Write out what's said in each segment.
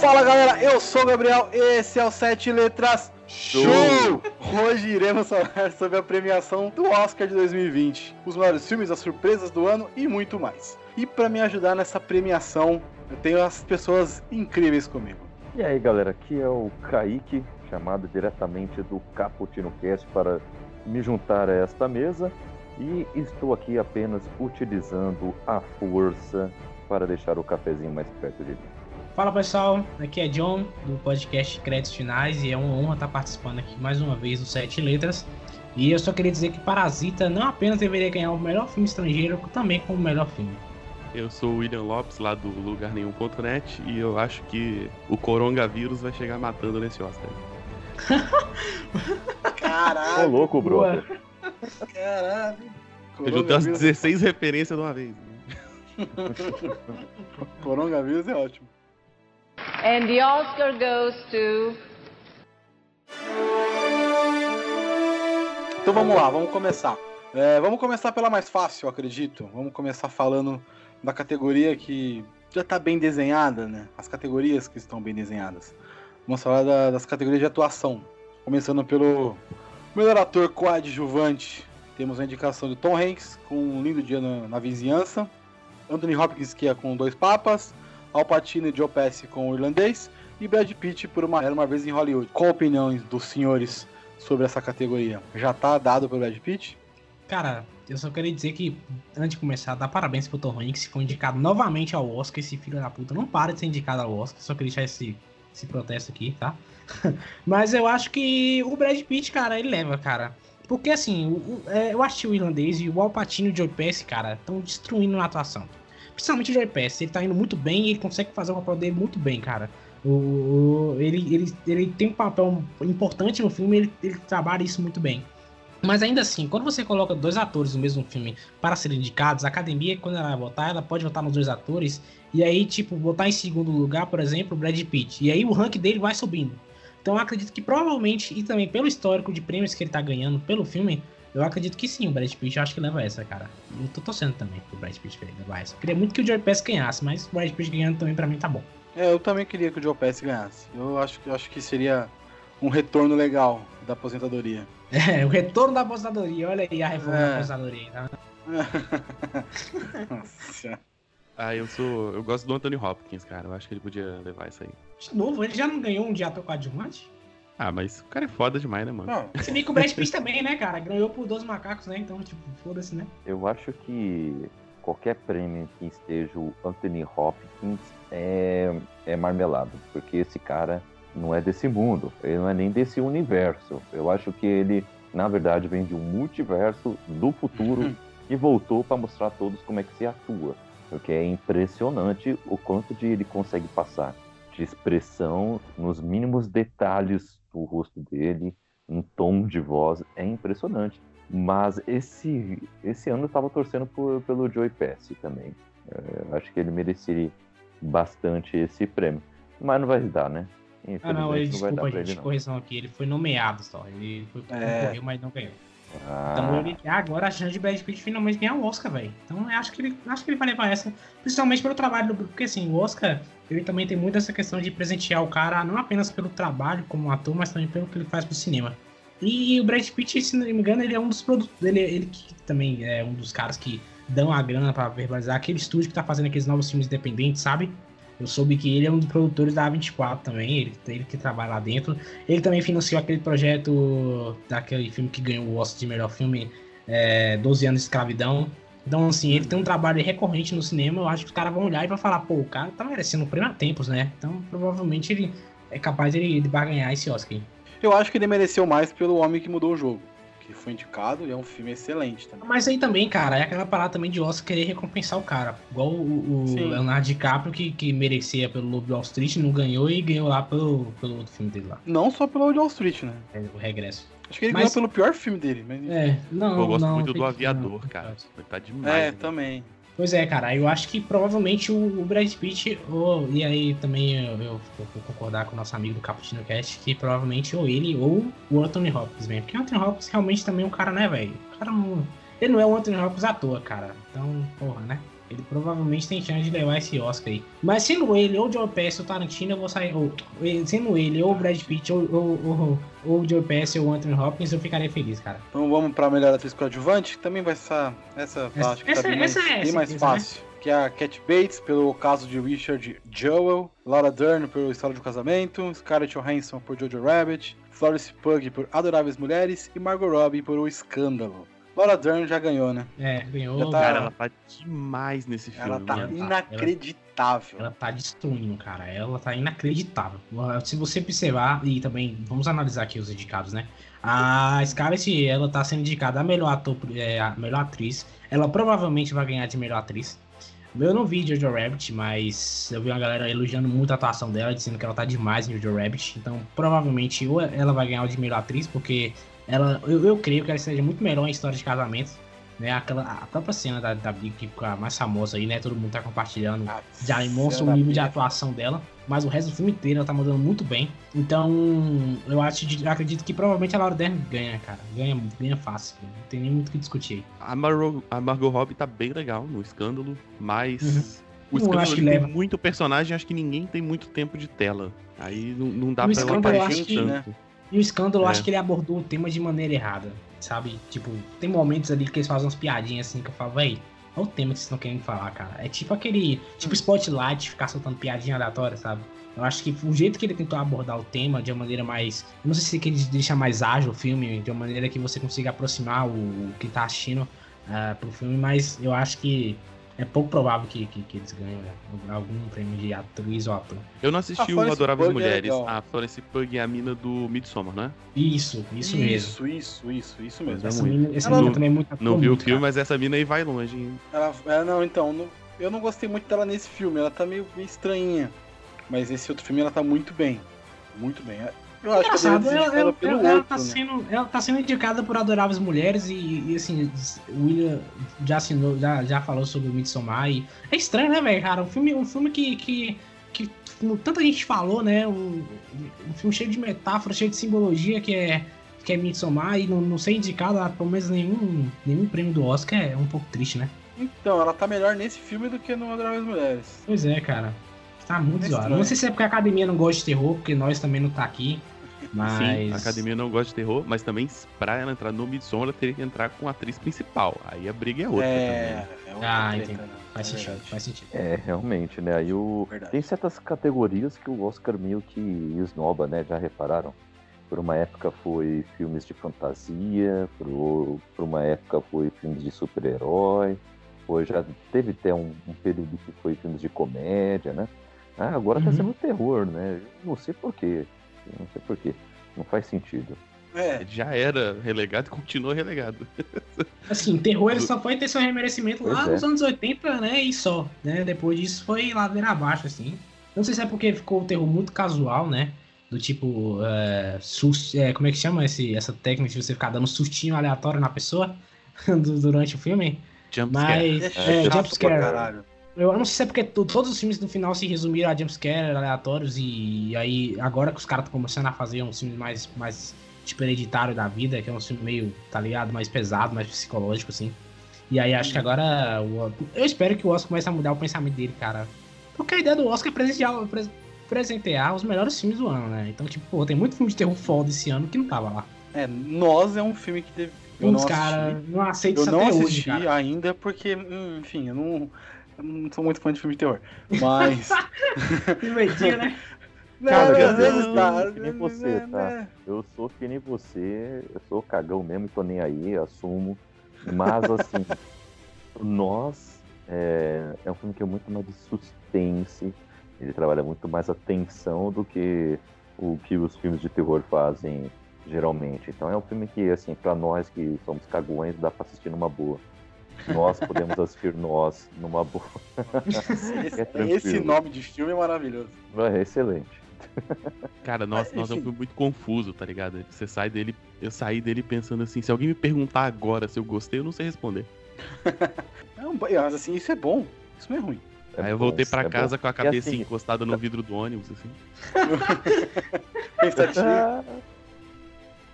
Fala galera, eu sou o Gabriel, esse é o Sete Letras Show! Hoje iremos falar sobre a premiação do Oscar de 2020, os melhores filmes, as surpresas do ano e muito mais. E para me ajudar nessa premiação, eu tenho as pessoas incríveis comigo. E aí galera, aqui é o Kaique, chamado diretamente do Caputino Cast para me juntar a esta mesa e estou aqui apenas utilizando a força para deixar o cafezinho mais perto de mim. Fala pessoal, aqui é John do podcast Créditos Finais e é uma honra estar participando aqui mais uma vez do Sete Letras. E eu só queria dizer que Parasita não apenas deveria ganhar o melhor filme estrangeiro, também como o melhor filme. Eu sou o William Lopes, lá do Lugar Nenhum.net, e eu acho que o coronavírus vai chegar matando nesse Oscar. Caralho! Ô louco, brother. Caralho! Eu juntei umas 16 referências de uma vez. Coronavírus é ótimo. And the Oscar goes to. Então vamos lá, vamos começar. É, vamos começar pela mais fácil, acredito. Vamos começar falando da categoria que já está bem desenhada, né? As categorias que estão bem desenhadas. Vamos falar da- das categorias de atuação. Começando pelo melhor ator coadjuvante. Temos a indicação de Tom Hanks com um lindo dia na, na vizinhança. Anthony Hopkins, que é com Dois Papas. Al Pacino e Joe Pesci com o Irlandês. E Brad Pitt por uma, Era Uma Vez em Hollywood. Qual a opinião dos senhores sobre essa categoria? Já tá dado pro Brad Pitt? Cara, eu só queria dizer que, antes de começar, dar parabéns pro Tom Hanks, que foi indicado novamente ao Oscar. Esse filho da puta não para de ser indicado ao Oscar. Só queria deixar esse, esse protesto aqui, tá? Mas eu acho que o Brad Pitt, cara, ele leva, cara. Porque, assim, o- o- é, eu assisti o irlandês e o Al Pacino e o Joe Pesci, cara, estão destruindo na atuação. Principalmente o Joe Pesci, ele tá indo muito bem e ele consegue fazer o papel dele muito bem, cara. O, ele, ele, ele tem um papel importante no filme, ele, ele trabalha isso muito bem. Mas ainda assim, quando você coloca dois atores no mesmo filme para serem indicados, a academia, quando ela vai votar, ela pode votar nos dois atores, e aí, tipo, botar em segundo lugar, por exemplo, o Brad Pitt. E aí o rank dele vai subindo. Então acredito que provavelmente, e também pelo histórico de prêmios que ele tá ganhando pelo filme, eu acredito que sim, o Brad Pitt eu acho que leva essa, cara. Eu tô torcendo também pro Brad Pitt levar essa. Eu queria muito que o Joey Pass ganhasse, mas o Brad Pitt ganhando também pra mim tá bom. É, eu também queria que o Joe Pesci ganhasse. Eu acho, que- eu acho que seria um retorno legal da aposentadoria. É, o retorno da aposentadoria, olha aí a reforma É. da aposentadoria. Tá? Nossa. Ah, eu sou. Eu gosto do Anthony Hopkins, cara. Eu acho que ele podia levar isso aí. De novo, ele já não ganhou um de ator coadjuvante? Ah, mas o cara é foda demais, né, mano? Não, Se bem que o Brad Pitt também, né, cara? Ganhou por 12 macacos, né? Então, tipo, foda-se, né? Eu acho que qualquer prêmio que esteja o Anthony Hopkins é, é marmelado, porque esse cara não é desse mundo, ele não é nem desse universo. Eu acho que ele, na verdade, vem de um multiverso do futuro e voltou para mostrar a todos como é que se atua. Porque é impressionante o quanto de ele consegue passar de expressão nos mínimos detalhes do rosto dele, um tom de voz, é impressionante. Mas esse, esse ano eu tava torcendo por- pelo Joey Pesci também. É, eu acho que ele mereceria bastante esse prêmio. Mas não vai dar, né? Ah, não, ele, vai dar desculpa, pra gente, ele, não. correção aqui. Ele foi nomeado só. Ele foi, É. concorreu, mas não ganhou. Ah, Então ele agora a chance de Brad Pitt finalmente ganhar o Oscar, velho. Então eu acho que ele acho que ele vai levar essa, principalmente pelo trabalho do porque assim, o Oscar, ele também tem muito essa questão de presentear o cara não apenas pelo trabalho como ator, mas também pelo que ele faz pro cinema. E o Brad Pitt, se não me engano, ele é um dos produtores, ele, ele que também é um dos caras que dão a grana pra verbalizar aquele estúdio que tá fazendo aqueles novos filmes independentes, sabe? Eu soube que ele é um dos produtores da A24 também, ele, ele que trabalha lá dentro. Ele também financiou aquele projeto daquele filme que ganhou o Oscar de melhor filme, é, 12 anos de escravidão. Então, assim, ele tem um trabalho recorrente no cinema. Eu acho que os caras vão olhar e vão falar, pô, o cara tá merecendo um prêmio há tempos, né? Então, provavelmente ele é capaz de ele, de barganhar esse Oscar. Eu acho que ele mereceu mais pelo Homem que Mudou o Jogo, que foi indicado e é um filme excelente também. Mas aí também, cara, é aquela parada também de Oscar querer recompensar o cara. Igual o, o. Leonardo DiCaprio, que, que merecia pelo Lobo de Wall Street, não ganhou e ganhou lá pelo, pelo outro filme dele lá, Não só pelo Wall Street, né? é, o Regresso. Acho que ele Mas- ganhou pelo pior filme dele. Mas... É, não, eu gosto não, muito do aviador, não. cara. Ele tá demais. É, né? também. Pois é, cara, eu acho que provavelmente o, o Brad Pitt, ou, e aí também eu, eu vou concordar com o nosso amigo do Cappuccino Cast, que provavelmente ou ele ou o Anthony Hopkins mesmo. Porque o Anthony Hopkins realmente também é um cara, né, velho? O cara não. Ele não é o Anthony Hopkins à toa, cara. Então, porra, né? Ele provavelmente tem chance de levar esse Oscar aí. Mas sendo ele ou o Joe Pesci ou Tarantino, eu vou sair. Ou, sendo ele ou o Brad Pitt ou, ou, ou, ou o Joe Pesci ou o Anthony Hopkins, eu ficaria feliz, cara. Então vamos pra melhor atriz coadjuvante, que também vai ser. Essa, Essa- acho que essa- tá bem mais, essa é bem mais né? fácil. Que é a Cat Bates, pelo caso de Richard Jewell, Laura Dern por História de um Casamento, Scarlett Johansson por Jojo Rabbit, Florence Pugh por Adoráveis Mulheres e Margot Robbie por O Escândalo. Laura Dern já ganhou, né? É, ganhou. Tá- Cara, ela tá demais nesse filme. Ela tá mano. inacreditável. Ela tá destruindo, cara. Ela tá inacreditável. Se você observar, e também vamos analisar aqui os indicados, né? A Scarlett, ela tá sendo indicada a melhor, ator, é, a melhor atriz. Ela provavelmente vai ganhar de melhor atriz. Eu não vi Jojo Rabbit, mas eu vi uma galera elogiando muito a atuação dela, dizendo que ela tá demais em Jojo Rabbit. Então, provavelmente, ou ela vai ganhar o de melhor atriz, porque ela, eu, eu creio que ela seja muito melhor em história de casamento. Né? Aquela, a própria cena da, da Big, que fica a mais famosa aí, né? Todo mundo tá compartilhando Ah, já demonstra o nível de atuação dela, mas o resto do filme inteiro ela tá mandando muito bem. Então, eu acho, eu acredito que provavelmente a Laura Dern ganha, cara. Ganha, ganha fácil. Não tem nem muito o que discutir aí. A, Margot, a Margot Robbie tá bem legal no escândalo, mas. O Não escândalo acho que leva. muito personagem, acho que ninguém tem muito tempo de tela. Aí não, não dá O pra ela aparecer tanto. E o escândalo, eu É. acho que ele abordou o tema de maneira errada, sabe? Tipo, tem momentos ali que eles fazem umas piadinhas assim que eu falo, véi, olha o tema que vocês estão querendo falar, cara. É tipo aquele, tipo Spotlight, ficar soltando piadinha aleatória, sabe? Eu acho que o jeito que ele tentou abordar o tema de uma maneira mais. Eu não sei se ele quer deixar mais ágil o filme, de uma maneira que você consiga aproximar o, o que tá assistindo ah, pro filme, mas eu acho que é pouco provável que, que, que eles ganhem né, algum prêmio de atriz ou ator. Eu não A assisti o Florence Adoráveis Pugh é Mulheres. legal. a Florence Pugh é a mina do Midsommar, né? Isso, isso, mesmo. Isso, isso, isso, isso mesmo. é Essa muito. menina, essa Ela não- também é muito Não vi o filme, cara. mas essa mina aí vai longe, hein? Ela, é, não, então, não- eu não gostei muito dela nesse filme, ela tá meio, meio estranhinha. Mas esse outro filme ela tá muito bem. Muito bem. Eu acho que Engraçado, deveria ela, ela, pelo ela- ela outro, tá né? sendo, ela tá sendo indicada por Adoráveis Mulheres e, e, assim, o William já assinou, já, já falou sobre o Midsommar e é estranho, né, velho, cara? Um filme, um filme que, que, que como tanta gente falou, né? Um, um filme cheio de metáfora, cheio de simbologia que é, que é Midsommar e não, não ser indicado a pelo menos nenhum, nenhum prêmio do Oscar é um pouco triste, né? Então, ela tá melhor nesse filme do que no Adoráveis Mulheres. Pois é, cara. Tá muito É zoado. Não sei se é porque a academia não gosta de terror, porque nós também não tá aqui. Mas. Sim, a academia não gosta de terror, mas também pra ela entrar no Midsommar, ela teria que entrar com a atriz principal. Aí a briga é outra é, é outra Ah, entendi. né? Faz É sentido, verdade. faz sentido. É, realmente, né? Aí o... Verdade. tem certas categorias que o Oscar meio que esnoba, né? Já repararam? Por uma época foi filmes de fantasia, por, por uma época foi filmes de super-herói, foi, já teve até um, um período que foi filmes de comédia, né? Ah, agora tá Uhum. sendo terror, né? Não sei porquê. Não sei porquê. Não faz sentido. É, Ele já era relegado e continua relegado. Assim, terror ele só foi ter seu remerecimento lá Pois é. nos anos 80, né? E só. Né? Depois disso foi ladeira abaixo, assim. Não sei se é porque ficou o terror muito casual, né? Do tipo, é, sus- é, como é que chama esse, essa técnica de você ficar dando sustinho aleatório na pessoa du- durante o filme? Jumpscare. Mas, é é, pra jumpscare. caralho. Eu não sei se é porque to- todos os filmes no final se resumiram a jumpscare aleatórios e, aí agora que os caras estão começando a fazer um filme mais, mais tipo hereditário da vida, que é um filme meio, tá ligado, mais pesado, mais psicológico, assim. E aí acho que agora o- eu espero que o Oscar comece a mudar o pensamento dele, cara. Porque a ideia do Oscar é presentear, pres- presentear os melhores filmes do ano, né? Então, tipo, pô, tem muito filme de terror foda esse ano que não tava lá. É, Nós é um filme que deve. Eu não assisti. não aceitam Eu isso não até assisti hoje, cara. ainda porque, hum, enfim, eu não, não sou muito fã de filme de terror. Mas. Né? Cara, Não, eu sou que nem você, tá? Eu sou que nem você, eu sou cagão mesmo, tô nem aí, assumo. Mas assim, nós é, é um filme que é muito mais de suspense. Ele trabalha muito mais a tensão do que o que os filmes de terror fazem geralmente. Então é um filme que, assim, para nós que somos cagões, dá pra assistir numa boa. Nós podemos assistir nós numa boa. Esse, É esse nome de filme é maravilhoso. É excelente. Cara, Mas, nossa, é um filme muito confuso, tá ligado? Você sai dele, eu saí dele pensando assim, se alguém me perguntar agora se eu gostei, eu não sei responder. É um, mas assim, isso é bom. Isso não é ruim. É Aí eu bom, voltei pra é casa bom. com a cabeça assim- encostada no vidro do ônibus, assim. Ah.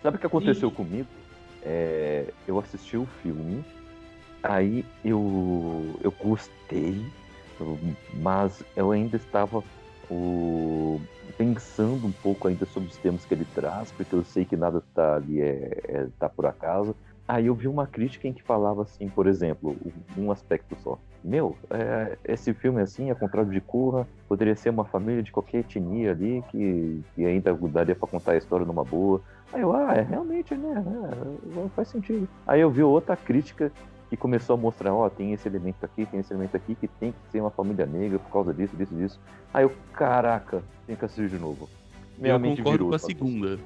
Sabe o que aconteceu Ih. comigo? É, eu assisti o filme Aí eu, eu gostei, mas eu ainda estava o, pensando um pouco ainda sobre os temas que ele traz, porque eu sei que nada tá ali é, é- tá por acaso. Aí eu vi uma crítica em que falava assim, por exemplo, um aspecto só. Meu, é, esse filme assim, ao contrário de Corra, poderia ser uma família de qualquer etnia ali que, que ainda daria pra contar a história numa boa. Aí eu, ah, é realmente, né? é, faz sentido. Aí eu vi outra crítica que começou a mostrar, ó, tem esse elemento aqui, tem esse elemento aqui, que tem que ser uma família negra por causa disso, disso, disso. Aí eu, caraca, tem que assistir de novo. Minha eu mente concordo virou, com a segunda.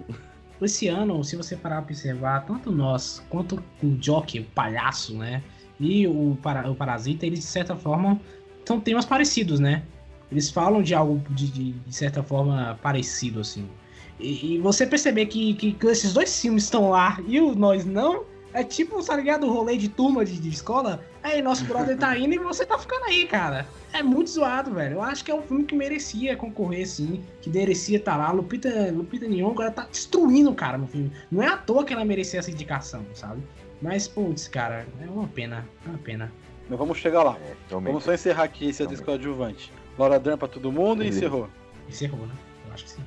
Esse ano, se você parar pra observar, tanto nós quanto o Jockey, o palhaço, né? E o, para, o Parasita, eles de certa forma são temas parecidos, né? Eles falam de algo de, de, de certa forma parecido, assim. E, e você perceber que, que, que esses dois filmes estão lá e o nós não, é tipo, tá ligado? O rolê de turma de, de escola. Aí, nosso brother tá indo e você tá ficando aí, cara. É muito zoado, velho. Eu acho que é um filme que merecia concorrer, sim. Que merecia estar lá. Lupita, Lupita Nyong'o, ela tá destruindo o cara no filme. Não é à toa que ela merecia essa indicação, sabe? Mas, putz, cara, é uma pena. É uma pena. Mas vamos chegar lá. É. Vamos só encerrar aqui esse atriz coadjuvante. Laura Dern pra todo mundo e encerrou. Encerrou, né? Eu acho que sim.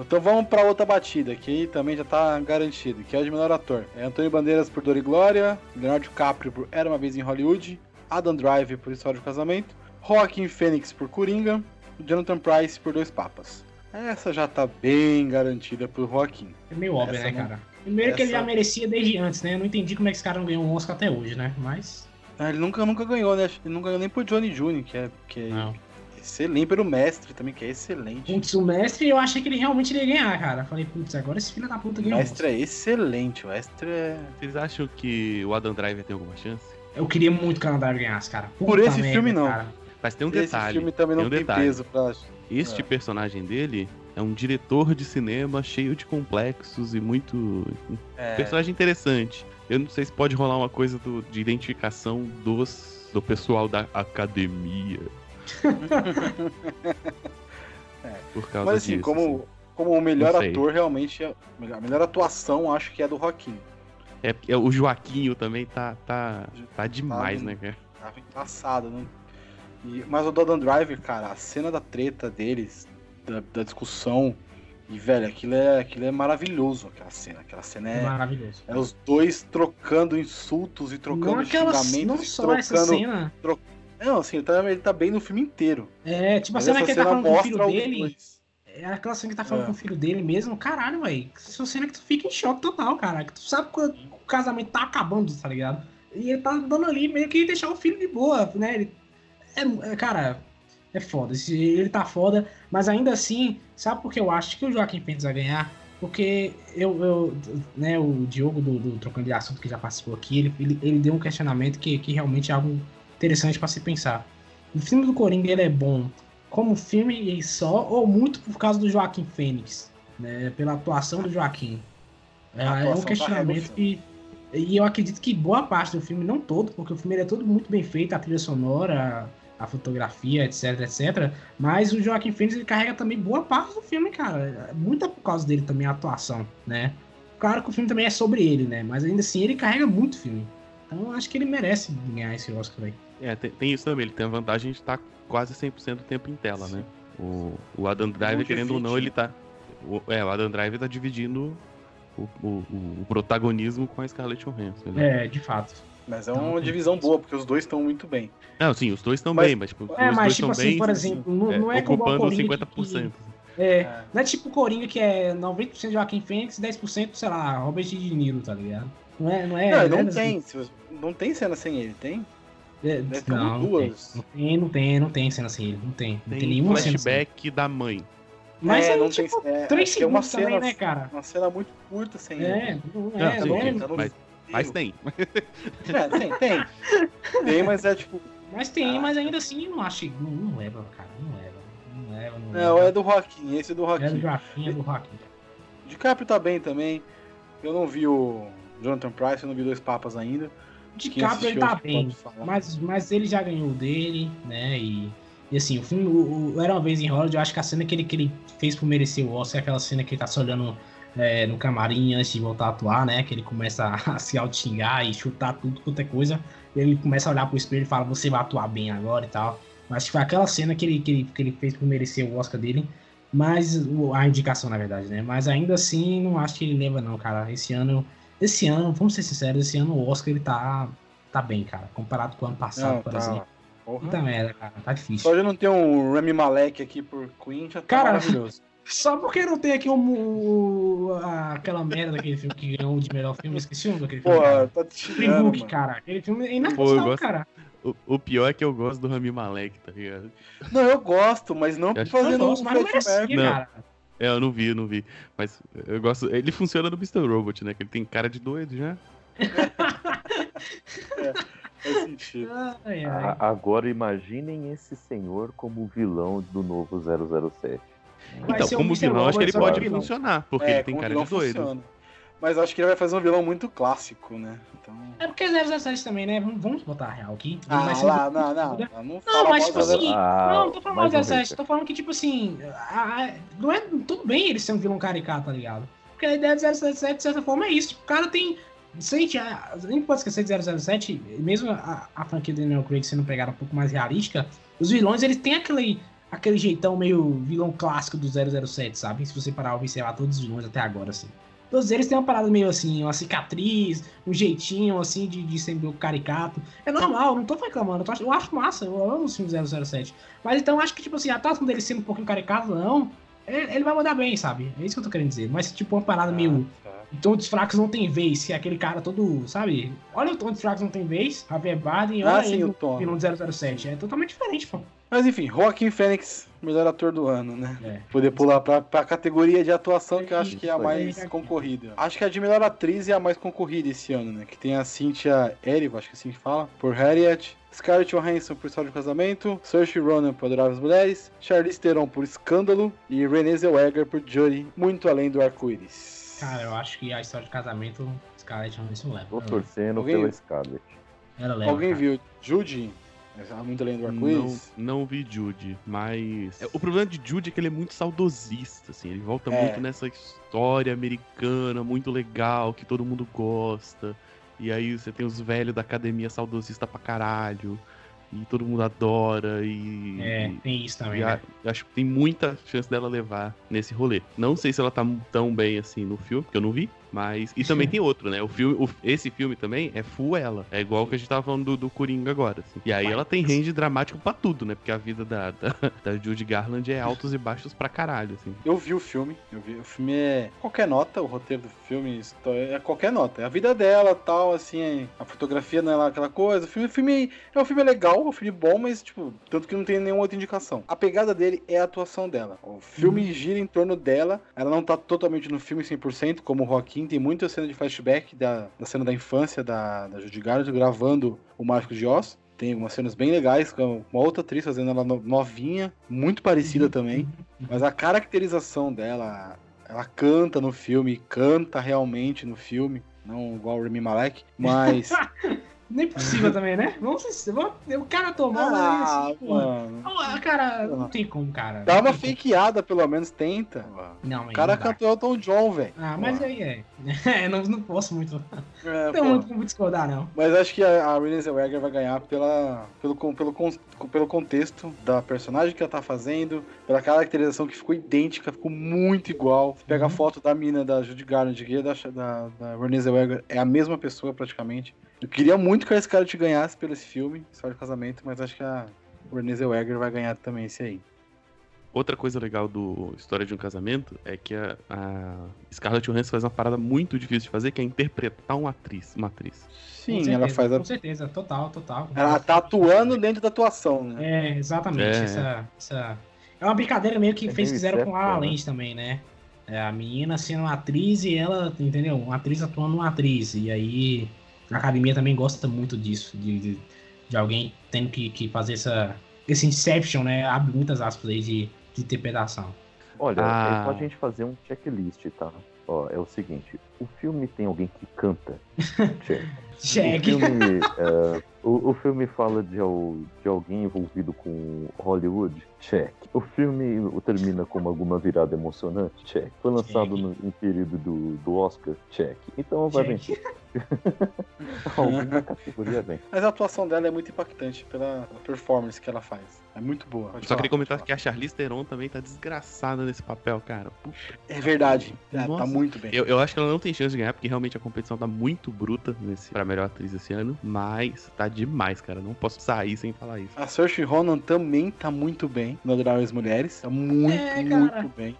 Então vamos pra outra batida, que aí também já tá garantido, que é o de melhor ator. É Antônio Bandeiras por Dor e Glória, Leonardo DiCaprio por Era Uma Vez em Hollywood, Adam Driver por História do Casamento, Joaquin Phoenix por Coringa, Jonathan Price por Dois Papas. Essa já tá bem garantida por Joaquin. É meio óbvio, Essa né, não- cara? Primeiro que ele essa- já merecia desde antes, né? Eu não entendi como é que esse cara não ganhou um Oscar até hoje, né? Mas. Ah, ele nunca, nunca ganhou, né? Ele não ganhou nem por Johnny Jr., que é, que é Não. Excelente, pelo mestre também, que é excelente. Putz, o mestre, eu achei que ele realmente ia ganhar, cara. Falei, putz, agora esse filho da puta O ganhou. um mestre é excelente, o mestre é. Vocês acham que o Adam Driver tem alguma chance? Eu queria muito que o Canadá ganhasse, cara. Por Puta esse merda, filme, não. cara. Mas tem um Esse detalhe. filme também não tem um tem, detalhe. peso pra. Este É. personagem dele é um diretor de cinema cheio de complexos e muito. É, Personagem interessante. Eu não sei se pode rolar uma coisa do- de identificação dos do pessoal da academia. Por causa Mas assim, disso. como, como o melhor ator, realmente, é- a melhor atuação acho que é a do Joaquim. É porque o Joaquinho também tá, tá, tá demais, Tá- né, cara? Tava embaçado, né? E, mas o do Adam Driver, cara, a cena da treta deles, da, da discussão, e velho, aquilo é, aquilo é maravilhoso, aquela cena. Aquela cena é, Maravilhoso. é os dois trocando insultos e trocando não aquela, xingamentos. não só trocando... essa cena. Não, assim, ele tá, ele tá bem no filme inteiro. É, tipo a cena que ele tá falando com o filho dele. É aquela cena que tá falando É. com o filho dele mesmo. Caralho, velho. Essa cena que tu fica em choque total, cara. Que tu sabe que o casamento tá acabando, tá ligado? E ele tá dando ali meio que deixar o filho de boa, né? Ele, é, é, cara, é foda. Ele tá foda, mas ainda assim, sabe por que eu acho que o Joaquim Phoenix vai ganhar? Porque eu, eu né, o Diogo do, do Trocando de Assunto que já participou aqui, ele, ele, ele deu um questionamento que, que realmente é algo interessante pra se pensar. O filme do Coringa ele é bom como filme e só, ou muito por causa do Joaquim Fênix, né? Pela atuação do Joaquim. É, é um questionamento que. E eu acredito que boa parte do filme, não todo, porque o filme é todo muito bem feito, a trilha sonora, a fotografia, etc, etc. Mas o Joaquim Fênix ele carrega também boa parte do filme, cara. É Muita por causa dele também a atuação, né? Claro que o filme também é sobre ele, né? Mas ainda assim ele carrega muito filme. Então eu acho que ele merece ganhar esse Oscar aí. É, tem, tem isso também. Ele tem a vantagem de estar quase 100% do tempo em tela, né? O, o Adam Driver, Não querendo ou não, ele tá. O, é, o Adam Driver tá dividindo o, o- o- protagonismo com a Scarlett Johansson. né? É, de fato. Mas é Não, uma tem divisão boa, porque os dois estão muito bem. Não, sim, os dois estão bem, mas tipo, É, os mas dois tipo estão assim, bem por exemplo, não, é, não é como o ocupando Coringa 50%. que, é, É. não é tipo o Coringa que é 90% Joaquim Fênix e 10%, sei lá, Robert De Niro, tá ligado? Não é, não é... não, não é não assim. Não tem cena sem ele, tem? É, não, não tem, duas. não tem, não tem, não tem cena assim, ele não tem, não tem, Tem nenhuma cena flashback da mãe. Mas É, é, não tipo, tem. É, três uma segundos também, cena, né, cara? uma cena muito curta sem ele. É, não Não, é, sim, não é, tá mas- Mas tem. É, tem, tem. Tem, mas é tipo. mas tem, Ah. mas ainda assim não acho, não, não leva, cara, não leva, não leva, não Não, leva. é do Joaquim, esse é do É do Joaquim. Joaquim, é do Joaquim. DiCaprio tá bem também. Eu não vi o Jonathan Price, eu não vi Dois Papas ainda. De Capra ele tá bem, mas, mas ele já ganhou dele, né? E, e assim, o filme o, o Era Uma Vez em Hollywood, eu acho que a cena que ele, que ele fez por merecer o Oscar é aquela cena que ele tá se olhando é, no camarim antes de voltar a atuar, né? Que ele começa a se auto-xingar e chutar tudo quanto é coisa. E ele começa a olhar pro espelho e fala, você vai atuar bem agora e tal. Acho que foi aquela cena que ele, que ele, que ele fez por merecer o Oscar dele. Mas a indicação, na verdade, né? Mas ainda assim, não acho que ele leva, não, cara. Esse ano, esse ano, vamos ser sinceros, esse ano o Oscar ele tá, tá bem, cara. Comparado com o ano passado, Não, por tá. exemplo. Porra. Puta merda, cara. Tá difícil. Só de não ter um Rami Malek aqui por Queen já tá Cara, maravilhoso. Só porque não tem aqui um, o- a- aquela merda daquele filme que ganhou de melhor filme, eu esqueci o nome daquele filme. Pô, tá te tirando, Book, cara. Aquele filme é inacreditável, gosto- cara. O, o pior é que eu gosto do Rami Malek, tá ligado? Não, eu gosto, mas não Eu Não, fazendo um mas não merecia, Map. Não. cara. É, eu não vi, eu não vi. Mas eu gosto. Ele funciona no Mr. Robot, né? Que ele tem cara de doido já. Faz sentido. Ai, ai. A- agora imaginem esse senhor como vilão do novo 007. Vai então, como vilão, acho que ele pode vilão. funcionar. Porque É, ele tem cara de doido. funciona. Mas acho que ele vai fazer um vilão muito clássico, né? Então... É porque 007 também, né? Vamos, botar a real aqui. Ah, ser lá, um- não, não. Não, não, Não, mas tipo assim. Ah, não, não tô falando mais do um 17, hater. tô falando que, tipo assim. a- a- não é tudo bem ele ser um vilão caricato, tá ligado? Porque a ideia do 007, de certa forma, é isso. Tipo, o cara tem. Sente, a, a gente pode esquecer de 007, mesmo a, a franquia do Daniel Craig sendo pegada um pouco mais realística, os vilões eles têm aquele, aquele jeitão meio vilão clássico do 007, sabe? Se você parar pra observar todos os vilões até agora, assim. Todos eles têm uma parada meio assim, uma cicatriz, um jeitinho assim de, de ser meio caricato. É normal, não tô reclamando. Eu, tô eu acho massa, eu amo os filmes 007. Mas então acho que, tipo assim, a atuação dele sendo um pouquinho caricato, não. Ele, ele vai mandar bem, sabe? É isso que eu tô querendo dizer. Mas, tipo, uma parada meio. Tá. Dos Fracos não tem vez, que é aquele cara todo, sabe? Olha o Tom dos Fracos não tem vez, Javier Bardem, olha Ah, ele sim, o no do 007. É totalmente diferente, pô. Mas enfim, Joaquim Fênix, melhor ator do ano, né? É. Poder pular pra, pra categoria de atuação que eu acho que é a mais concorrida. Acho que a de melhor atriz é a mais concorrida esse ano, né? Que tem a Cynthia Erivo, acho que é assim que fala, por Harriet. Scarlett Johansson por História de Casamento, Saoirse Ronan por Adoráveis Mulheres, Charlize Theron por Escândalo e Renée Zellweger por Judy, muito além do arco-íris. Cara, eu acho que a história de casamento, Scarlett Johansson leva. Tô torcendo Alguém- pela Scarlett. ela leva. Alguém cara. viu Judy? É Muito além do Não, arco-íris? não vi Jude, mas. é, O problema de Jude é que ele é muito saudosista, assim. Ele volta É. muito nessa história americana, muito legal, que todo mundo gosta. E aí você tem os velhos da academia saudosista pra caralho. E todo mundo adora. E. É, tem isso também, né? a- acho que tem muita chance dela levar nesse rolê. Não sei se ela tá tão bem assim no filme, porque eu não vi. Mas. E também tem outro, né? O filme, o- esse filme também é full ela. É igual o que a gente tava falando do, do Coringa agora. assim. E aí ela tem range dramático pra tudo, né? Porque a vida da, da, da Judy Garland é altos e baixos pra caralho, assim. Eu vi o filme, eu vi. O filme é qualquer nota, o roteiro do filme é qualquer nota. É a vida dela, tal, assim, a fotografia não é lá aquela coisa. O filme, o filme é um filme legal, é um filme bom, mas tipo, tanto que não tem nenhuma outra indicação. A pegada dele é a atuação dela. O filme gira em torno dela. Ela não tá totalmente no filme 100%, como o Joaquim, tem muita cena de flashback da, da cena da infância da, da Judy Garland gravando o Mágico de Oz. Tem algumas cenas bem legais, com uma outra atriz fazendo ela no- novinha, muito parecida também. Mas a caracterização dela, ela canta no filme, canta realmente no filme, não igual o Remy Malek, mas. Nem possível também, né? Vamos ser- vamos- O cara tomou, ah, mas assim, pô. mano. Ah, Cara, não tem como, cara. Dá uma fakeada, pelo menos, tenta. Não, O cara não cantou Elton John, velho. Ah, mas aí é. É, não, não posso muito. É, Não tem muito como discordar, não. Mas acho que a, a Renée Zellweger vai ganhar pela, pelo, pelo, pelo contexto da personagem que ela tá fazendo, pela caracterização que ficou idêntica, ficou muito igual. Você pega a Uhum. foto da mina da Judy Garland e da, da, da Renée Zellweger, é a mesma pessoa praticamente. Eu queria muito que a Scarlett ganhasse pelo esse filme, História de Casamento, mas acho que a Renée Zellweger vai ganhar também esse aí. Outra coisa legal do História de um Casamento é que a, a Scarlett Johansson faz uma parada muito difícil de fazer, que é interpretar uma atriz. Uma atriz. Sim, Com certeza, ela faz a... Com certeza, total, total. Ela tá atuando dentro da atuação, né? É, exatamente. É. Essa, essa... É uma brincadeira meio que É fez fizeram com a né? Land também, né? É, a menina sendo uma atriz e ela, entendeu? Uma atriz atuando uma atriz. E aí a academia também gosta muito disso, de, de, de alguém tendo que, que fazer essa, esse Inception, né? Abre muitas aspas aí de, de interpretação. Olha, Ah. é só a gente fazer um checklist, tá? Ó, é o seguinte, o filme tem alguém que canta. O filme, é, o, o filme fala de, de alguém envolvido com Hollywood? Check. O filme termina com alguma virada emocionante? Check. Foi lançado Check. no, em período do, do Oscar? Check. Então vai vencer. Alguma categoria vem. Mas a atuação dela é muito impactante pela performance que ela faz. É muito boa. Pode Só falar, queria comentar que a Charlize Theron também tá desgraçada nesse papel, cara. Falar. É verdade. É, tá muito bem. Eu, eu acho que ela não tem chance de ganhar, porque realmente a competição tá muito bruta nesse, pra melhor atriz esse ano. Mas tá demais, cara. Não posso sair sem falar isso. A Saoirse Ronan também tá muito bem no Adoráveis Mulheres. Tá muito, É, cara. muito bem.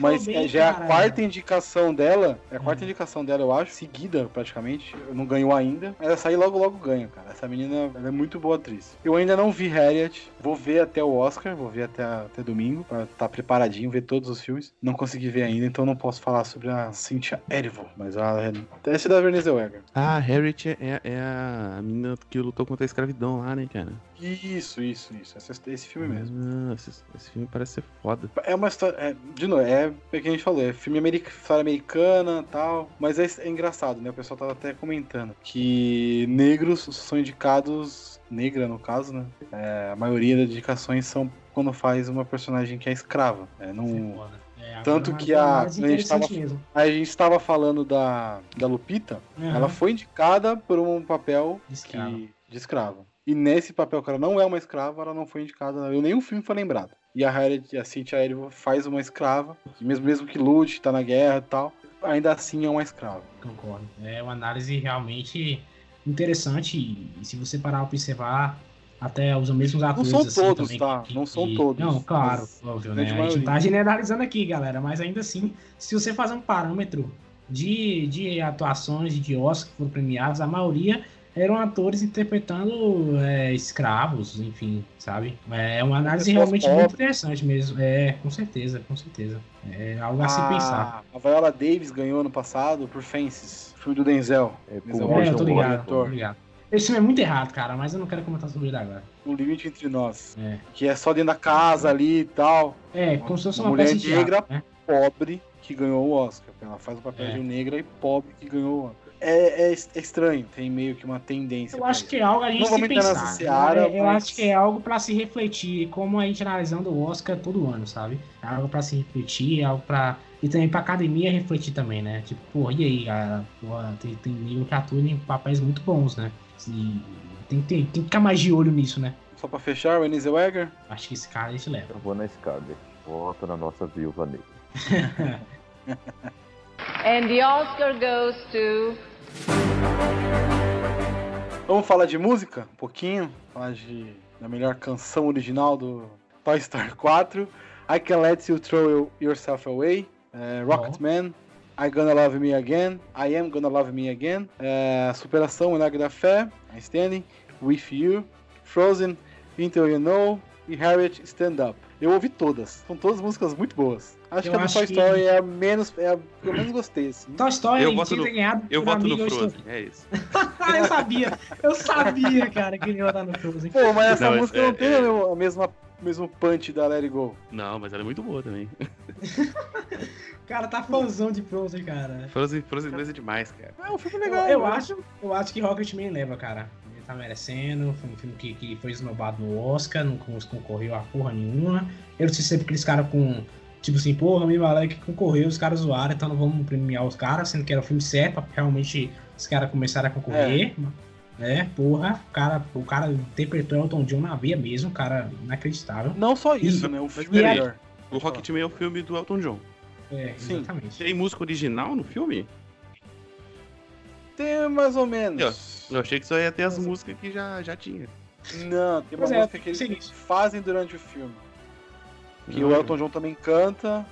Mas bem, é, já é a cara. quarta indicação dela. É a quarta Hum. indicação dela, eu acho. Seguida, praticamente. Não ganhou ainda. Mas ela sair logo, logo ganha, cara. Essa menina ela é muito boa atriz. Eu ainda não vi Harriet. Vou ver até o Oscar. Vou ver até, até domingo. Pra estar preparadinho, ver todos os filmes. Não consegui ver ainda, então não posso falar sobre a Cynthia Erivo. Mas ela é. É da Vernise Weger. Ah, Harriet é, é a menina que lutou contra a escravidão lá, né, cara? Isso, isso, isso. Esse, esse filme mesmo. Ah, esse, esse filme parece ser foda. É uma história. é, de novo, é o que a gente falou, é filme americano, história americana tal. Mas é, é engraçado, né? O pessoal tava até comentando que negros são indicados. Negra, no caso, né? É, a maioria das indicações são quando faz uma personagem que é escrava. É, não, é. É, Tanto que a- a gente estava falando da, da Lupita, Aham. ela foi indicada por um papel De escrava. que- de escrava. E nesse papel que ela não é uma escrava, ela não foi indicada, nenhum filme foi lembrado. E a Harriet, a Cynthia Erivo faz uma escrava, mesmo, mesmo que lute, tá na guerra e tal, ainda assim é uma escrava. Concordo. É uma análise realmente interessante e, se você parar pra observar, até os mesmos atores são assim, todos, também, tá? Não são todos, Não, claro, mas óbvio, né? A gente não tá generalizando aqui, galera, mas ainda assim, se você fazer um parâmetro de, de atuações de Oscar que foram premiados, a maioria eram atores interpretando é, escravos, enfim, sabe? É uma análise realmente muito interessante mesmo. É, com certeza, com certeza. É algo a se pensar. A Viola Davis ganhou ano passado por Fences, filme do Denzel. É, Denzel É, eu tô ligado, tô ligado. Esse filme é muito errado, cara, mas eu não quero comentar sobre ele agora. O Limite Entre Nós. É. Que é só dentro da casa ali e tal. É, como se fosse Uma uma, mulher peça de teatro, negra. né? pobre que ganhou o Oscar. Ela faz o papel É. de negra e pobre que ganhou o Oscar. É, é, é estranho, tem meio que uma tendência. Eu acho isso. que é algo a gente Não se pensar. seara, eu eu mas- acho que é algo pra se refletir, como a gente analisando o Oscar todo ano, sabe? É algo pra se refletir, é algo pra. E também pra academia refletir também, né? Tipo, porra, e aí, galera? Porra, tem, tem nível que atua em papéis muito bons, né? E tem, tem, tem que ficar mais de olho nisso, né? Só pra fechar, Renée Zellweger. Acho que esse cara a gente leva. Eu vou na Scarlett. Voto na nossa viúva negra. And the Oscar goes to. Vamos falar de música? Um pouquinho. Falar de, da melhor canção original do Toy Story 4. I Can Let You Throw Yourself Away. é, Rocketman. I Gonna Love Me Again. I Am Gonna Love Me Again. é, Superação, Milagre da Fé. I Standing. With You. Frozen. Until You Know. E Harriet Stand Up. Eu ouvi todas. São todas músicas muito boas. Acho Eu que a do acho Toy que- Story é a menos. É a que eu menos gostei, assim. Toy Story Eu voto no- ganhado Eu voto no eu Frozen, é isso. Ah, eu sabia! Eu sabia, cara, que ele ia votar no Frozen. Pô, mas essa Não, mas música é- não tem é- a mesma, o mesmo punch da Let It Go. Não, mas ela é muito boa também. Cara tá fãzão de Frozen, cara. Frozen, Frozen 2 é demais, cara. É um filme Eu, legal. eu né? acho, eu acho que Rocketman leva, cara. Tá merecendo. Foi um filme que, que foi esnobado no Oscar, não con- concorreu a porra nenhuma. Eu não sei se é porque aqueles caras com. Tipo assim, porra, me valeu que concorreu, os caras zoaram, então não vamos premiar os caras, sendo que era o filme certo, pra realmente os caras começaram a concorrer. né? porra, o cara, o cara interpretou Elton John na veia mesmo, cara, inacreditável. Não só isso, Isso, né? O mas filme é melhor. O Rocketman é o filme do Elton John. É, Sim. exatamente. Tem música original no filme? Tem mais ou menos. Eu achei que só ia ter as músicas que já, já tinha. Não, tem uma Pois é, música que eles seguinte. fazem durante o filme. Que Não. o Elton John também canta,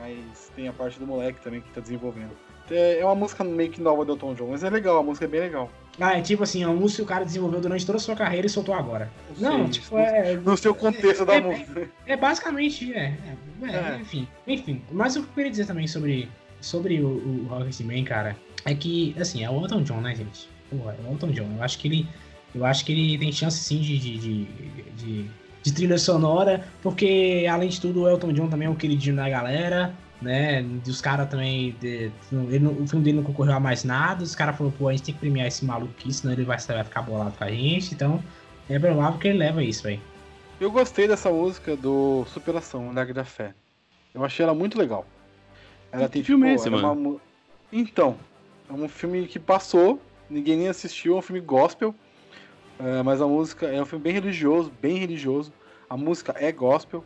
mas tem a parte do moleque também que tá desenvolvendo. É é uma música meio que nova do Elton John, mas é legal, a música é bem legal. Ah, é tipo assim, é um música que o cara desenvolveu durante toda a sua carreira e soltou agora. Não, Sei, tipo, é, No seu contexto da é- música. É basicamente, é. é, é, É. Enfim, enfim. Mas o que eu queria dizer também sobre, sobre o, o Rocketman, cara, é que, assim, é o Elton John, né, gente? Porra, é o Elton John. Eu acho que ele. Eu acho que ele tem chance sim de, de, de, de- de trilha sonora, porque além de tudo o Elton John também é um queridinho da galera. né? Dos caras também. De, ele, o filme dele não concorreu a mais nada. Os caras falaram, pô, a gente tem que premiar esse maluco aqui, senão ele vai, vai ficar bolado com a gente. Então, é provável que ele leva isso, velho. Eu gostei dessa música do Superação, Lag da Fé. Eu achei ela muito legal. Ela Que tem filme é tipo, esse, é mano? uma Então, é um filme que passou, ninguém nem assistiu, é um filme gospel. é, mas a música é um filme bem religioso, bem religioso. A música é gospel,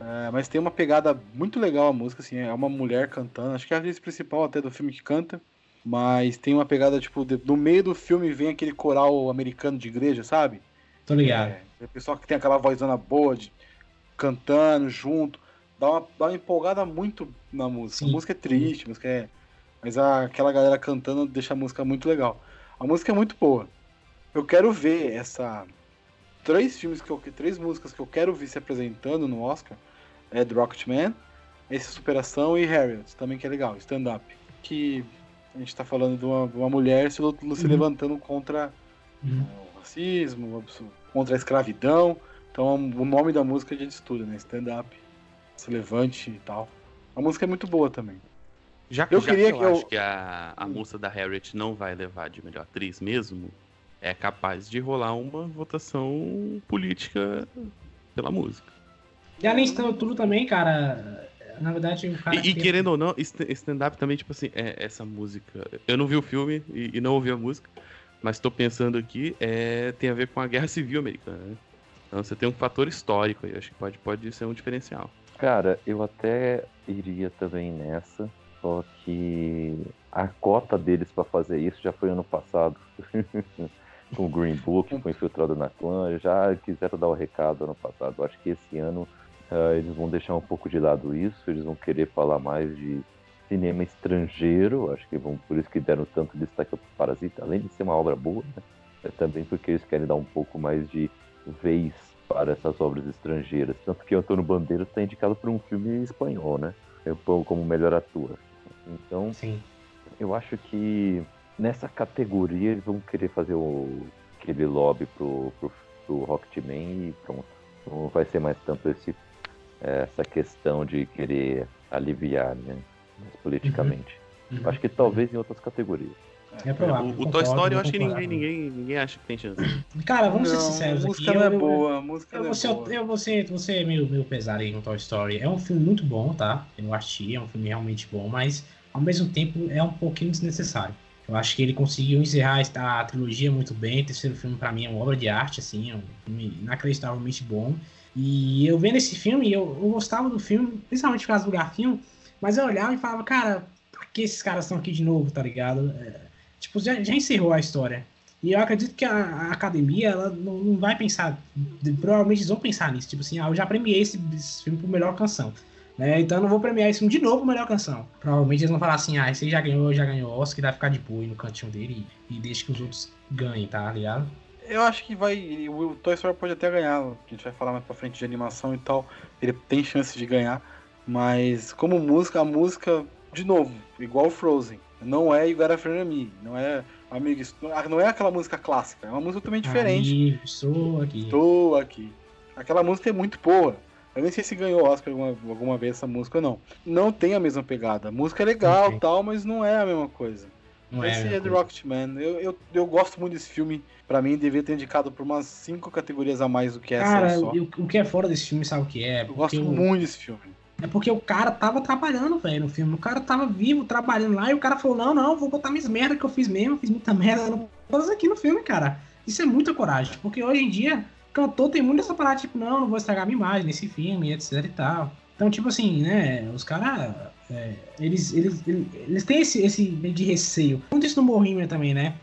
é, mas tem uma pegada muito legal a música, assim, é uma mulher cantando, acho que é a atriz principal até do filme que canta. Mas tem uma pegada, tipo, de- no meio do filme vem aquele coral americano de igreja, sabe? Tô ligado. É, o pessoal que tem aquela vozona boa de cantando junto, dá uma, dá uma empolgada muito na música. Sim. A música é triste, a música é. Mas a- aquela galera cantando deixa a música muito legal. A música é muito boa. Eu quero ver essa. Três filmes que eu. Três músicas que eu quero ver se apresentando no Oscar é The Rocketman, esse Superação e Harriet, também que é legal, stand-up. Que a gente tá falando de uma, de uma mulher se, Uhum. levantando contra Uhum. o racismo, contra a escravidão. Então o nome da música já diz tudo, né? Stand up, se levante e tal. A música é muito boa também. Já que Eu eu, queria que eu eu- acho que a, a moça da Harriet não vai levar de melhor atriz mesmo, é capaz de rolar uma votação política pela música. E além de tudo também, cara. Na verdade, o cara. E, e que- querendo ou não, st- stand-up também, tipo assim, é essa música. Eu não vi o filme e, e não ouvi a música, mas tô pensando aqui, é, tem a ver com a Guerra Civil Americana, né? Então você tem um fator histórico aí, acho que pode, pode ser um diferencial. Cara, eu até iria também nessa, só que a cota deles pra fazer isso já foi ano passado. Com o Green Book, foi infiltrado na clã, já quiseram dar o recado ano passado. Acho que esse ano ah, eles vão deixar um pouco de lado isso, eles vão querer falar mais de cinema estrangeiro, acho que vão por isso que deram tanto destaque pro Parasita, além de ser uma obra boa, né? É também porque eles querem dar um pouco mais de vez para essas obras estrangeiras. Tanto que o Antônio Bandeiras está indicado por um filme espanhol, né? É, Como melhor ator. Então, Sim. eu acho que nessa categoria eles vão querer fazer o, aquele lobby pro, pro, pro Rocketman e pronto. Não vai ser mais tanto esse, essa questão de querer aliviar, né? mais politicamente. Uhum. Acho que talvez em outras categorias. É provável. o o concordo, Toy Story eu acho que ninguém, ninguém, ninguém acha que tem chance. Cara, vamos ser Não, sinceros a aqui. música não é eu- boa, a música Eu não é ser, boa. eu vou ser, vou ser meio, meio pesado aí com Toy Story. É um filme muito bom, tá? Eu assisti, é um filme realmente bom, mas ao mesmo tempo é um pouquinho desnecessário. Eu acho que ele conseguiu encerrar a, a trilogia muito bem. O terceiro filme, pra mim, é uma obra de arte, assim, é um filme inacreditavelmente bom. E eu vendo esse filme, eu, eu gostava do filme, principalmente por causa do Garfinho, mas eu olhava e falava, cara, por que esses caras estão aqui de novo, tá ligado? É, tipo, já, já encerrou a história. E eu acredito que a, a academia, ela não, não vai pensar, provavelmente eles vão pensar nisso, tipo assim, ah, eu já premiei esse, esse filme por melhor canção. Né? Então eu não vou premiar esse filme de novo por melhor canção. Provavelmente eles vão falar assim, ah, esse já ganhou, já ganhou Oscar, vai ficar de boa no cantinho dele e, e deixa que os outros ganhem, tá ligado? Eu acho que vai. O Toy Story pode até ganhar. A gente vai falar mais pra frente de animação e tal. Ele tem chance de ganhar. Mas como música, a música, de novo, igual Frozen. Não é Friend Me. Não é amigo. Não é aquela música clássica. É uma música totalmente diferente. Estou aqui. Estou aqui. Aquela música é muito boa. Eu nem sei se ganhou Oscar alguma, alguma vez essa música ou não. Não tem a mesma pegada. A música é legal tem. tal, mas não é a mesma coisa. Não é, Esse mesma é The. Rocketman. Eu, eu, eu gosto muito desse filme. Pra mim, devia ter indicado por umas cinco categorias a mais do que essa Cara, só. o, o que é fora desse filme, sabe o que é? Eu gosto o- muito desse filme. É porque o cara tava trabalhando, velho, no filme. O cara tava vivo, trabalhando lá, e o cara falou: não, não, vou botar minhas merdas que eu fiz mesmo, fiz muita merda, não vou fazer aqui no filme, cara. Isso é muita coragem, porque hoje em dia, cantor tem muito essa parada, tipo, não, não vou estragar minha imagem nesse filme, etc e tal. Então, tipo assim, né, os caras, é, eles, eles, eles, têm esse, esse de receio. Muito isso no Bohemian também, né?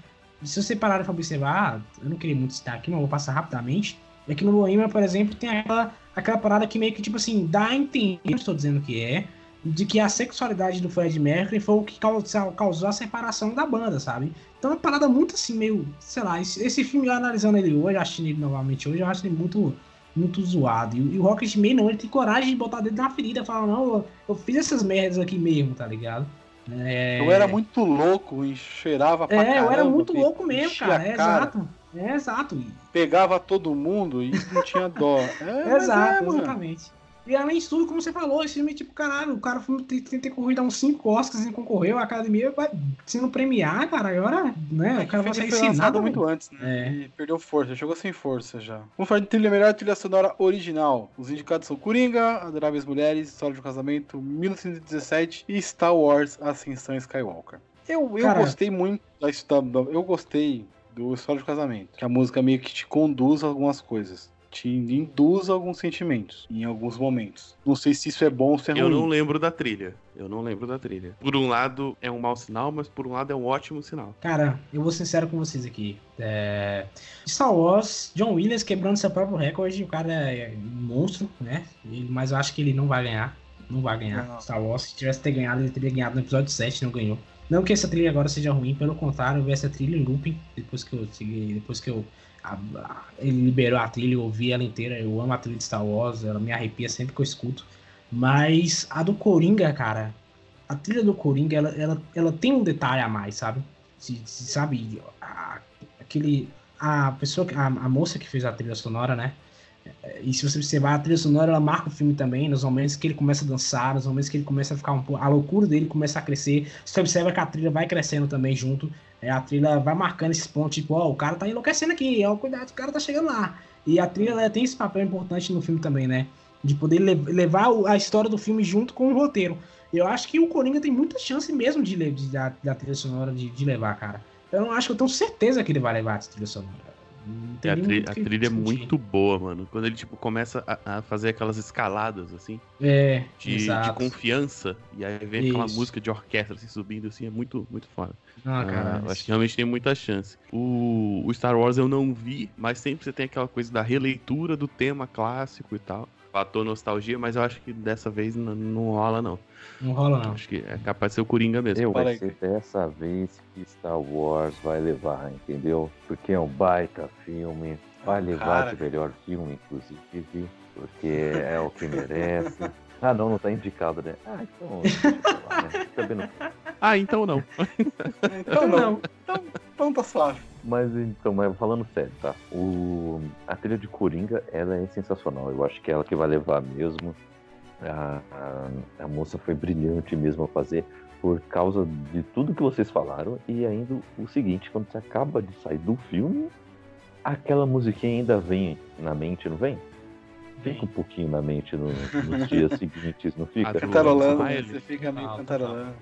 Se você parar pra observar, eu não queria muito citar aqui, mas vou passar rapidamente. É que no Bohemian, por exemplo, tem aquela, aquela parada que meio que, tipo assim, dá a entender, não estou dizendo que é, de que a sexualidade do Fred Mercury foi o que causou, causou a separação da banda, sabe? Então é uma parada muito assim, meio, sei lá, esse, esse filme, eu analisando ele hoje, assistindo ele novamente hoje, eu acho ele muito, muito zoado. E, o- e o Rocketman não, ele tem coragem de botar dentro da ferida, falar, não, eu, eu fiz essas merdas aqui mesmo, tá ligado? É... Eu era muito louco e cheirava pra É, eu era caramba, muito louco mesmo, cara. É exato. É exato. Pegava todo mundo e não tinha dó. É, mas Exato, é, exatamente. E além disso tudo, como você falou, esse filme, tipo, caralho, o cara foi, tem, tem, tem corrido a uns 5 Oscars e concorreu, a academia vai sendo premiar, cara, agora, né, o cara vai sair lançado nada. muito antes, né? É. E perdeu força, chegou sem força já. Vamos falar de trilha melhor trilha sonora original. Os indicados são Coringa, Adoráveis Mulheres, História de um Casamento, 1917 e Star Wars Ascensão Skywalker. Eu, eu Cara- gostei muito da história. Eu gostei do História de Casamento. Que a música meio que te conduz a algumas coisas. Te induz a alguns sentimentos em alguns momentos. Não sei se isso é bom ou se é ruim. Eu não lembro da trilha. Eu não lembro da trilha. Por um lado é um mau sinal, mas por um lado é um ótimo sinal. Cara, eu vou ser sincero com vocês aqui. É... Star Wars, John Williams quebrando seu próprio recorde, o cara é um monstro, né? Mas eu acho que ele não vai ganhar. Não vai ganhar. Não. Star Wars, se tivesse ter ganhado, ele teria ganhado no episódio 7, não ganhou. Não que essa trilha agora seja ruim, pelo contrário, eu vi essa trilha em looping, depois que eu segui, depois que eu. a- a- ele liberou a trilha, eu ouvi ela inteira. Eu amo a trilha de Star Wars, ela me arrepia sempre que eu escuto. Mas a do Coringa, cara, a trilha do Coringa, ela, ela, ela tem um detalhe a mais, sabe? Se, se- sabe, a- aquele. A pessoa, a, a moça que fez a trilha sonora, né? E se você observar, a trilha sonora ela marca o filme também, nos momentos que ele começa a dançar, nos momentos que ele começa a ficar um pouco. A loucura dele começa a crescer. Você observa que a trilha vai crescendo também junto. É, a trilha vai marcando esses pontos, tipo, ó, o cara tá enlouquecendo aqui, ó, cuidado, o cara tá chegando lá. E a trilha ela tem esse papel importante no filme também, né? De poder le- levar a história do filme junto com o roteiro. Eu acho que o Coringa tem muita chance mesmo de, de- da, da trilha sonora de, de levar, cara. Eu não acho que eu tenho certeza que ele vai levar essa trilha sonora. A, tri- a trilha é muito boa, mano. Quando ele, tipo, começa a, a fazer aquelas escaladas, assim, É, de, de confiança, e aí vem aquela Isso. música de orquestra, assim, subindo, assim, é muito, muito foda. Ah, Ah, cara. eu acho que realmente tem muita chance. O, o Star Wars eu não vi, mas sempre você tem aquela coisa da releitura do tema clássico e tal. Fator nostalgia, mas eu acho que dessa vez n- não rola, não. Não rola, não. Acho que é capaz de ser o Coringa mesmo. Eu vai ser dessa vez que Star Wars vai levar, entendeu? Porque é um baita filme, vai levar Cara. de melhor filme, inclusive, porque é o que merece. Ah, não, não tá indicado, né? Ah, então. lá, né? Também não- Ah, então não. Então não. Então, então tá suave. Mas então, mas falando sério, tá? O... A trilha de Coringa, ela é sensacional. Eu acho que é ela que vai levar mesmo. A, a, a moça foi brilhante mesmo a fazer por causa de tudo que vocês falaram. E ainda o seguinte, quando você acaba de sair do filme, aquela musiquinha ainda vem na mente, não vem? Fica um pouquinho na mente no- nos dias seguintes, não fica? Do- Cantarolando, né? Você fica meio cantarolando.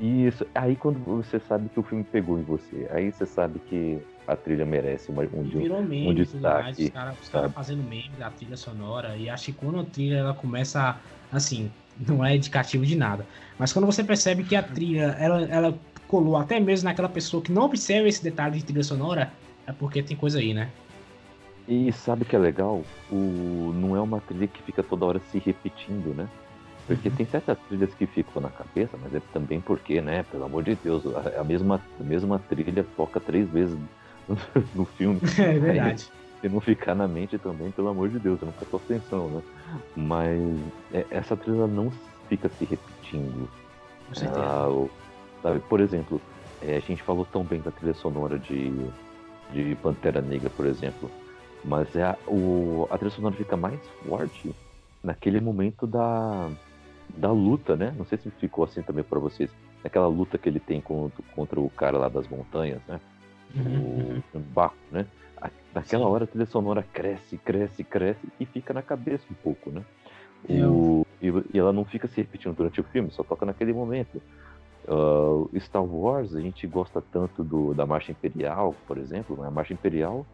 Isso. Aí quando você sabe que o filme pegou em você, aí você sabe que a trilha merece uma, um, Virou meme um e tudo mais, destaque, os caras cara fazendo meme da trilha sonora. E acho que quando a trilha ela começa, assim, não é indicativo de nada. Mas quando você percebe que a trilha, ela, ela colou até mesmo naquela pessoa que não observa esse detalhe de trilha sonora, é porque tem coisa aí, né? E sabe o que é legal? O... Não é uma trilha que fica toda hora se repetindo, né? Porque Uhum. tem certas trilhas que ficam na cabeça, mas é também porque, né? Pelo amor de Deus, a a mesma, a mesma trilha toca três vezes no filme. É verdade. Se não ficar na mente também, pelo amor de Deus, eu não presto atenção, né? Mas é, essa trilha não fica se repetindo. Com certeza. Ah, sabe, por exemplo, é, a gente falou tão bem da trilha sonora de, de Pantera Negra, por exemplo, mas é a, o, a trilha sonora fica mais forte naquele momento da, da luta, né? Não sei se ficou assim também para vocês. Naquela luta que ele tem contra, contra o cara lá das montanhas, né? Uhum, O Baco, né? A- Naquela Sim. hora a trilha sonora cresce, cresce, cresce e fica na cabeça um pouco, né? Eu- O, e, e ela não fica se repetindo durante o filme, só toca naquele momento. Ah, Star Wars, a gente gosta tanto do, da Marcha Imperial, por exemplo. né? A Marcha Imperial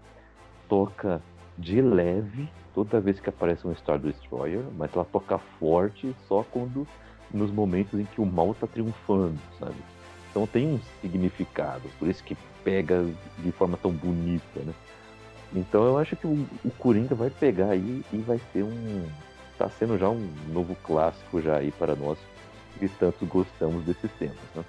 toca de leve toda vez que aparece um Star Destroyer, mas ela toca forte só quando nos momentos em que o mal tá triunfando, sabe? Então tem um significado, por isso que pega de forma tão bonita, né? Então eu acho que o, o Coringa vai pegar aí e vai ser um. tá sendo já um novo clássico já aí para nós que tanto gostamos desses temas, né?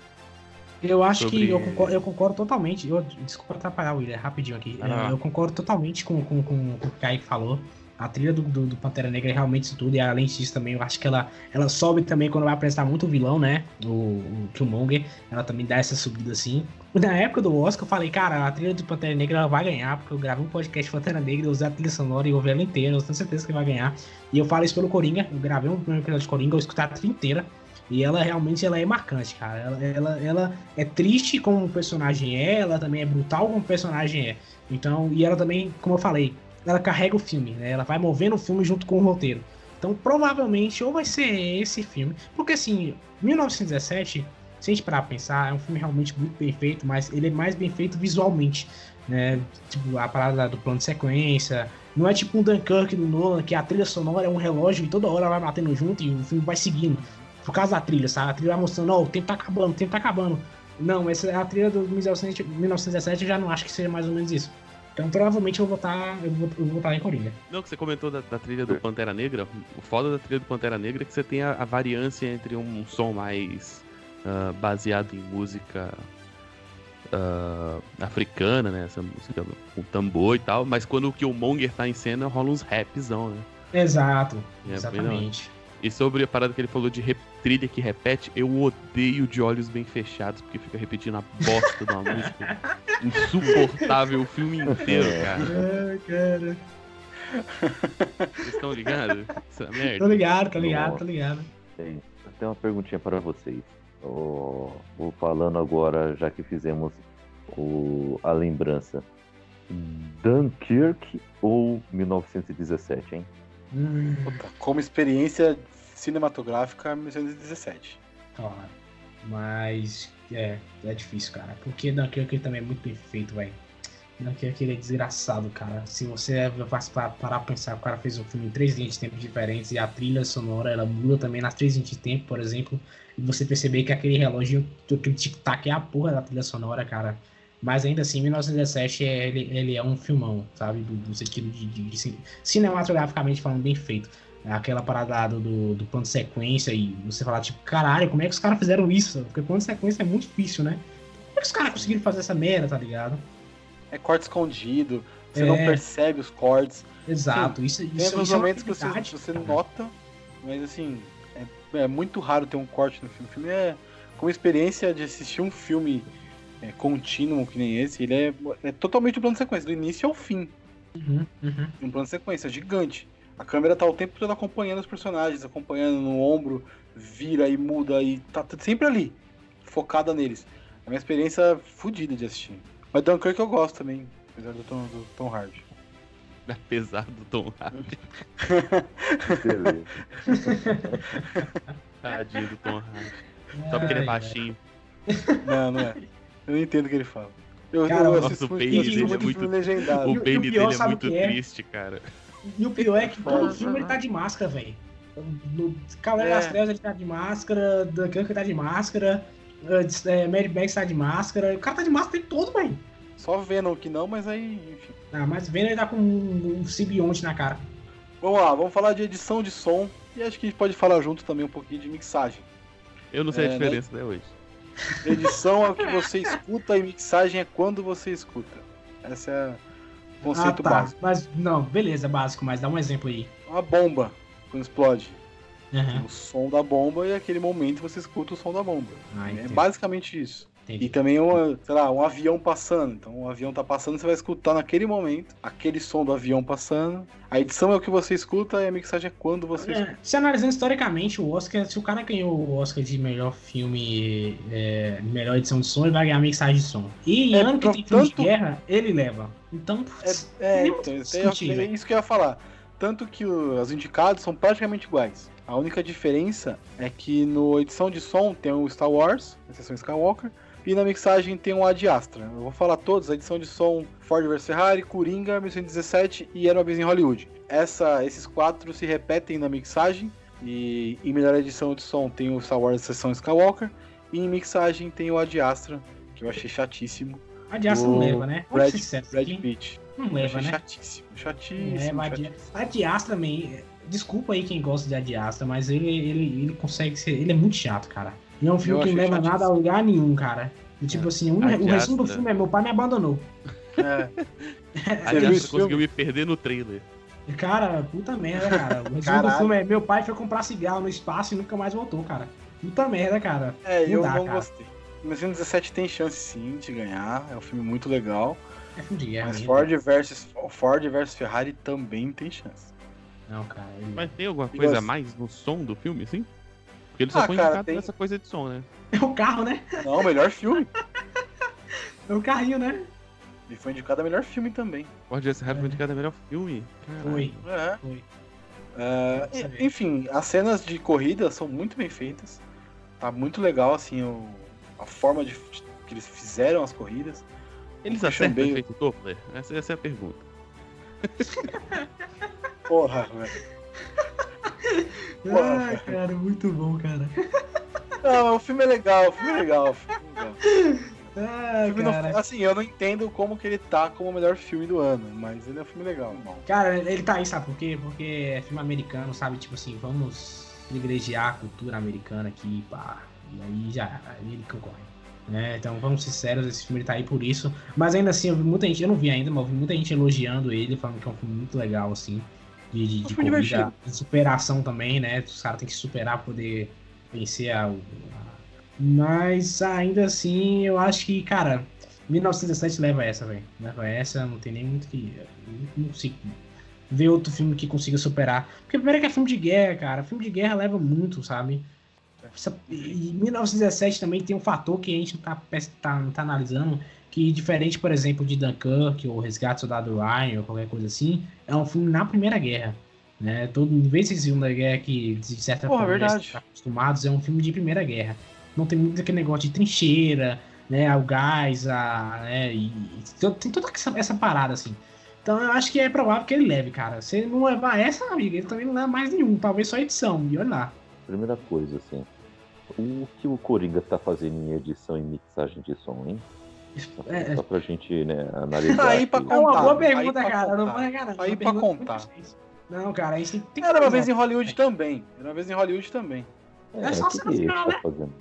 Eu acho Sobre- que eu concordo, eu concordo totalmente. Eu, desculpa atrapalhar, William, rapidinho aqui. Ah. Eu, eu concordo totalmente com, com, com, com o que o Kaique falou. A trilha do, do, do Pantera Negra é realmente isso tudo, e além disso também, eu acho que ela, ela sobe também quando vai apresentar muito o vilão, né? O, o Killmonger, ela também dá essa subida assim. Na época do Oscar, eu falei, cara, a trilha do Pantera Negra ela vai ganhar, porque eu gravei um podcast Pantera Negra, eu usei a trilha sonora e ouvi ela inteira, eu tenho certeza que vai ganhar. E eu falo isso pelo Coringa, eu gravei um primeiro episódio de Coringa, eu escutei a trilha inteira. E ela realmente ela é marcante, cara. Ela, ela, ela é triste como o personagem é, ela também é brutal como o personagem é. Então, e ela também, como eu falei, ela carrega o filme, né? Ela vai movendo o filme junto com o roteiro. Então, provavelmente, ou vai ser esse filme. Porque, assim, 1917, se a gente parar pra pensar, é um filme realmente muito bem feito, mas ele é mais bem feito visualmente, né? Tipo, a parada do plano de sequência. Não é tipo um Dunkirk do Nolan, que a trilha sonora é um relógio e toda hora vai batendo junto e o filme vai seguindo. Por causa da trilha, sabe? A trilha vai mostrando, ó, oh, o tempo tá acabando, o tempo tá acabando. Não, essa a trilha do 1917 eu já não acho que seja mais ou menos isso. Então provavelmente eu vou votar, eu vou, eu vou votar em Coringa. Não, que você comentou da, da, trilha do Pantera Negra. O foda da trilha do Pantera Negra é que você tem a, a variância entre um som mais uh, baseado em música uh, africana, né? Essa música com tambor e tal. Mas quando o Killmonger tá em cena, rola uns rapzão, né? Exato. É, exatamente. E sobre a parada que ele falou de trilha que repete, eu odeio de olhos bem fechados, porque fica repetindo a bosta da música. Insuportável o filme inteiro, cara. Ai, cara. Vocês estão ligados? Essa merda. Tô ligado, tô ligado, tô ligado. Tem, tem uma perguntinha para vocês. Oh, vou falando agora, já que fizemos o, a lembrança. Dunkirk ou 1917, hein? Hum. Como experiência cinematográfica, 1917. Claro. Mas é, é difícil, cara. Porque Dunkirk também é muito bem feito, velho. Dunkirk ele é desgraçado, cara. Se você parar pra pensar, o cara fez um filme em três linhas de tempo diferentes e a trilha sonora ela muda também nas três linhas de tempo, por exemplo. E você perceber que aquele relógio, aquele tic-tac é a porra da trilha sonora, cara. Mas ainda assim, 1917 é, ele, ele é um filmão, sabe? Do, do sentido de, de, de, cinematograficamente falando bem feito. Aquela parada do, do plano de sequência e você falar, tipo, caralho, como é que os caras fizeram isso? Porque plano de sequência é muito difícil, né? Como é que os caras conseguiram fazer essa merda, tá ligado? É corte escondido, você é... não percebe os cortes. Exato, isso, isso, Tem isso alguns é momentos que você, você nota, mas assim, é, é, muito raro ter um corte no filme. O filme é como experiência de assistir um filme é, contínuo que nem esse, ele é, é totalmente um plano de sequência, do início ao fim. Uhum, uhum. Um plano de sequência gigante. A câmera tá o tempo todo acompanhando os personagens, acompanhando no ombro, vira e muda e tá sempre ali, focada neles. É uma experiência fodida de assistir. Mas Dunkirk eu gosto também, apesar do Tom, do Tom Hardy. Apesar do Tom Hardy. Beleza. Tadinho do Tom Hardy. Só porque ele é baixinho. Não, não é. Eu não entendo o que ele fala. Eu, Cara, eu Nossa, o Bane dele é muito. E O e Bane dele é muito é? triste, cara. E o pior é que todo filme ele tá de máscara, velho. No Cavaleiro É. das Trevas ele tá de máscara, Dunkirk tá de máscara, é, Mad Max tá de máscara. O cara tá de máscara o tempo todo, velho. Só Venom que não, mas aí, enfim. Ah, mas vendo ele tá com um, um simbionte na cara. Vamos lá, vamos falar de edição de som e acho que a gente pode falar junto também um pouquinho de mixagem. Eu não sei É, a né? diferença até hoje. Edição é o que você escuta e mixagem é quando você escuta. Esse é o conceito ah, tá. básico. Mas, não, beleza, básico, mas dá um exemplo aí. Uma bomba, quando explode. Aham. O som da bomba e aquele momento você escuta o som da bomba. Ah, É basicamente isso. E entendi. também, uma, sei lá, um avião passando. Então, um avião tá passando, você vai escutar naquele momento aquele som do avião passando. A edição é o que você escuta e a mixagem é quando você escuta. É, se analisando historicamente o Oscar, se o cara ganhou o Oscar de melhor filme, é, melhor edição de som, ele vai ganhar mixagem de som. E em É, ano que tem filme de guerra, ele leva. Então, putz, É, nem então, é, discutir, é isso que eu ia falar. Tanto que os indicados são praticamente iguais. A única diferença é que no edição de som tem o Star Wars, a seção Skywalker, e na mixagem tem o Ad Astra. Eu vou falar todos, a edição de som Ford vs Ferrari, Coringa, 1917 e Era uma vez em Hollywood. Essa, esses quatro se repetem na mixagem, e em melhor edição de som tem o Star Wars, a seção Skywalker, e em mixagem tem o Ad Astra, que eu achei chatíssimo. a de Astra não leva, né? Brad, sinceros Brad Pitt. Não leva, né? chatíssimo, chatíssimo. É, mas chatíssimo. de- a de Astra também. Desculpa aí quem gosta de A de Astra, mas ele, ele, ele consegue ser. Ele é muito chato, cara. E é um filme Eu que não leva nada a lugar nenhum, cara. E, tipo É. assim, um- o resumo do Astra. filme é meu pai me abandonou. É. A Você viu Diana esse conseguiu me perder no trailer. Cara, puta merda, cara. O resumo do filme é: meu pai foi comprar cigarro no espaço e nunca mais voltou, cara. Puta merda, cara. É, Não eu dá, não cara. gostei. 1917 tem chance sim de ganhar, é um filme muito legal. É filme de guerra Mas. Ford versus, Ford versus Ferrari também tem chance. Não, cara. ele- Mas tem alguma E coisa a você? mais no som do filme, assim? Porque ele só Ah, foi cara, indicado tem- nessa coisa de som, né? É o carro, né? Não, melhor filme. É o carrinho, né? Ele foi indicado a melhor filme também. Ford vs Ferrari É. foi indicado a melhor filme. Caralho. Foi. É. Foi. E- enfim, as cenas de corrida são muito bem feitas. Tá muito legal, assim, o- a forma de, que eles fizeram as corridas. Eles O Christian acertam o Bale- efeito Doppler? Essa, essa é a pergunta. Porra, velho. Ai, cara, muito bom, cara. Não, o filme é legal, o filme é legal. O filme é legal. Filme não- assim, eu não entendo como que ele tá como o melhor filme do ano, mas ele é um filme legal. Cara, ele tá aí, sabe por quê? Porque é filme americano, sabe? Tipo assim, vamos privilegiar a cultura americana aqui, pá. E aí já, aí ele concorre. Né? Então, vamos ser sérios, esse filme tá aí por isso. Mas ainda assim, eu vi muita gente, eu não vi ainda, mas eu vi muita gente elogiando ele, falando que é um filme muito legal, assim. De, de, de corrida, de superação também, né? Os caras têm que superar pra poder vencer a, a- Mas ainda assim, eu acho que, cara, 1917 leva essa, velho. Leva essa, não tem nem muito que. Não consigo ver outro filme que consiga superar. Porque primeiro que é filme de guerra, cara. Filme de guerra leva muito, sabe? E 1917 também tem um fator que a gente não tá, tá, não tá analisando, que diferente, por exemplo, de Dunkirk ou Resgate do Soldado Ryan ou qualquer coisa assim, é um filme na Primeira Guerra. Né? Todo, em vez de ser Segunda Guerra que, de certa Porra, forma, estão acostumados, é um filme de Primeira Guerra. Não tem muito aquele negócio de trincheira, né? O gás, a, né? E, e tem toda essa, essa parada, assim. Então eu acho que é provável que ele leve, cara. Se ele não levar essa, amiga, ele também não leva mais nenhum. Talvez só edição. E olha lá. Primeira coisa, assim. O que o Coringa tá fazendo em edição e mixagem de som, hein? Só, É, só pra gente, né, analisar. Aí pra aqui. É uma contar, boa aí pergunta, pra cara. Não contar. vou. Aí pra contar. Não, cara, a gente tem, que Era uma vez em. Hollywood também. Era uma vez em Hollywood também. É, É só ele assinar, tá né? fazendo?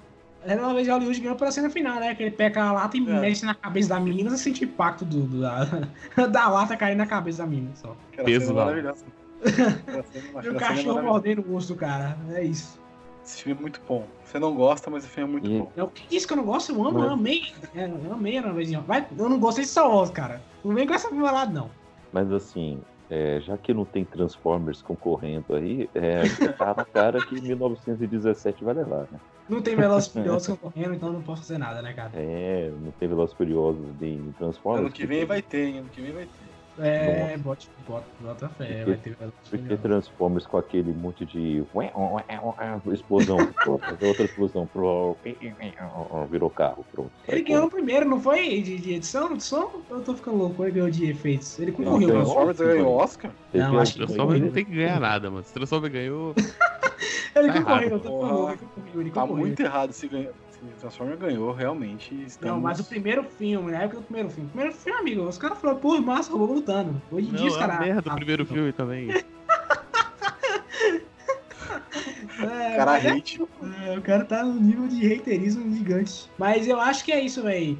Era uma vez em Hollywood ganhou pela cena final, né? Que ele pega a lata e É. mexe na cabeça da menina, você sente o impacto do, do- da, da lata cair na cabeça da menina só. Peso cena cena- E o cena é cachorro mordendo o osso do cara. É isso. Esse filme é muito bom. Você não gosta, mas esse filme é muito E- bom. É o que disse que eu não gosto, eu amo, eu amei. É, eu amei vez em Vai, Eu não gostei de Star Wars, cara. Não vem com essa malada, não. Mas assim, é, já que não tem Transformers concorrendo aí, é, tá na cara que 1917 vai levar, né? Não tem Velozes Furiosos concorrendo, então não posso fazer nada, né, cara? É, não tem Velozes Furiosos de Transformers. Ano que vem vai ter, hein? Ano que vem vai ter. É, bota, bota, bota fé, vai ter Porque. Transformers com aquele monte de explosão, pronto, outra explosão, pronto, virou carro, pronto. Ele ganhou no primeiro, não foi? De, de edição, de som? Eu tô ficando louco, ele ganhou de efeitos. Ele concorreu. Transformers Oscar, ganhou. Oscar? Não, acho que Transformers não tem que ganhar nada, mano. Se Transformers ganhou. Ele Tá concorreu, ele concorreu, Tá concorreu. muito errado se ganhar. Transformers ganhou, realmente. Estamos... Não, mas o primeiro filme, na época do primeiro filme. Primeiro filme, amigo, os caras falaram, pô, massa, robô lutando. Hoje em dia os Não, caras. merda do ah, primeiro não. filme também. É, Cara é- hate. é, o cara tá num nível de haterismo gigante. Mas eu acho que é isso, velho.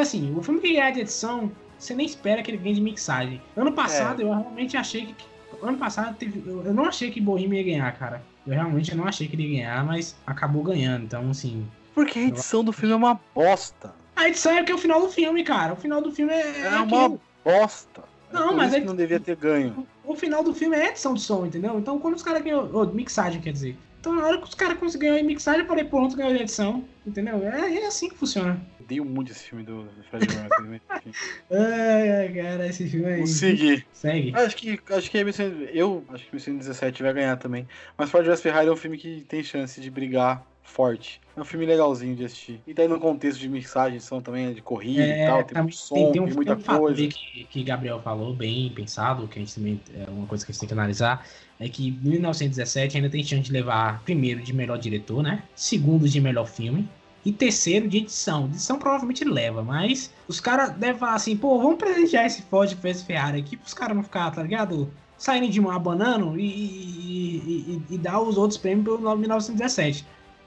Assim, o filme que ganhar de edição, você nem espera que ele ganhe de mixagem. Ano passado, eu realmente achei que. Ano passado, teve, eu, eu não achei que Bohemian ia ganhar, cara. Eu realmente não achei que ele ia ganhar, mas acabou ganhando. Então, assim. Porque a edição do filme é uma bosta. A edição é que é o final do filme, cara. O final do filme é. É é uma aquilo. bosta. É Não, por mas é não devia ter ganho. O final do filme é edição de som, entendeu? Então quando os caras ganham. Ô, mixagem, quer dizer. Então na hora que os caras conseguiram a mixagem, eu falei, pronto, ganhou a edição. Entendeu? É, é assim que funciona. Odeio muito esse filme do do Fred Mercury. Ai, ai, cara, esse filme aí. Vamos seguir. Segue. Acho que, acho que a Missão, eu acho que 1917 vai ganhar também. Mas Ford vs Ferrari é um filme que tem chance de brigar forte. É um filme legalzinho de assistir. E daí no contexto de mixagem, são também de corrida e É, tal, tem muito som, tem, tem, tem um, muita tem um coisa. que, que Gabriel falou, bem pensado, que a gente também. É uma coisa que a gente tem que analisar. É que 1917 ainda tem chance de levar primeiro de melhor diretor, né? Segundo de melhor filme. E terceiro de edição. Edição provavelmente leva, mas os caras devem falar assim, pô, vamos presentear esse Ford vs Ferrari aqui pros caras não ficar, tá ligado? Saindo de uma banana e, e, e, e dar os outros prêmios pelo 1917.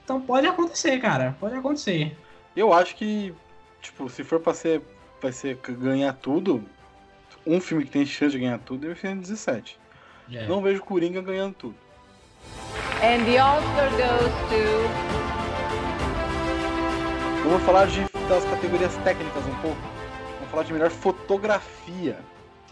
Então pode acontecer, cara. Pode acontecer. Eu acho que, tipo, se for pra ser, pra ser ganhar tudo, um filme que tem chance de ganhar tudo é o 1917. É. Não vejo Coringa ganhando tudo. And the Oscar goes to. Vamos falar de, das categorias técnicas um pouco. Vamos falar de melhor fotografia.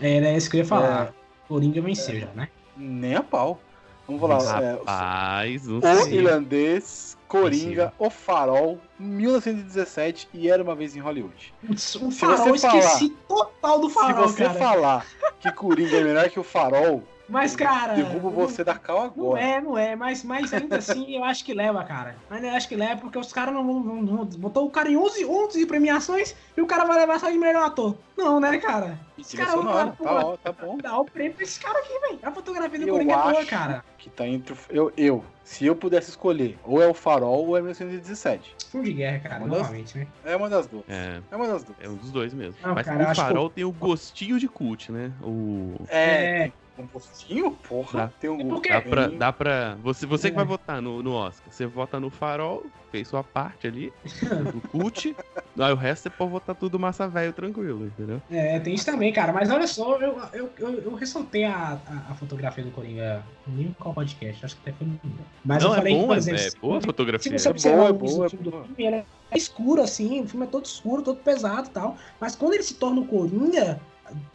Era isso que eu ia falar. É. Coringa venceu já, né? Nem a pau. Vamos falar. é, Rapaz, não o. Irlandês, Coringa, O Farol, 1917 e Era Uma Vez em Hollywood. Putz, O Se farol, você esqueci total do farol, Se você cara. falar que Coringa é melhor que o Farol, Mas, cara. derrubo você da cal Não agora. é, não é, mas, mas ainda assim eu acho que leva, cara. Ainda acho que leva porque os caras não, não, não, não- Botou o cara em 11, 11 premiações e o cara vai levar só de melhor ator. Não, né, cara? Trilha caras vão sonora, falar, tá, pô, ó, tá bom. dá o prêmio pra esse cara aqui, velho. A fotografia do Eu Coringa é boa, cara. Que tá entre. o- Eu, eu, se eu pudesse escolher, ou é o Farol ou é 1917. Filme de guerra, cara, Uma das- novamente, né? É uma das duas. É, É uma das duas. é um dos dois mesmo. Não, Mas cara, o acho que farol tem o gostinho de cult, né? O. É, É. um postinho? Porra, Dá. tem um É porque- Dá pra. Dá pra você você que vai É. votar no, no Oscar. Você vota no farol, fez sua parte ali, no cult. aí o resto você pode votar tudo massa velho tranquilo, entendeu? É, tem isso também, cara. Mas olha só, eu, eu, eu, eu ressaltei a, a, a fotografia do Coringa em qual podcast, acho que até foi no Mas não, eu falei é bom, por é, exemplo, é boa a se fotografia. você É observar boa, é boa, do filme, é boa. filme, é escuro, assim, o filme é todo escuro, todo pesado e tal. Mas quando ele se torna o Coringa,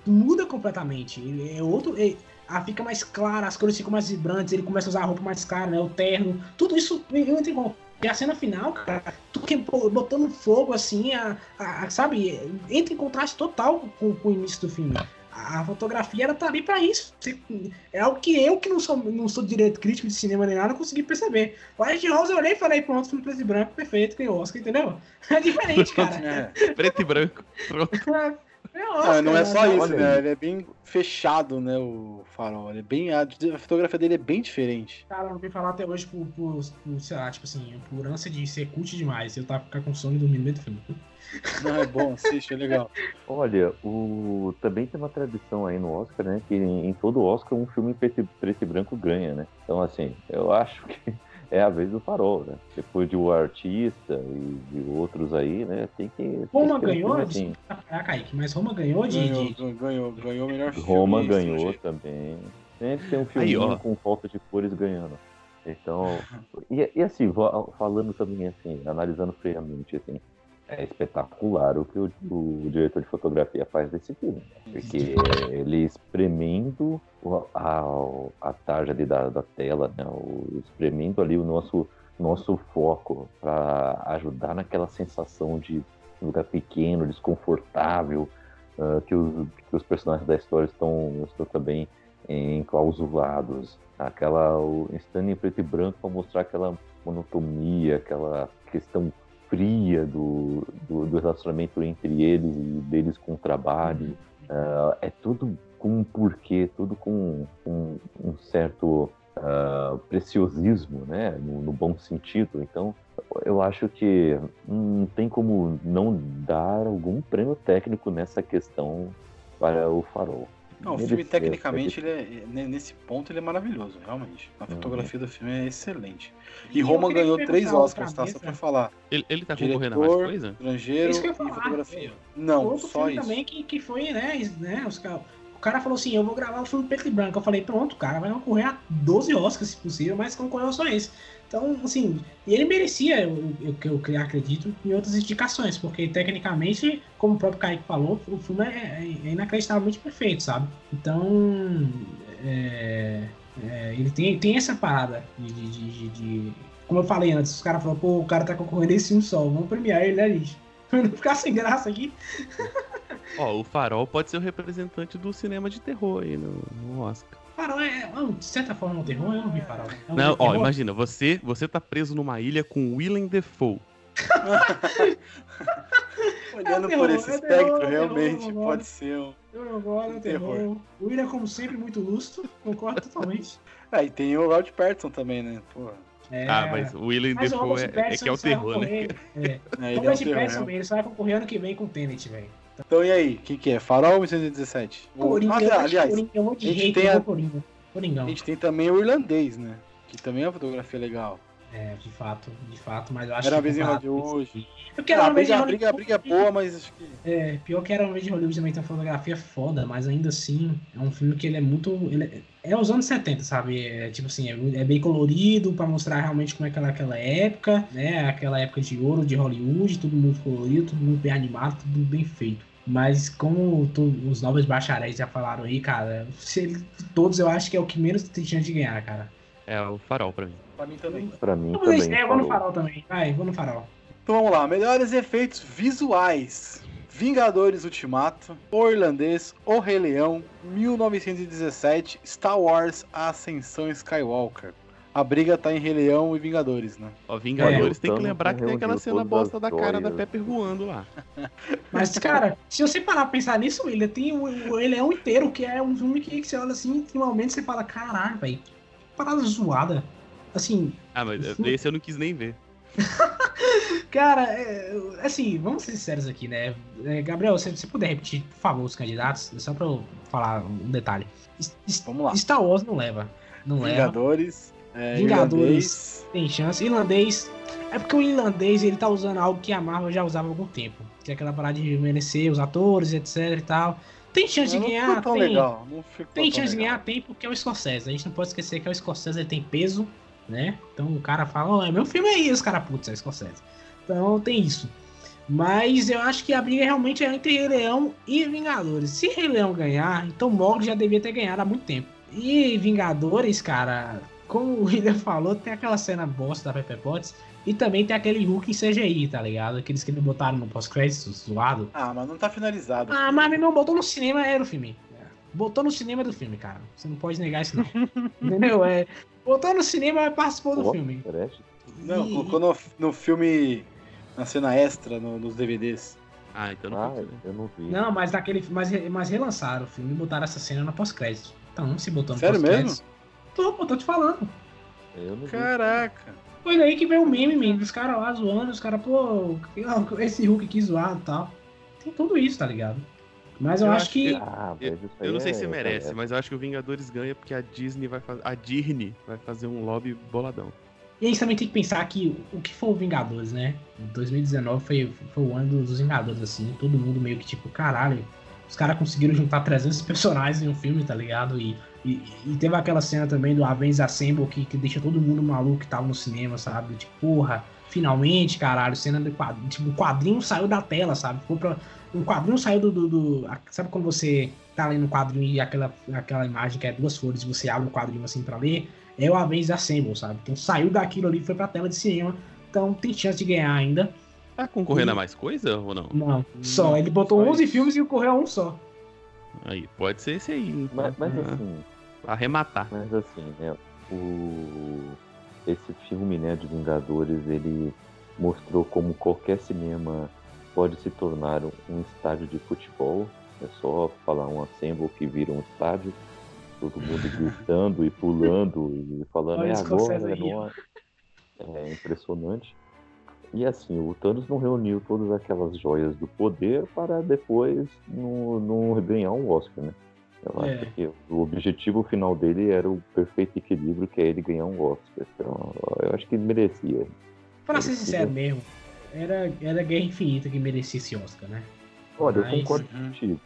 muda completamente. Ele é outro. ele- ah, fica mais claro, as cores ficam mais vibrantes, ele começa a usar a roupa mais clara, né? O terno. Tudo isso entra em conta. E a cena final, cara, tudo que botando fogo assim, a, a- sabe, entra em contraste total com, com o início do filme. A, fotografia ela tá ali pra isso. É algo que eu, que não sou, não sou direito crítico de cinema nem nada, consegui perceber. O Ed Rose eu olhei e falei, pronto, filme preto e branco, perfeito, ganhou Oscar, entendeu? É diferente, cara. É. Preto e branco. Pronto. É Oscar, Não, não é só né? isso, né? Ele é bem fechado, né? O farol. Ele é bem. A, fotografia dele é bem diferente. Cara, eu não vim falar até hoje por, por, por, sei lá, tipo assim, por ânsia de ser cult demais. Eu tava ficar com sono e dormindo meio do filme. Não, é bom, assiste, é legal. Olha, o... também tem uma tradição aí no Oscar, né? Que em em todo Oscar um filme preto, preto e branco ganha, né? Então, assim, eu acho que é a vez do farol, né? Depois de O Artista e de outros aí, né? Tem que. Roma ganhou? filme assim. Atrapalhar, Kaique, mas Roma ganhou de. Ganhou, de- ganhou, ganhou o melhor filme. Roma ganhou estrangeiro. também. Sempre tem um ó. com falta de cores ganhando. Então, e, e assim, falando também assim, analisando friamente, assim, é espetacular o que o, o diretor de fotografia faz desse filme. né? Porque ele espremendo a, a tarja ali da, da tela, né? o, espremendo ali o nosso, nosso foco para ajudar naquela sensação de lugar pequeno, desconfortável, ah, que, os, que os personagens da história estão, estão também enclausulados. Aquela o estando em preto e branco para mostrar aquela monotonia, aquela questão fria do, do, do relacionamento entre eles e deles com o trabalho. Ah, é tudo com um porquê, tudo com um, um certo ah, preciosismo, né? No, no bom sentido. Então, eu acho que não tem como não dar algum prêmio técnico nessa questão para o Farol. Não, o filme tecnicamente, ele é, nesse ponto, ele é maravilhoso, realmente. A fotografia do filme é excelente. E eu Roma ganhou três Oscars, tá? Só pra falar. Ele, ele tá concorrendo a mais Diretor, coisa? estrangeiro Isso que eu ia e falar. fotografia. Não, Outro só filme isso. também que, que foi, né, né os, ca- o cara falou assim, eu vou gravar um filme preto e branco. Eu falei, pronto, cara, vai concorrer a 12 Oscars, se possível, mas concorreu só esse. Então, assim, e ele merecia, eu, eu, eu, acredito, em outras indicações, porque tecnicamente, como o próprio Kaique falou, o filme é, é inacreditavelmente perfeito, sabe? Então, é, é, ele tem, tem essa parada de, de, de- de- Como eu falei antes, os caras falaram, pô, o cara tá concorrendo esse filme só, vamos premiar ele, né, gente? Pra não ficar sem graça aqui. Ó, o Farol pode ser o representante do cinema de terror aí no, no Oscar. Farol é, é, de certa forma, um terror, eu não vi Farol. É um Não, ó, terror? imagina, você, você tá preso numa ilha com Willem Dafoe. Olhando É terror, por esse é espectro, terror, é realmente terror, pode ser um. Eu não gosto, é um Terror. terror. O William, como sempre, muito lustro, concordo totalmente. Ah, e tem o Rod Patterson também, né? Porra. É, Ah, mas o Willem mas o Robert é, é Pattinson que é o terror, né? É, É, o ele é um Robert terror, Pattinson, ele só vai concorrer ano que vem com o Tenet, velho. Então e aí, quem que é? Farol ou 1917? O- Coringa, eu acho aliás, Coringa, eu vou de a gente tem eu a- Coringa. Coringão. a gente tem também o irlandês, né? Que também é uma fotografia legal. É, de fato, de fato, mas eu acho Era uma que. vez em comparado com Hollywood. esse- É porque era Ah, a uma vez em briga, a briga, a Hollywood. briga é boa, mas acho que. É, pior que era uma vez de Hollywood também tem uma fotografia foda, mas ainda assim é um filme que ele é muito. Ele é, é os anos 70, sabe? É tipo assim, é, é bem colorido pra mostrar realmente como é que era aquela época, né? Aquela época de ouro de Hollywood, tudo muito colorido, tudo muito bem animado, tudo bem feito. Mas como tu- os novos bacharéis já falaram aí, cara, se todos eu acho que é o que menos tem chance de ganhar, cara. É o farol pra mim. Pra mim também. Pra mim Vamos também. é, eu vou no farol também. Vai, vou no farol. Então vamos lá, melhores efeitos visuais. Vingadores Ultimato, O Irlandês, O Rei Leão, 1917, Star Wars, A Ascensão Skywalker. A briga tá em Rei Leão e Vingadores, né? Ó, Vingadores É, tem que o lembrar que tem aquela cena bosta da cara da. Pepper voando lá. Mas, cara, se você parar pra pensar nisso, ele tem o, o Ele é um inteiro, que é um filme que, que você olha assim, momento você fala, caralho, velho, que parada zoada. Assim, Ah, mas esse eu não quis nem ver. cara, é, assim, vamos ser sinceros aqui, né? É, Gabriel, se você puder repetir, por favor, os candidatos, só pra eu falar um detalhe. S- Vamos lá. Star Wars não leva. Não leva. Vingadores, é, Vingadores. Irlandês, Tem chance. Irlandês. É porque o irlandês ele tá usando algo que a Marvel já usava há algum tempo. Que é aquela parada de rejuvenescer os atores, etc e tal. Tem chance de não ganhar? ficou tão tem. legal. Não ficou Tem tão chance de legal. ganhar? Tem, porque é o Scorsese. A gente não pode esquecer que é o Scorsese, ele tem peso, né? Então o cara fala, é meu filme aí, os caras, putz, é Scorsese. Então tem isso. Mas eu acho que a briga realmente é entre Rei Leão e Vingadores. Se Rei Leão ganhar, então Mogli já devia ter ganhado há muito tempo. E Vingadores, cara, como o William falou, tem aquela cena bosta da Pepper Potts e também tem aquele Hulk em CGI, tá ligado? Aqueles que eles botaram no pós-crédito, zoado. Ah, mas não tá finalizado. Ah, mas meu irmão botou no cinema era o filme. Botou no cinema do filme, cara. Você não pode negar isso, não. Entendeu? É, botou no cinema e participou do Ó, filme. Trash. Não, E- colocou no, no filme, na cena extra, no- nos DVDs. Ah, então não Ah, pode eu não vi. Não, mas naquele. Mas, mas relançaram o filme e botaram essa cena no pós-crédito. Então, se botou no Sério pós-crédito. Tô, pô, tô te falando. Eu não vi. Caraca. Foi daí que veio o meme, meme, dos caras lá zoando, os caras, pô, esse Hulk aqui zoado e tal. Tem tudo isso, tá ligado? Mas eu, Eu acho acho que. que- Ah, Eu, aí eu não sei é- se merece, é- mas eu acho que o Vingadores ganha porque a Disney vai fazer. A Disney vai fazer um lobby boladão. E a gente também tem que pensar que o que foi o Vingadores, né? 2019 foi, foi o ano dos Vingadores, assim. Todo mundo meio que tipo, caralho. Os caras conseguiram juntar 300 personagens em um filme, tá ligado? E, e, e teve aquela cena também do Avengers Assemble que, que deixa todo mundo maluco que tava no cinema, sabe? Tipo, porra, finalmente, caralho, cena do quadrinho. Tipo, o quadrinho saiu da tela, sabe? Ficou pra, um quadrinho saiu do, do, do- a- Sabe quando você tá lendo um quadrinho e aquela, aquela imagem que é duas folhas e você abre o quadrinho assim pra ler? É o Avengers Assemble, sabe? Então saiu daquilo ali e foi pra tela de cinema. Então tem chance de ganhar ainda. Tá concorrendo E- a mais coisa ou não? Não, só. Ele botou só 11 isso. filmes e correu a um só. Aí, pode ser esse aí. então. Mas, mas Ah, assim, Arrematar. mas assim, né? O... Esse filme, né, de Vingadores, ele mostrou como qualquer cinema pode se tornar um estádio de futebol. É só falar um assemble que vira um estádio. Todo mundo gritando e pulando e falando, Olha é Scorsese agora, é. É impressionante. E assim, o Thanos não reuniu todas aquelas joias do poder para depois não, não ganhar um Oscar, né? Eu É. acho que o objetivo final dele era o perfeito equilíbrio, que é ele ganhar um Oscar. Então, eu acho que ele merecia. Pra ser sincero mesmo, era, era Guerra Infinita que merecia esse Oscar, né? Olha, eu Mas- concordo Uhum. contigo.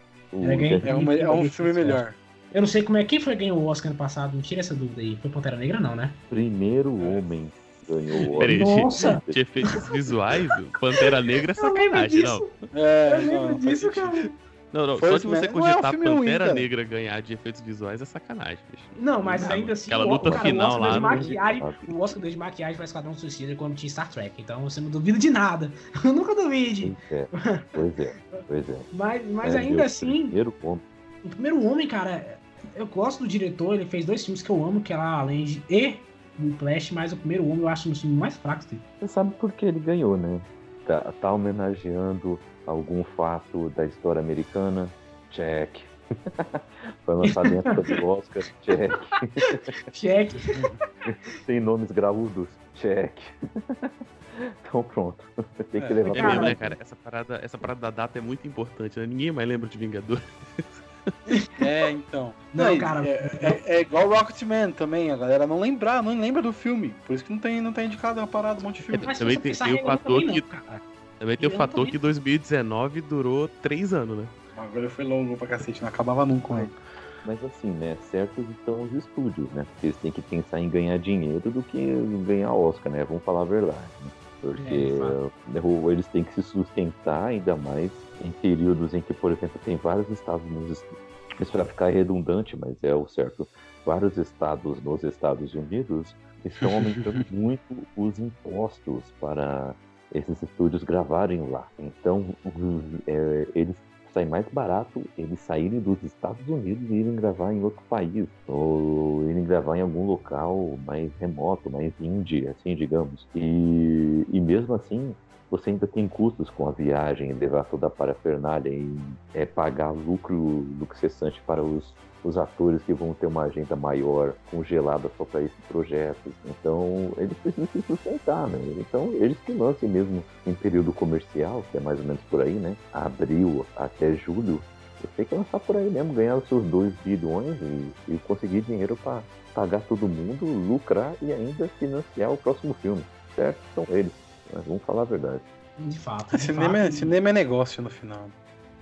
É, uma- é um filme melhor. Eu não sei como é quem foi que ganhou o Oscar ano passado, não tira essa dúvida aí. Foi Pantera Negra, não, né? primeiro homem ganhou o Peraí, Oscar. Nossa! de efeitos visuais, Pantera Negra é Eu lembro sacanagem, não. disso, É, eu não, lembro não disso, cara. Não, não, Foi só de você. Não é um cogitar ruim, Pantera cara. Negra ganhar de efeitos visuais é sacanagem, bicho. Não, mas Ah, ainda assim, aquela luta cara, final o Oscar lá de no- maquiagem, o Oscar de maquiagem para Esquadrão Suicida quando tinha Star Trek. Então você não duvida de nada. Eu nunca duvide. Pois é, pois é, pois é. Mas, mas É, ainda assim, Primeiro homem. o primeiro homem, cara, eu gosto do diretor, ele fez dois filmes que eu amo, que é lá além de e o Flash, mas o primeiro homem eu acho um dos filmes mais fracos dele. Você sabe por que ele ganhou, né? Tá, tá homenageando algum fato da história americana? Check. Foi lançado em época do Oscar? Check. Cheque. Tem nomes graúdos? Check. Então pronto. Tem que É, levar É pra mesmo, né, cara? Essa parada, essa parada da data é muito importante, né? Ninguém mais lembra de Vingador. É, então. Não, e- cara, É, é- é igual Rocketman também, a galera não lembrar, não lembra do filme. Por isso que não tem, não tem indicado uma parada, um monte de filme. Se Também tem- tem o fator que- não, cara. Também tem o fator também. que 2019 durou três anos, né? Agora foi longo pra cacete, não acabava nunca. né? Mas assim, né? Certos estão os estúdios, né? Porque eles têm que pensar em ganhar dinheiro do que em ganhar Oscar, né? Vamos falar a verdade. Né? Porque É, eles têm que se sustentar ainda mais em períodos em que, por exemplo, tem vários estados nos isso para ficar redundante, mas é o certo. Vários estados nos Estados Unidos estão aumentando muito os impostos para esses estúdios gravarem lá. Então, é, eles sai mais barato eles saírem dos Estados Unidos e irem gravar em outro país, ou irem gravar em algum local mais remoto, mais indie, assim, digamos. E, e mesmo assim, você ainda tem custos com a viagem, levar toda a parafernália e é, pagar lucro, lucro cessante para os, os atores que vão ter uma agenda maior, congelada só para esse projeto. Então, eles precisam se sustentar, né? Então, eles que lancem mesmo em período comercial, que é mais ou menos por aí, né? Abril até julho, você tem que lançar por aí mesmo, ganhar os seus 2 bilhões e, e conseguir dinheiro para pagar todo mundo, lucrar e ainda financiar o próximo filme, certo? São eles. Mas vamos falar a verdade. De fato. de Cinema, é- fato. cinema é negócio no final.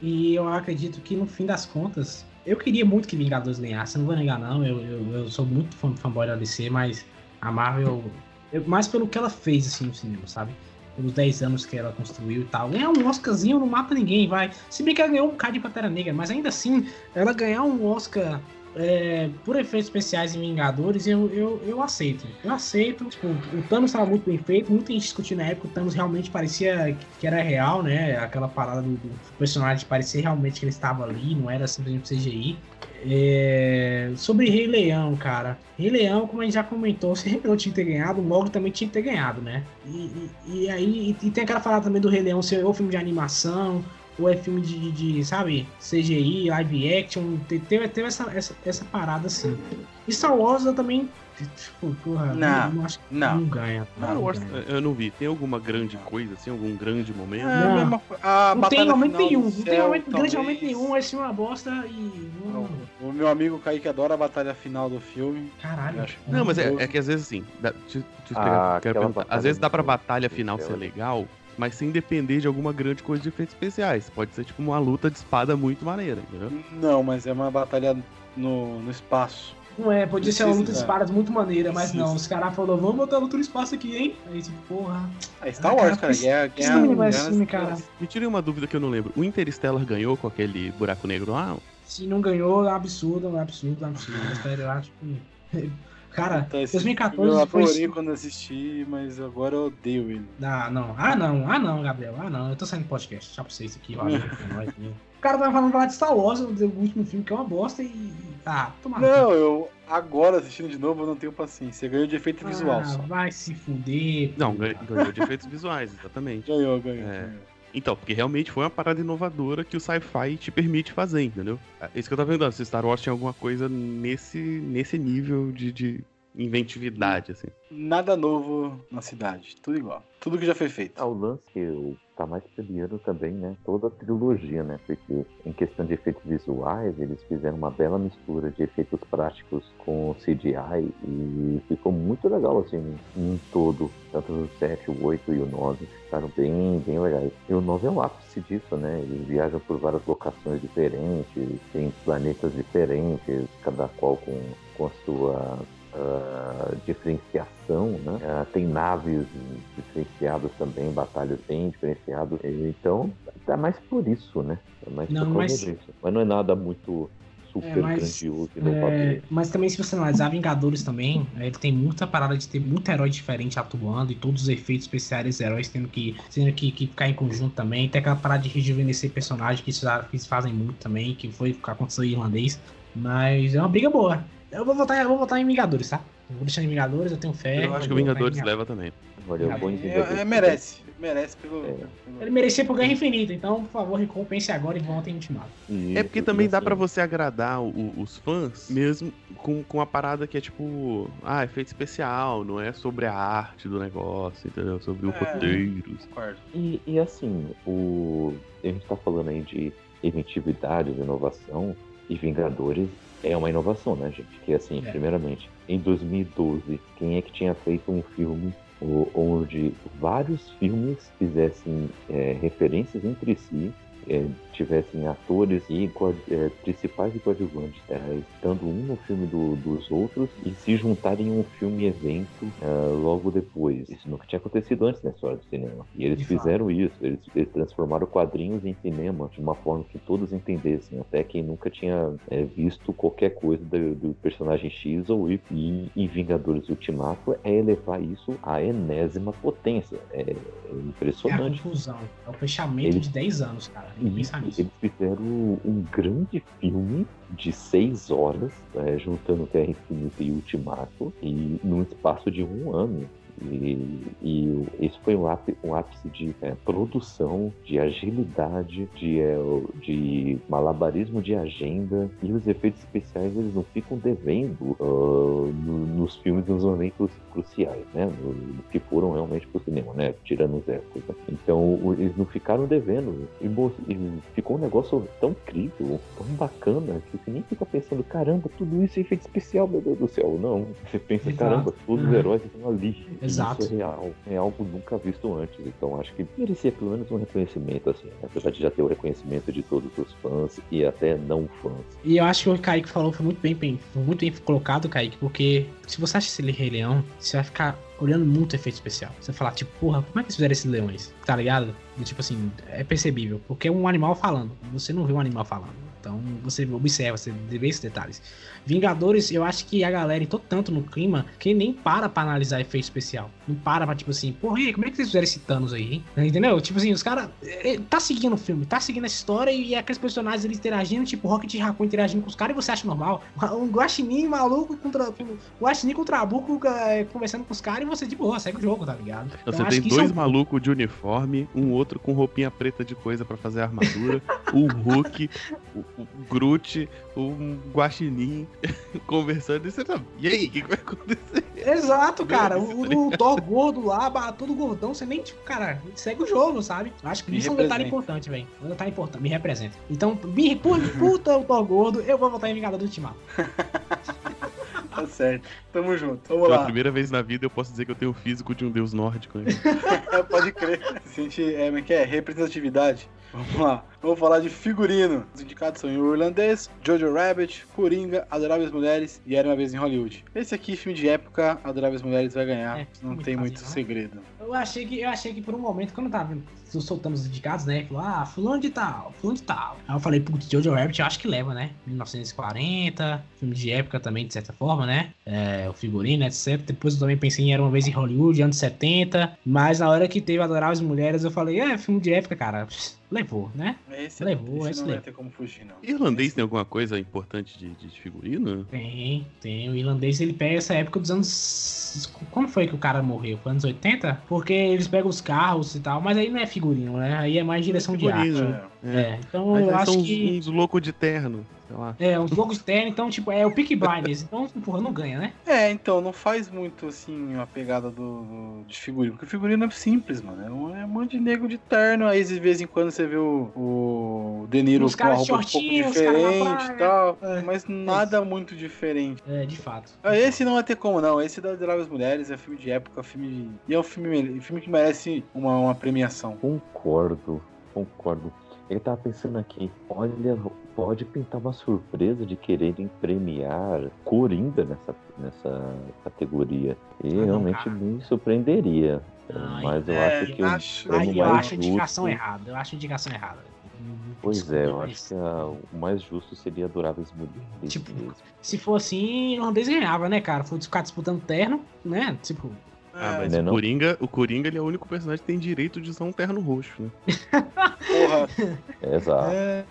E eu acredito que no fim das contas, eu queria muito que Vingadores ganhasse, não vou negar não, eu, eu, eu sou muito fã, fanboy da DC, mas a Marvel, eu- mais pelo que ela fez assim no cinema, sabe? Pelos 10 anos que ela construiu e tal. Ganhar um Oscarzinho não mata ninguém, vai. Se bem que ela ganhou um bocado de Pantera Negra, mas ainda assim, ela ganhar um Oscar é, por efeitos especiais em Vingadores, eu, eu, eu aceito. Eu aceito. Tipo, o Thanos estava muito bem feito, muita gente discutiu na época, o Thanos realmente parecia que- era real, né? Aquela parada do, do personagem parecia realmente que ele estava ali, não era simplesmente CGI. É, Sobre Rei Leão, cara. Rei Leão, como a gente já comentou, se Rei Leão tinha que ter ganhado, o Mogli também tinha que ter ganhado, né? E, e- e aí, e, tem aquela parada também do Rei Leão ser ou filme de animação, ou é filme de, de, sabe, CGI, live action, te- teve, teve essa, essa, essa parada assim. E Star Wars eu também, tipo, porra, Não, não acho que não. não ganha. Star Wars, ganha. eu não vi. Tem alguma grande coisa, assim, algum grande momento? É, a Não. mesma co- a Não tem momento final nenhum, não tem momento, grande momento nenhum, esse é uma bosta e. Não, O meu amigo Kaique adora a batalha final do filme. Caralho. Não, mas é, é que às vezes assim, dá, deixa, deixa eu Ah, Às vezes dá pra batalha final ser legal, mas sem depender de alguma grande coisa de efeitos especiais. Pode ser tipo uma luta de espada muito maneira, entendeu? Não, mas é uma batalha no, no espaço. Não é, podia ser uma luta de Precisa. espadas muito maneira, mas Precisa. não. Os caras falaram, vamos botar luta no espaço aqui, hein? Aí, tipo, porra. É Star Ah, Wars, cara, Guerra, guerra, é esse guerra filme, cara? Me tirei uma dúvida que eu não lembro. O Interstellar ganhou com aquele buraco negro lá? Se não ganhou, é um absurdo, é um absurdo, é um absurdo. Eu acho que. Cara, Tá, esse filme 2014 Eu foi. adorei quando assisti, mas agora eu odeio ele. Ah, não. Ah, não. Ah, não, Gabriel. Ah, não. Eu tô saindo do podcast. Tchau pra vocês aqui. Valeu. é? O cara tava falando lá de Star Wars, o último filme, que é uma bosta e. Ah, toma. Não, eu agora assistindo de novo eu não tenho paciência. Ganhou de efeito visual Ah, só. vai se fuder. Não, ganhou, ganhou de efeitos visuais, exatamente. Ganhou, ganhou. É. ganhou. Então, porque realmente foi uma parada inovadora que o sci-fi te permite fazer, entendeu? É isso que eu tava perguntando, se Star Wars tinha alguma coisa nesse, nesse nível de, de inventividade, assim. Nada novo na cidade. Tudo igual. Tudo que já foi feito. Ah, o lance que eu tá mais premiando também, né? Toda a trilogia, né? Porque em questão de efeitos visuais, eles fizeram uma bela mistura de efeitos práticos com CGI e ficou muito legal, assim, em todo. Tanto o 7, o 8 e o 9 ficaram bem, bem legais. E o 9 é o ápice disso, né? Eles viajam por várias locações diferentes, tem planetas diferentes, cada qual com, com a sua ah, diferenciação, né? Ah, tem naves diferenciadas também, batalhas bem diferenciadas. Então, tá mais por isso, né? É mais Não, por mas- disso. Mas não é nada muito super É, mas- grandioso, inovador. É, mas também, se você analisar Vingadores também, é, ele tem muita parada de ter muito herói diferente atuando e todos os efeitos especiais heróis tendo que, tendo que, que ficar em conjunto também. Tem aquela parada de rejuvenescer personagem que eles, fa- que eles fazem muito também, que foi o que aconteceu em irlandês. Mas é uma briga boa. Eu vou votar, eu vou votar em Vingadores, tá? Eu vou deixar em Vingadores, eu tenho fé. eu acho que o Vingadores Vingadores. leva também. Olha, eu vou em É, Vingadores é, merece. Merece pelo. É. pelo- Ele merecia por Guerra Infinita, então, por favor, recompense agora e votem em Ultimato. É porque também dá pra você agradar o- os fãs, mesmo com, com a parada que é tipo, ah, efeito especial, não é sobre a arte do negócio, entendeu? Sobre o É. roteiro. E, e assim, o, a gente tá falando aí de inventividade, de inovação, E Vingadores é uma inovação, né, gente? Que assim, É. primeiramente, em 2012, quem é que tinha feito um filme onde vários filmes fizessem é, referências entre si, é, tivessem atores e é, principais e coadjuvantes, é, estando um no filme do- dos outros e se juntarem em um filme evento é, logo depois. Isso nunca tinha acontecido antes na história do cinema. E eles De fato. fizeram isso, eles, eles transformaram quadrinhos em cinema de uma forma que todos entendessem, até quem nunca tinha é, visto qualquer coisa do, do personagem X ou Y. E em Vingadores Ultimato é elevar isso à enésima potência. É, é É a impressionante. conclusão. É o fechamento Ele- de 10 anos, cara. Tem que pensar nisso. eles fizeram um grande filme de seis horas, é, juntando Terra Infinita e Ultimato, e num espaço de um ano. E, e esse foi um ápice, um ápice de é, produção, de agilidade, de, é, de malabarismo de agenda. E os efeitos especiais eles não ficam devendo ah, no- nos filmes nos momentos cruciais, né? No- que foram realmente pro cinema, né? Tirando os épocas. né? Então eles não ficaram devendo. E, e ficou um negócio tão incrível, tão bacana, que você nem fica pensando, caramba, tudo isso é efeito especial, meu Deus do céu. Não. Você pensa, Exato. caramba, todos os Uhum. heróis estão ali. Exato. Isso é real. É algo nunca visto antes. Então acho que merecia pelo menos um reconhecimento, assim. Apesar de já ter o reconhecimento de todos os fãs e até não fãs. E eu acho que o Kaique falou foi muito bem, bem- foi muito bem colocado, Kaique, porque se você assistir esse Rei Leão, você vai ficar olhando muito efeito especial. Você falar, tipo, porra, como é que eles fizeram esses leões? Tá ligado? E, tipo assim, é percebível. Porque é um animal falando. Você não vê um animal falando. Então você observa, você vê esses detalhes. Vingadores, eu acho que a galera entrou tanto no clima que nem para pra analisar efeito especial. Não para pra, tipo assim, porra, e aí, como é que vocês fizeram esse Thanos aí, hein? Entendeu? Tipo assim, os caras. Tá seguindo o filme, tá seguindo essa história e aqueles personagens eles interagindo, tipo Rocket Raccoon interagindo com os caras e você acha normal. Um guaxinim maluco contra. Um guaxinim com trabuco é, conversando com os caras e você, de boa, segue o jogo, tá ligado? Então, Você acho tem dois é um- malucos de uniforme, um outro com roupinha preta de coisa pra fazer armadura, o Hulk, o, o Groot, um guaxinim conversando e você tá. E aí, o que, que vai acontecer? Exato, cara. O, o Thor gordo lá, todo gordão, você nem, tipo, cara, segue o jogo, sabe? Acho que Me isso é um detalhe representa. importante, velho. Um detalhe importante, me representa. Então, me, por puta o Thor gordo, eu vou votar em Vingador do Ultimato. Tá certo. Tamo junto. Vamos Pela lá. primeira vez na vida eu posso dizer que eu tenho o físico de um deus nórdico. Né? Pode crer. Se a gente é, como é que é? Representatividade. Vamos lá. Vamos falar de figurino. Os indicados são o irlandês, Jojo Rabbit, Coringa, Adoráveis Mulheres e Era Uma Vez em Hollywood. Esse aqui, filme de época, Adoráveis Mulheres vai ganhar. É, não muito tem fácil, muito né? Eu achei que, eu achei que por um momento, quando eu tava soltando os indicados, né? Falou, ah, fulano de tal, fulano de tal. Aí eu falei, putz, Jojo Rabbit eu acho que leva, né? 1940, filme de época também, de certa forma, né? É, o figurino, etc. Depois eu também pensei em Era Uma Vez em Hollywood, anos 70. Mas na hora que teve Adoráveis Mulheres, eu falei, é, filme de época, cara, levou, né? Esse, Levou, esse esse não vai levou. ter como fugir, não. Irlandês tem alguma coisa importante de, de figurino? Tem, tem. O irlandês ele pega essa época dos anos. Como foi que o cara morreu? Foi anos 80? Porque eles pegam os carros e tal, mas aí não é figurino, né? Aí é mais direção de arte. É. É, então Mas eu acho são uns, que. uns loucos de terno, sei lá. É, uns loucos externos, então, tipo, é o Peak Blinders. Então, porra, não ganha, né? É, então, não faz muito, assim, a pegada do, do- de figurino. Porque o figurino é simples, mano. É um, é um monte de negro de terno. Aí, de vez em quando, você vê o, o De Niro com caras roupa um pouco diferente e tal. É. Mas nada muito diferente. É, de fato. Ah, Esse não vai ter como, não. Esse da Adoráveis Mulheres é filme de época, filme de... E é um filme, filme que merece uma, uma premiação. Concordo, concordo. Eu tava pensando aqui, olha, pode pintar uma surpresa de quererem premiar Coringa nessa, nessa categoria. E Ah, não, realmente cara. me surpreenderia. Ai, Mas eu é, acho que o acho- Aí eu mais acho indicação justo- errada. Eu acho a indicação errada. Pois é, eu acho que a- o mais justo seria Adoráveis Mulheres. Tipo, mesmo. Se for assim, o irlandês ganhava, né, cara? For ficar disputando terno, né? Tipo, Ah, mas né, o, não? Coringa, o Coringa ele é o único personagem que tem direito de usar um terno roxo, né? porra, Exato. é...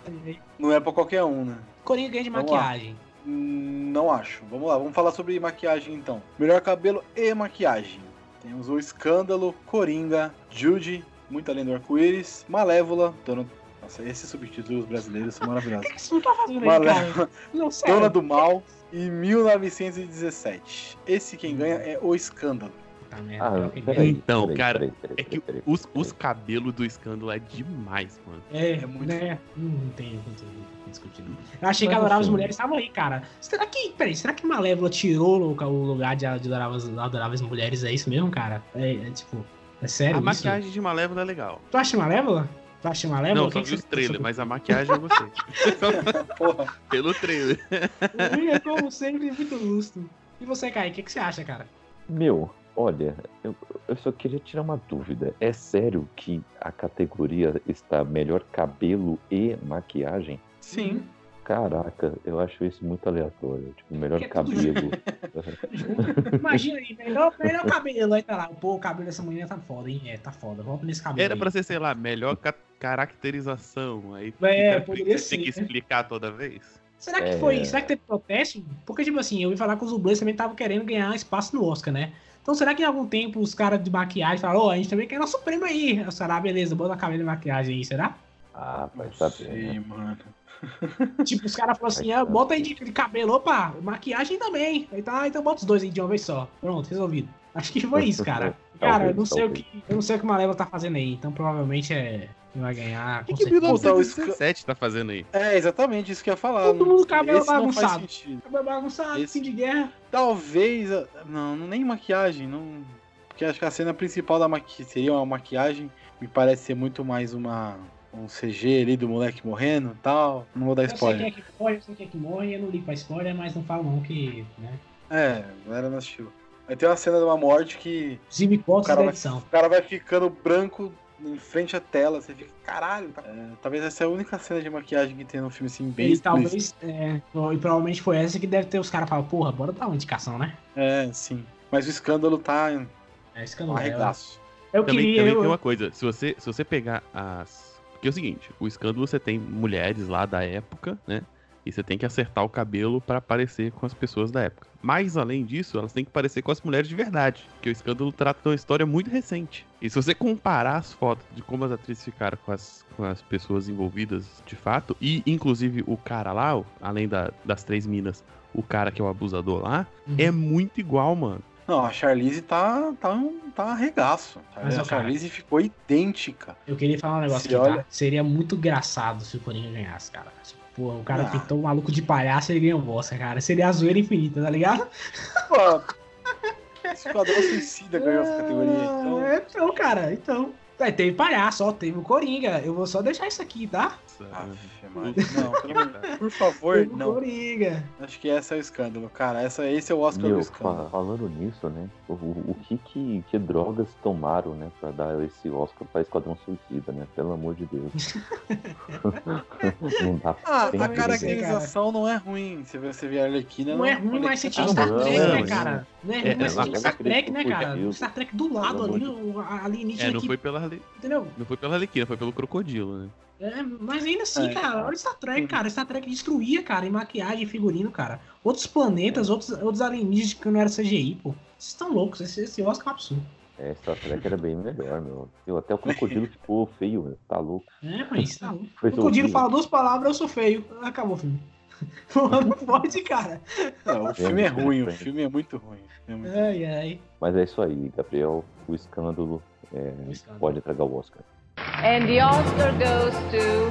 não é pra qualquer um, né? Coringa ganha de Vamos lá. maquiagem. Hum, Não acho. Vamos lá, vamos falar sobre maquiagem então. Melhor cabelo e maquiagem. Temos o Escândalo, Coringa, Judy, Muito Além do Arco-Íris, Malévola, Dona... Nossa, esses subtítulos brasileiros são O maravilhosos. que, que você não tá fazendo aí, cara? Malévola, Não. Dona do Mal e 1917. Esse quem ganha é o Escândalo. Puta merda. Ah, que peraí. Então, peraí, cara, peraí, peraí, É que peraí, os, peraí. os cabelos do escândalo é demais, mano. É, É muito- né? Não, tem, não tem o que discutir. não. Eu achei que adoráveis assim- mulheres estavam aí, cara. Será que, peraí, será que Malévola tirou o, o lugar de, de adoráveis, adoráveis mulheres? É isso mesmo, cara? É, é tipo, é sério a isso? maquiagem de Malévola é legal. Tu acha Malévola? Tu acha Malévola? Não, só vi você os trailers, mas a maquiagem eu gostei. Porra. Pelo trailer. É, como sempre, muito lustro. E você, Kai, o que, que você acha, cara? Meu, olha, eu, eu só queria tirar uma dúvida. É sério que a categoria está melhor cabelo e maquiagem? Sim. Caraca, eu acho isso muito aleatório. Tipo, melhor é cabelo. Imagina aí, melhor, melhor cabelo. Aí tá lá, pô, o cabelo dessa mulher tá foda, hein? É, tá foda. Volta nesse cabelo. Era aí. pra ser, sei lá, melhor ca- caracterização. Aí É, poderia tem que ser, né? explicar toda vez. Será que É. foi? Será que teve protesto? Porque, tipo assim, eu ouvi falar que os dublês também estavam querendo ganhar espaço no Oscar, né? Então será que em algum tempo os caras de maquiagem falaram, ô, a gente também quer nosso prêmio aí? Eu, Será, beleza, bota cabelo e maquiagem aí, será? Ah, vai saber. sei, né? mano. tipo, os caras falaram assim, ah, bota aí de, de cabelo, opa, maquiagem também. Aí tá, então bota os dois aí de uma vez só. Pronto, resolvido. Acho que foi isso, cara. Cara, eu não sei o que. Eu não sei o que o Malévola tá fazendo aí, então provavelmente é. Quem vai ganhar. O que, que certeza. 1917 tá fazendo aí? É, exatamente isso que eu ia falar. Todo mundo cabelo bagunçado. Cabelo bagunçado, Esse- fim de guerra. Talvez. Não, nem maquiagem, não. Porque acho que a cena principal da maquiagem seria uma maquiagem. Me parece ser muito mais uma. Um CG ali do moleque morrendo e tal. Não vou dar Eu sei spoiler. quem é que morre, eu sei quem é que morre, eu não ligo pra spoiler, mas não falo não que. Né? É, galera não assistiu. Vai ter uma cena de uma morte que da vai, edição. o cara vai ficando branco em frente à tela. Você fica, caralho. tá- É, talvez essa é a única cena de maquiagem que tem no filme assim, bem E talvez. É, e provavelmente foi essa que deve ter os caras falando, porra, bora dar uma indicação, né? É, sim. Mas o escândalo tá É eu um não arregaço. Eu Também, queria. também eu- tem uma coisa, se você, se você pegar as. Porque é o seguinte, o escândalo você tem mulheres lá da época, né? E você tem que acertar o cabelo pra parecer com as pessoas da época. Mas além disso, elas têm que parecer com as mulheres de verdade. Porque o escândalo trata de uma história muito recente. E se você comparar as fotos de como as atrizes ficaram com as, com as pessoas envolvidas de fato, e inclusive o cara lá, o- além da- das três minas, o cara que é o abusador lá, Uhum. é muito igual, mano. Não, a Charlize tá, tá, um, tá arregaço. Mas, a ó, cara, Charlize ficou idêntica. Eu queria falar um negócio Se aqui, olha- tá? Seria muito engraçado se o Coringa ganhasse, cara. Tipo, Pô, o cara Ah. pintou um maluco de palhaço e ele ganhou o Oscar, cara. Seria a zoeira infinita, tá ligado? Pô, Esquadrão Suicida ganhou essa categoria. Então, É, então, cara, então. É, teve palhaço, ó, teve o Coringa. Eu vou só deixar isso aqui, tá? Aff, O- mano. Não, pelo por favor, não. Coringa. Acho que esse é o escândalo, cara. Essa, esse é o Oscar Meu, do escândalo. falando nisso, né? O, o, o que, que que drogas tomaram, né? Pra dar esse Oscar pra Esquadrão Suicida, né? Pelo amor de Deus. não dá Ah, a caracterização não é ruim. Se você ver a Arlequina, Não é ruim, mas você tinha Não, Star não, Trek, não, né, não. cara? Não é É, ruim, mas é, você tinha Star Trek, né, cara? Star Trek do lado ali, amor o- a É, alienígena não foi pela entendeu? não foi pela Arlequina, foi pelo crocodilo, né? É, mas ainda assim, É. cara, olha Star Trek, Uhum. cara. Star Trek destruía, cara, em maquiagem, figurino, cara. Outros planetas, outros, outros alienígenas que não era CGI, pô. Vocês estão loucos, esse, esse Oscar é um absurdo. É, Star Trek era bem melhor, meu. Eu, até o crocodilo ficou feio, meu. Tá louco. É, mas tá louco. O Codilo horrível. fala duas palavras, eu sou feio. Acabou o filme. Não pode, cara. Não, o filme é muito ruim, o filme é muito ruim. É muito- Ai, ai. Mas é isso aí, Gabriel. O escândalo é, O escândalo. pode entregar o Oscar. And the Oscar goes to.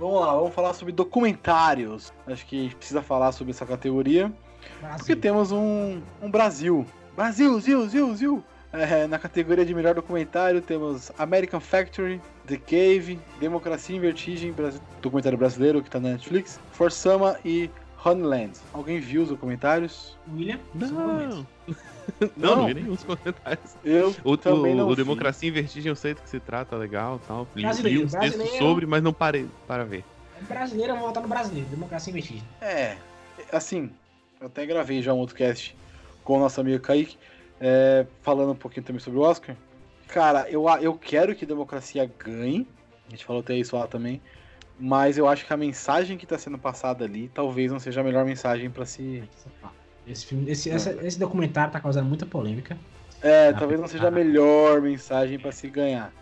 Vamos lá, vamos falar sobre documentários. Acho que a gente precisa falar sobre essa categoria. Porque Brasil. temos um, um Brasil. Brasil, Zil, Zil, Zil. É, na categoria de melhor documentário temos American Factory, The Cave, Democracia em Vertigem, documentário brasileiro que tá na Netflix, Forsama e Honeyland. Alguém viu os documentários? William? Não. Não, Não. vi nenhum dos comentários. Eu O, também o, não o. Democracia em Vertigem eu sei do que se trata, legal tal. Li, Brasileiro, li uns textos brasileiro. sobre, mas não parei para ver. Brasileiro, eu vou votar no brasileiro. Democracia em Vestígio. É, assim, eu até gravei já um outro cast com o nosso amigo Kaique, é, falando um pouquinho também sobre o Oscar. Cara, eu, eu quero que Democracia ganhe, a gente falou até isso lá também, mas eu acho que a mensagem que está sendo passada ali talvez não seja a melhor mensagem para se. Esse, filme, esse, essa- esse documentário tá causando muita polêmica. É, talvez não seja a melhor mensagem para se ganhar.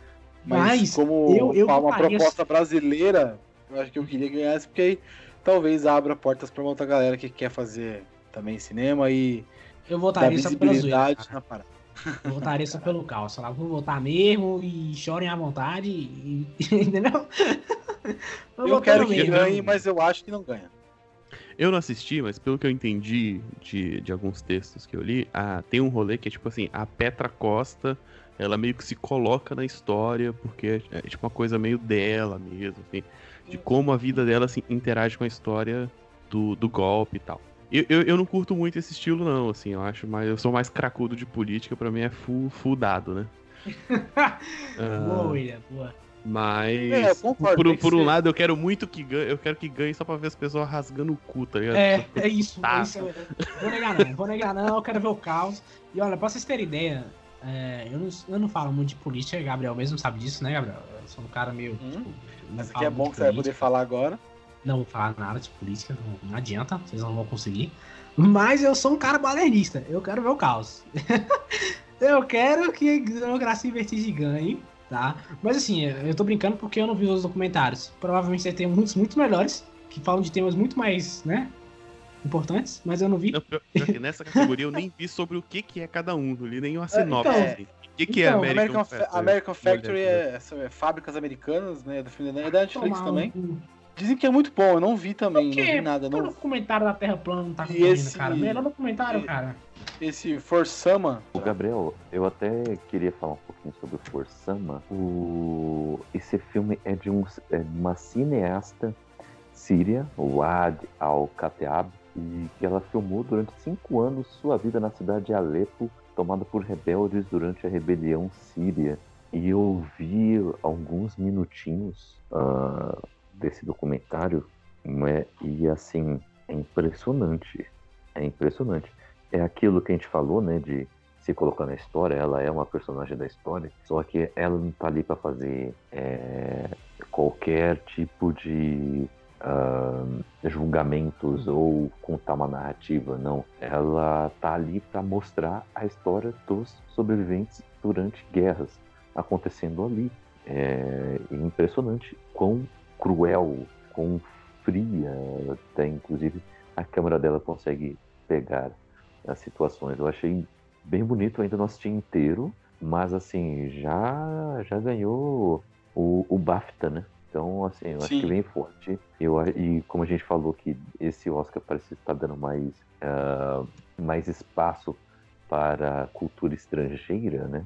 Mas, Mas como eu- eu uma proposta brasileira, eu acho que eu queria ganhar esse, porque aí talvez abra portas para outra galera que quer fazer também cinema e, Eu votaria só pela zoeira. na parada. Eu votaria só pelo caos. Falar, vou votar mesmo e chorem à vontade. E... Entendeu? Eu votar quero que mesmo. ganhe, mas eu acho que não ganha. Eu não assisti, mas pelo que eu entendi de, de alguns textos que eu li, ah, tem um rolê que é tipo assim, a Petra Costa, ela meio que se coloca na história, porque é, é tipo uma coisa meio dela mesmo, assim, de como a vida dela se interage com a história do, do golpe e tal. Eu, eu, eu não curto muito esse estilo, não, assim, eu acho, mas eu sou mais cracudo de política, pra mim é full, full dado, né? Ah, Boa, William, boa. Mas É, eu concordo, por, por um ser. lado eu quero muito que ganhe, eu quero que ganhe só pra ver as pessoas rasgando o cu, tá ligado? É, é isso. Tá. é isso eu- vou negar não, vou negar não, eu quero ver o caos. E olha, pra vocês terem ideia, é, eu, não, eu não falo muito de política, Gabriel mesmo sabe disso, né, Gabriel? Eu sou um cara meio. Hum, tipo, Mas aqui é bom que você vai poder falar agora. Não vou falar nada de política, não, não adianta, vocês não vão conseguir. Mas eu sou um cara badernista, eu quero ver o caos. eu quero que a democracia e vertigem ganhe, tá? Mas assim, eu tô brincando porque eu não vi os documentários. Provavelmente você tem muitos muito melhores, que falam de temas muito mais, né? Importantes, mas eu não vi. Não, pior- pior que nessa categoria eu nem vi sobre o que, que é cada um, não li nenhuma sinopse. então, assim. O que, que é então, American, American, Fa- Factory? American Factory é, são- é fábricas americanas, né? Da é da Netflix Tomar também. um- Dizem que é muito bom, eu não vi também, não vi nada. Que o Não, documentário da Terra plana não tá concorrendo, esse- cara? Melhor documentário, e- cara. esse Forsama. O Gabriel, eu até queria falar um pouquinho sobre o Forsama. O... Esse filme é de, um, é de uma cineasta síria, o Ad al-Khateab, e que ela filmou durante cinco anos sua vida na cidade de Alepo, tomada por rebeldes durante a rebelião síria. E eu vi alguns minutinhos ah, desse documentário, né, e assim, é impressionante. É impressionante é aquilo que a gente falou, né, de se colocar na história, ela é uma personagem da história, só que ela não tá ali para fazer é, qualquer tipo de ah, julgamentos ou contar uma narrativa, não. Ela tá ali para mostrar a história dos sobreviventes durante guerras acontecendo ali. É impressionante quão cruel, quão fria, até inclusive a câmera dela consegue pegar as situações. Eu achei bem bonito, ainda não assisti inteiro, mas assim, já já ganhou o, o BAFTA, né? Então, assim, eu acho Sim. que vem forte. Eu, e como a gente falou que esse Oscar parece estar dando mais, ah, mais espaço para a cultura estrangeira, né?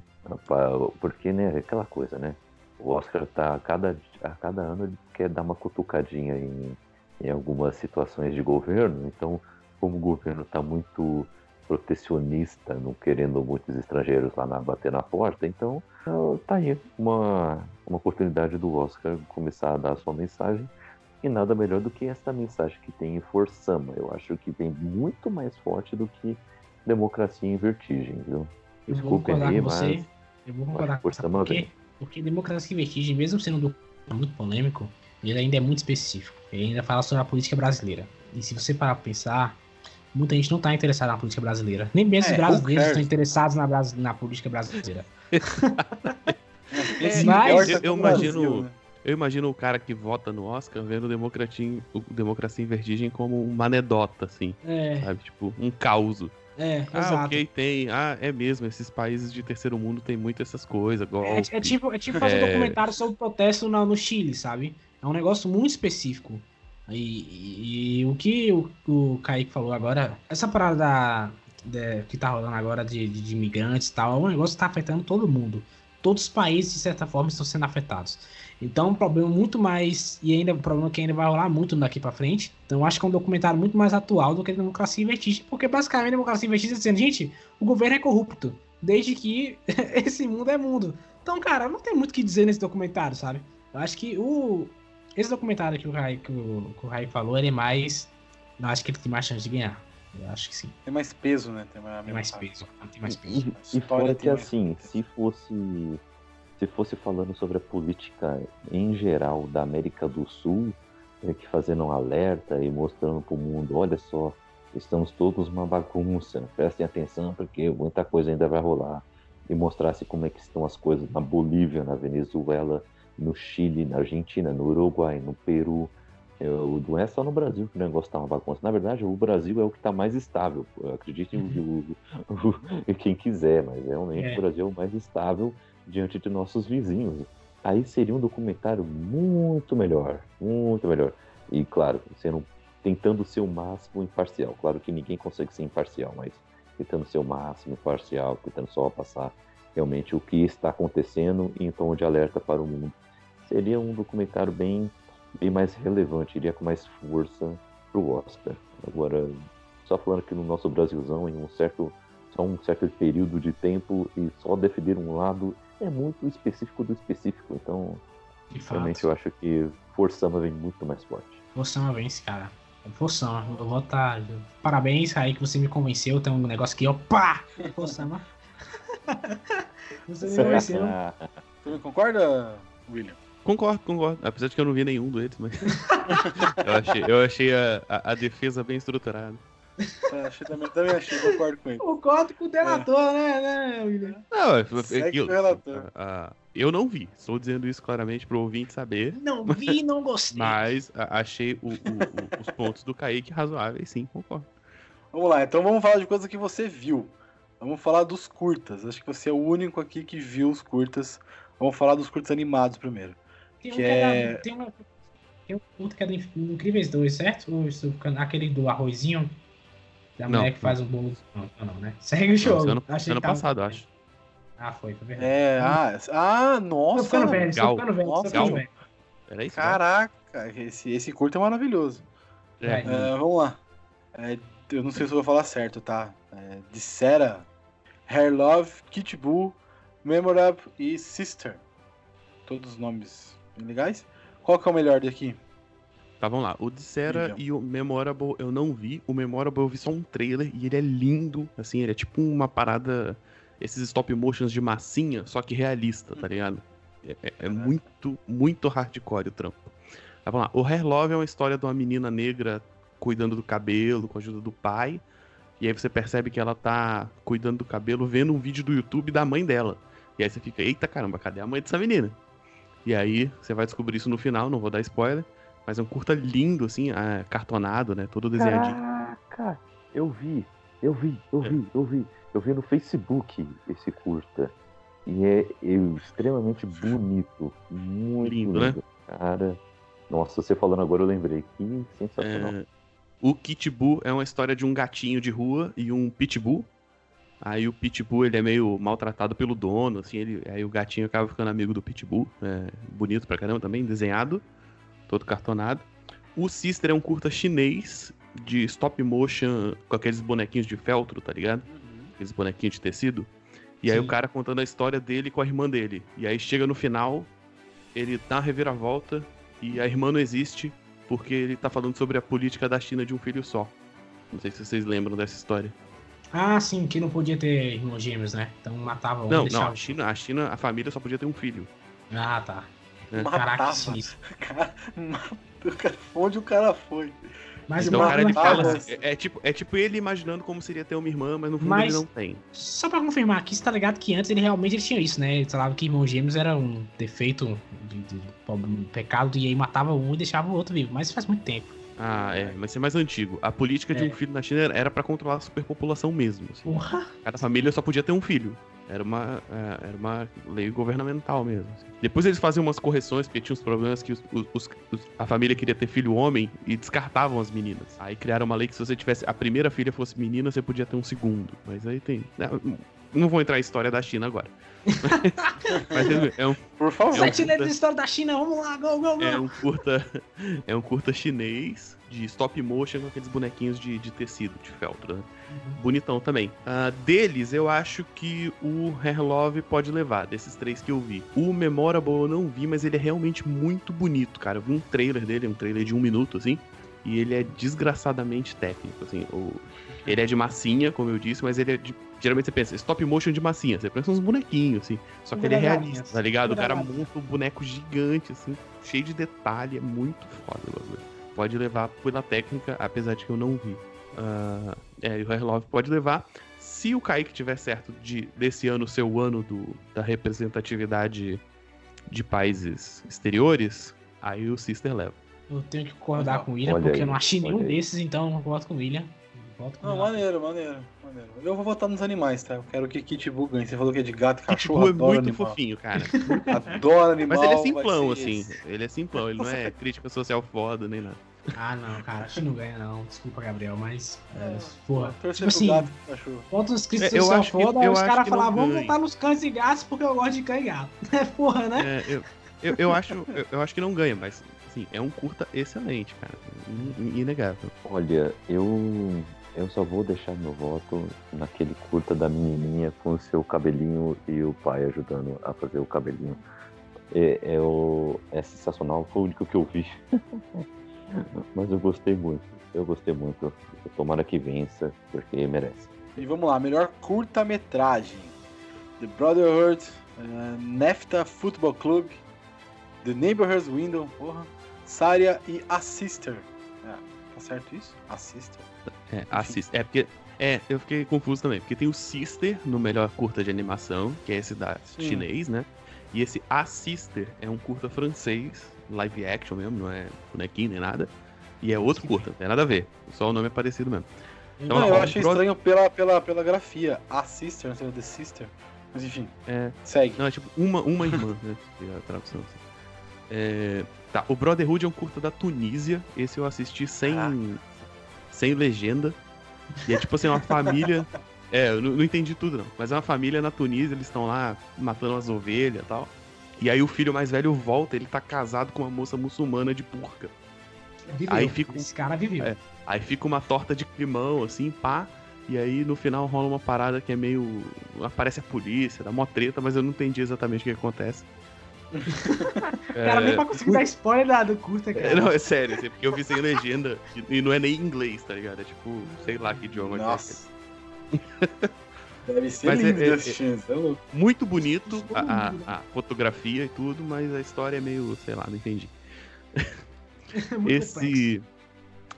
Porque, né, é aquela coisa, né? O Oscar tá a cada, a cada ano ele quer dar uma cutucadinha em, em algumas situações de governo, então como o governo está muito protecionista, não querendo muitos estrangeiros lá na, bater na porta, então ah, tá aí uma, uma oportunidade do Oscar começar a dar a sua mensagem. E nada melhor do que essa mensagem que tem em Forsama. Eu acho que vem muito mais forte do que Democracia em Vertigem, viu? Concordar aí, com você. mas Eu vou concordar com você. Porque, porque Democracia e Vertigem, mesmo sendo um documentário muito polêmico, ele ainda é muito específico. Ele ainda fala sobre a política brasileira. E se você parar pra pensar, muita gente não tá interessada na política brasileira. Nem mesmo É, os brasileiros estão interessados na, na política brasileira. Esse mas- eu- eu pro imagino- Brasil, né? Eu imagino o cara que vota no Oscar vendo Democracia, o Democracia em Vertigem como uma anedota, assim, É, sabe? Tipo, um caos. é, Ah, exato. ok, tem. Ah, é mesmo, esses países de terceiro mundo tem muito essas coisas, É, golpe. é tipo, é tipo fazer um É. documentário sobre o protesto na- no Chile, sabe? É um negócio muito específico. E, e- e o que o, o Kaique falou agora, essa parada da- que tá rolando agora de, de, de imigrantes e tal, é um negócio que tá afetando todo mundo. Todos os países, de certa forma, estão sendo afetados. Então, um problema muito mais. E ainda um problema que ainda vai rolar muito daqui pra frente. Então, acho que é um documentário muito mais atual do que Democracia em Vertigem. Porque, basicamente, Democracia em Vertigem está dizendo, gente, o governo é corrupto. Desde que esse mundo é mundo. Então, cara, não tem muito o que dizer nesse documentário, sabe? Eu acho que o. Esse documentário que o Rai, que o, que o Rai falou, ele é mais. Eu acho que ele tem mais chance de ganhar. Eu acho que sim. Tem mais peso, né? Tem mais, Tem mais peso. Tem mais peso. E, e fora que assim, peso. se fosse se fosse falando sobre a política em geral da América do Sul, é que fazendo um alerta e mostrando para o mundo, olha só, estamos todos uma bagunça, prestem atenção porque muita coisa ainda vai rolar. E mostrasse como é que estão as coisas na Bolívia, na Venezuela, no Chile, na Argentina, no Uruguai, no Peru, Eu, não é só no Brasil que o negócio tá uma bagunça. Na verdade, o Brasil é o que tá mais estável. Acreditem uhum. quem quiser, mas realmente é. o Brasil é o mais estável diante de nossos vizinhos. Aí seria um documentário muito melhor, muito melhor. E claro, sendo, tentando ser o máximo imparcial. Claro que ninguém consegue ser imparcial, mas tentando ser o máximo imparcial, tentando só passar realmente o que está acontecendo em tom de alerta para o mundo. Seria um documentário bem bem mais relevante, iria com mais força pro Oscar. Agora, só falando que no nosso Brasilzão, em um certo, só um certo período de tempo e só defender um lado é muito específico do específico. Então, realmente eu acho que Forçama vem muito mais forte. Forçama vence, cara. Forçama, eu vou estar. Tá... Parabéns aí que você me convenceu. Tem um negócio aqui, opa! Forçama. você me convenceu. Você concorda, William? Concordo, concordo. Apesar de que eu não vi nenhum deles, mas. eu achei, eu achei a, a, a defesa bem estruturada. É, achei, também, também achei, concordo com ele. Concordo com o delator, é. né, né, William? Não, é, Segue relator. A, a, eu não vi. Estou dizendo isso claramente para o ouvinte saber. Não vi e não gostei. Mas achei o, o, o, os pontos do Kaique razoáveis, sim, concordo. Vamos lá, então vamos falar de coisa que você viu. Vamos falar dos curtas. Acho que você é o único aqui que viu os curtas. Vamos falar dos curtas animados primeiro. Tem um que, é... tem, uma, tem um curto que é do Incríveis 2, certo? Ou aquele do arrozinho? Da não, mulher que faz um bolo. Não, não, né? Segue o jogo. Ano, ano passado, acho. Ah, foi, foi verdade. É, ah, ah nossa. Tô ficando velho, tô ficando velho, nossa, tô ficando velho. Era isso, Caraca, esse, esse curto é maravilhoso. É. É, vamos lá. É, eu não sei se eu vou falar certo, tá? É, de Sarah, Hair Love, Kit Boo, Memorable e Sister. Todos os nomes bem legais. Qual que é o melhor daqui? Tá, vamos lá. O Dissera e o Memorable eu não vi. O Memorable eu vi só um trailer e ele é lindo. Assim, ele é tipo uma parada. Esses stop motions de massinha, só que realista, tá ligado? É, é, é muito, muito hardcore o trampo. Tá, vamos lá. O Hair Love é uma história de uma menina negra cuidando do cabelo com a ajuda do pai. E aí você percebe que ela tá cuidando do cabelo vendo um vídeo do YouTube da mãe dela. E aí você fica, eita caramba, cadê a mãe dessa menina? E aí você vai descobrir isso no final, não vou dar spoiler. Mas é um curta lindo, assim, é, cartonado, né? Todo desenhadinho. Caraca, eu vi, eu vi, eu vi, eu vi. Eu vi no Facebook esse curta. E é, é extremamente bonito. Muito lindo, lindo, né? Cara. Nossa, você falando agora eu lembrei. Que sensacional. É... O Kitbull é uma história de um gatinho de rua e um pitbull. Aí o Pitbull, ele é meio maltratado pelo dono, assim, ele, aí o gatinho acaba ficando amigo do Pitbull, é, bonito pra caramba também, desenhado, todo cartonado. O Sister é um curta chinês de stop motion com aqueles bonequinhos de feltro, tá ligado? Uhum. Aqueles bonequinhos de tecido. E Sim. aí o cara contando a história dele com a irmã dele. E aí chega no final, ele dá uma reviravolta e a irmã não existe porque ele tá falando sobre a política da China de um filho só. Não sei se vocês lembram dessa história. Ah, sim, que não podia ter irmãos gêmeos, né? Então matava um Não, não, a China, a China, a família só podia ter um filho. Ah, tá. É. Caraca, Cara, onde o cara foi? Mas então, o cara ele fala assim, é, é, tipo, é tipo ele imaginando como seria ter uma irmã, mas no fundo mas, ele não tem. Só pra confirmar aqui, você tá ligado que antes ele realmente ele tinha isso, né? Ele falava que irmãos gêmeos era um defeito de, de, de um pecado, e aí matava um e deixava o outro vivo. Mas faz muito tempo. Ah, é, mas é mais antigo. A política é. de um filho na China era para controlar a superpopulação mesmo. Assim. Porra. Cada família só podia ter um filho. Era uma, é, era uma lei governamental mesmo. Assim. Depois eles faziam umas correções, porque tinha uns problemas que os, os, os, a família queria ter filho homem e descartavam as meninas. Aí criaram uma lei que se você tivesse a primeira filha fosse menina, você podia ter um segundo. Mas aí tem. Né, não vou entrar em história da China agora. Mas é um. Por favor. É um curta, da história da China, vamos lá, go, go, go. É um curta. É um curta chinês de stop motion com aqueles bonequinhos de, de tecido, de feltro, né? Uhum. Bonitão também. Uh, deles, eu acho que o Hair Love pode levar, desses três que eu vi. O Memorable eu não vi, mas ele é realmente muito bonito, cara. Eu vi um trailer dele, um trailer de um minuto, assim. E ele é desgraçadamente técnico, assim. O, ele é de massinha, como eu disse, mas ele é de. Geralmente você pensa, stop motion de massinha. Você pensa uns bonequinhos, assim. Só que ele é realista, tá ligado? O cara monta um boneco gigante, assim, cheio de detalhe. É muito foda o bagulho. Pode levar pela técnica, apesar de que eu não vi. Uh, é, o Hair Love pode levar. Se o Kaique tiver certo de desse ano ser o ano do, da representatividade de países exteriores, aí o Sister leva. Eu tenho que concordar Olha com o William, aí, porque eu não achei nenhum olha aí. desses, então eu voto com o William. Voto com Não, maneiro, maneiro, maneiro. Eu vou votar nos animais, tá? Eu quero que Kit Bull ganhe. Você falou que é de gato e cachorro, Pitbull é muito animal. fofinho, cara. Adoro animal. Mas ele é simplão, assim. esse. Ele é simplão, ele não é crítica social foda nem nada. Ah, não, cara, acho que não ganha, não. Desculpa, Gabriel, mas. É, É, porra. Tipo assim, gato pro cachorro. Contra os É, críticos que- foda, eu os caras que falavam, vamos votar nos cães e gatos porque eu gosto de cão e gato. É porra, né? É, eu, eu, eu acho, eu, eu acho que não ganha, mas assim, é um curta excelente, cara. In- Inegável. Olha, eu eu só vou deixar meu voto naquele curta da menininha com o seu cabelinho e o pai ajudando a fazer o cabelinho. É, é, o, é sensacional, foi o único que eu vi. Mas eu gostei muito, eu gostei muito. Tomara que vença, porque merece. E vamos lá, melhor curta-metragem. The Brotherhood, eh, NEFTA Football Club, The Neighborhood's Window, porra, Saria e A Sister. É, tá certo isso? A Sister. É, assist. É porque. É, eu fiquei confuso também, porque tem o Sister no melhor curta de animação, que é esse da Sim. chinês, né? E esse A Sister é um curta francês, live action mesmo, não é bonequinho nem nada. E é outro curta, não tem nada a ver. Só o nome é parecido mesmo. Então, Não, eu achei Bro- estranho pela, pela, pela grafia. A Sister, não sei, The Sister. Mas enfim, É, segue. Não, é tipo uma, uma irmã, né? É a tradução. assim. É, tá, o Brotherhood é um curta da Tunísia. Esse eu assisti sem. Sem legenda. E é tipo assim, uma família. É, eu não, entendi tudo não. Mas é uma família na Tunísia, eles estão lá matando as ovelhas e tal. E aí o filho mais velho volta, ele tá casado com uma moça muçulmana de burca. Viveu. Aí fica Esse cara viveu. É. Aí fica uma torta de climão, assim, pá. E aí no final rola uma parada que é meio. Aparece a polícia, dá mó treta, mas eu não entendi exatamente o que acontece. Cara, nem É, pra conseguir dar spoiler da- do curta, cara. é, não, é sério, assim, porque eu vi sem legenda e, e não é nem inglês, tá ligado? É tipo, sei lá que idioma que é. Nossa. Deve ser Mas é- lindo é- é louco. Muito bonito a, Todo a- a fotografia e tudo, mas a história é meio, sei lá, não entendi. É. Esse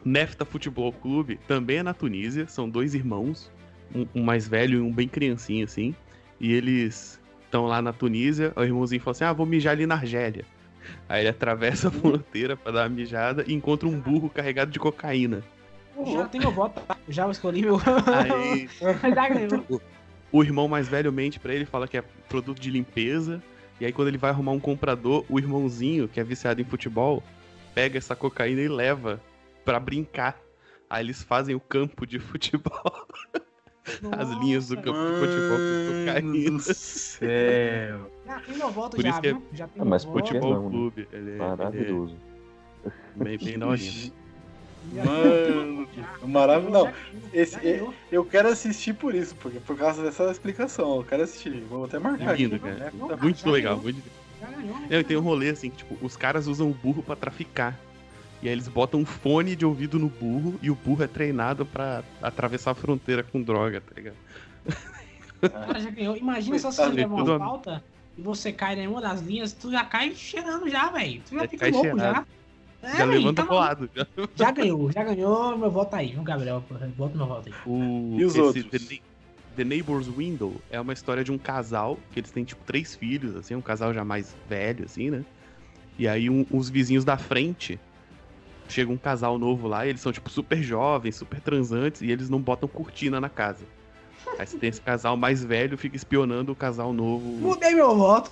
Nefta Futebol Clube também é na Tunísia, são dois irmãos, um, um mais velho e um bem criancinho assim, e eles estão lá na Tunísia, o irmãozinho fala assim, ah, vou mijar ali na Argélia. Aí ele atravessa a fronteira pra dar uma mijada e encontra um burro carregado de cocaína. Já tem meu voto? Já escolhi meu. Aí o irmão mais velho mente pra ele, fala que é produto de limpeza. E aí, quando ele vai arrumar um comprador, o irmãozinho, que é viciado em futebol, pega essa cocaína e leva pra brincar. Aí eles fazem o campo de futebol, as linhas do campo de futebol Mano cocaína. do céu. Já tem meu voto, Por já, isso que é- viu? Já tem Ah, mas Futebol não, né? Clube. Ele, é- ele é Maravilhoso. bem, bem. Já Mano, maravilhoso. Não, esse- ganhou. eu quero assistir por isso, porque por causa dessa explicação. Eu quero assistir. Vou até marcar Lindo, aqui. cara. né? Muito legal. Muito... Não, e tem um rolê assim, que, tipo, os caras usam o burro pra traficar. E aí eles botam um fone de ouvido no burro e o burro é treinado pra atravessar a fronteira com droga, tá ligado? Cara, já ganhou. Imagina só se você levar tudo. uma falta e você cai em uma das linhas, tu já cai cheirando já, velho. Tu já Já fica louco cheirado. já. É, Já véi, levanta tá pro maluco. lado. Já. Já ganhou, já ganhou. Meu voto aí, viu, Gabriel? Bota meu voto aí. O, E os esse outros? The, The Neighbor's Window é uma história de um casal, que eles têm, tipo, três filhos, assim, um casal já mais velho, assim, né? E aí um- os vizinhos da frente, chega um casal novo lá, e eles são, tipo, super jovens, super transantes, e eles não botam cortina na casa. Aí você tem esse casal mais velho, fica espionando o casal novo, Mudei meu voto.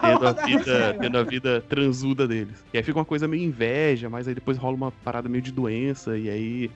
tendo a vida, tendo a vida transuda deles. E aí fica uma coisa meio inveja, mas aí depois rola uma parada meio de doença, e aí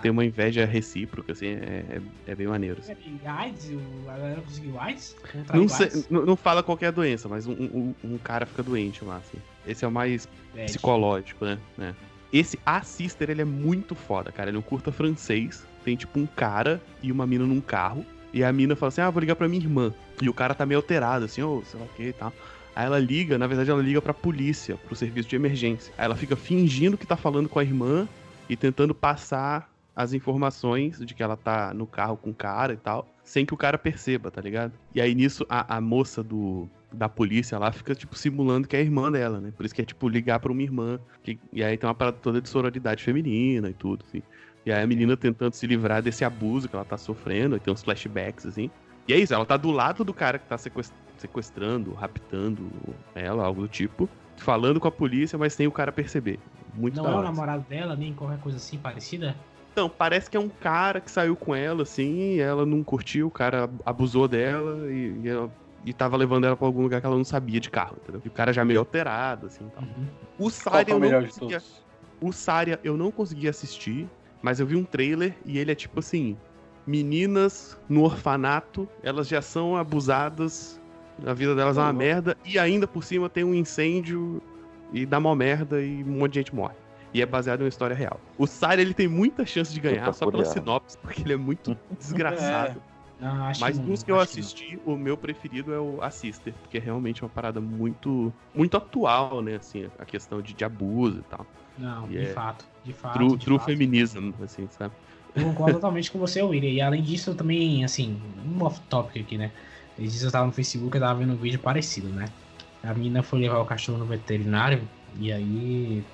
tem uma inveja recíproca, assim, é, é, é bem maneiro. assim. AIDS, o- a galera conseguiu AIDS? Não, sei, AIDS? não não fala qual é a doença, mas um, um, um cara fica doente lá, assim. Esse é o mais Bad. psicológico, né? É. Esse A Sister, ele é muito foda, cara. Ele é um curta francês. Tem, tipo, um cara e uma mina num carro. E a mina fala assim, ah, vou ligar pra minha irmã. E o cara tá meio alterado, assim, ô, sei lá o que e tal. Aí ela liga, na verdade ela liga pra polícia, pro serviço de emergência. Aí ela fica fingindo que tá falando com a irmã e tentando passar as informações de que ela tá no carro com o cara e tal, sem que o cara perceba, tá ligado? E aí nisso a, a moça do, da polícia lá fica, tipo, simulando que é a irmã dela, né? Por isso que é, tipo, ligar pra uma irmã. que- e aí tem uma parada toda de sororidade feminina e tudo, assim. E aí a menina tentando se livrar desse abuso que ela tá sofrendo, e tem uns flashbacks, assim. E é isso, ela tá do lado do cara que tá sequest- sequestrando, raptando ela, algo do tipo, falando com a polícia, mas sem o cara perceber. muito Não é o hora. namorado dela, nem qualquer coisa assim parecida? Então, parece que é um cara que saiu com ela, assim, e ela não curtiu, o cara abusou dela e, e, ela- e tava levando ela pra algum lugar que ela não sabia de carro, entendeu? E o cara já meio alterado, assim, tal. Uhum. O Qual Saria é eu o não melhor de conseguia... O Saria eu não consegui assistir, mas eu vi um trailer e ele é tipo assim: meninas no orfanato, elas já são abusadas, a vida delas é uma Uhum. merda, e ainda por cima tem um incêndio e dá mó merda e um monte de gente morre. E é baseado em uma história real. O Saria ele tem muita chance de ganhar só pela sinopse, porque ele é muito desgraçado. Ah, Mas dos que eu assisti, o meu preferido é o A Sister, porque é realmente uma parada muito muito atual, né, assim, a questão de, de abuso e tal. Não, E de é fato, de fato. True, de true fato. feminism, assim, sabe? Eu concordo totalmente com você, William. E além disso, eu também, assim, um off-topic aqui, né? Esses dias eu tava no Facebook, eu tava vendo um vídeo parecido, né? A menina foi levar o cachorro no veterinário, e aí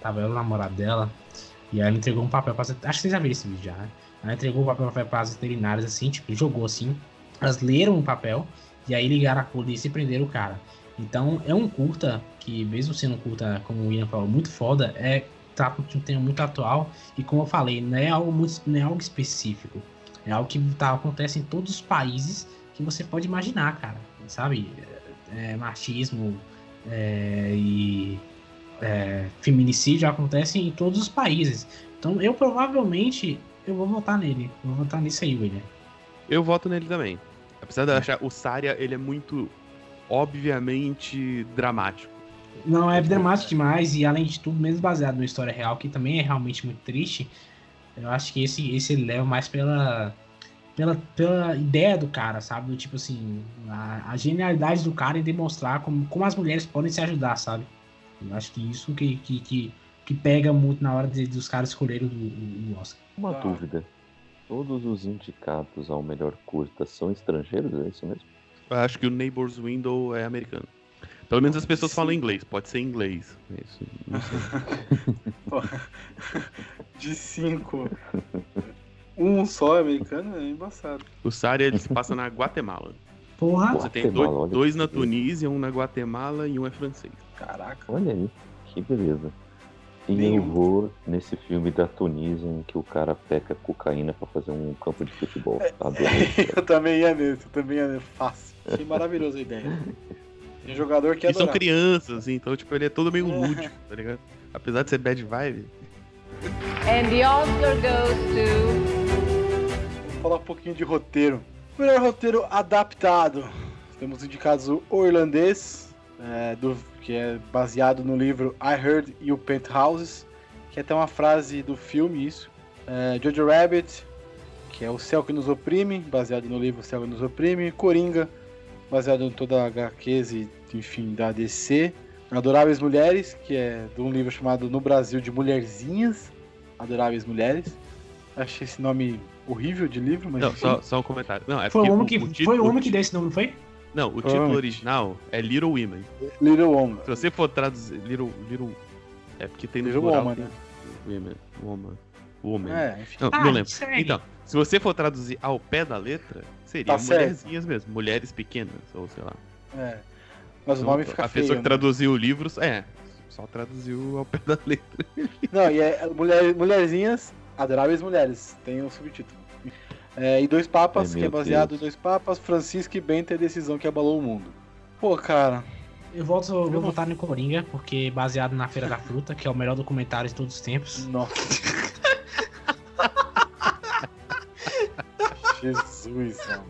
tava ela, o namorado dela, e aí ela entregou um papel pra... Acho que vocês já viram esse vídeo já, né? Ela entregou o papel para as veterinárias, assim, tipo, jogou assim. Elas leram o papel, e aí ligaram a polícia e prenderam o cara. Então, é um curta, que mesmo sendo um curta, como o William falou, muito foda, é de um tema muito atual e como eu falei, não é algo muito, não é algo específico. É algo que tá, acontece em todos os países que você pode imaginar, cara. Sabe? É, machismo é, e é, feminicídio acontecem em todos os países. Então eu provavelmente eu vou votar nele. Eu vou votar nisso aí, William. Eu voto nele também. Apesar de eu achar o Saria, ele é muito obviamente dramático. Não, é dramático demais e além de tudo, mesmo baseado numa história real, que também é realmente muito triste, eu acho que esse, esse ele leva mais pela, pela, pela ideia do cara, sabe? Do tipo assim, a, a genialidade do cara em demonstrar como, como as mulheres podem se ajudar, sabe? Eu acho que isso que, que, que, que pega muito na hora de, dos caras escolherem o, o, o Oscar. Uma Tá. dúvida. Todos os indicados ao melhor curta são estrangeiros, é isso mesmo? Eu acho que o Neighbor's Window é americano. Pelo menos as pessoas Sim. falam inglês, pode ser inglês. Isso, não sei. De cinco. Um só americano é embaçado. o Saria ele se passa na Guatemala. Porra, Você tem Guatemala, dois, dois na. Tunísia, um na Guatemala e um é francês. Caraca. Olha aí, que beleza. E Nenhum. eu vou nesse filme da Tunísia em que o cara peca cocaína pra fazer um campo de futebol. Tá doido. eu também ia nesse, eu também ia nesse. Fácil. Achei maravilhosa a ideia. Tem jogador que é E são crianças, então, tipo, ele é todo meio lúdico, tá ligado? Apesar de ser bad vibe. And the Oscar goes to. Vamos falar um pouquinho de roteiro. Melhor roteiro adaptado. Temos indicados o O Irlandês, é, do, que é baseado no livro I Heard You Paint Houses, que é até uma frase do filme isso. É, Jojo Rabbit, que é O Céu que Nos Oprime, baseado no livro O Céu que Nos Oprime. Coringa, baseado em toda a HQs e, enfim, da DC. Adoráveis Mulheres, que é de um livro chamado No Brasil de Mulherzinhas. Adoráveis Mulheres. Achei esse nome horrível de livro, mas Não, enfim. só, só um comentário. Não, é foi o homem que, título- foi o homem que deu esse nome, não foi? Não, o título original é Little Women. Little Woman. Se você for traduzir. Little. Little é porque tem no Little plural. Woman, tem né? Women. Woman. Woman. É, enfim. Não, Ah, não lembro. segue. Então, se você for traduzir ao pé da letra, seria Tá certo. mulherzinhas mesmo. Mulheres pequenas, ou sei lá. É. Mas o Então, nome fica a feio. pessoa que né? traduziu livros, é. Só traduziu ao pé da letra. Não, e é mulher, Mulherzinhas, Adoráveis Mulheres. Tem o subtítulo. É, e Dois Papas, Ai, que é baseado Deus. em Dois Papas, Francisco e Bento é a decisão que abalou o mundo. Pô, cara. Eu volto, eu vou não- votar no Coringa, porque baseado na Feira da Fruta, que é o melhor documentário de todos os tempos. Nossa. Jesus, amado.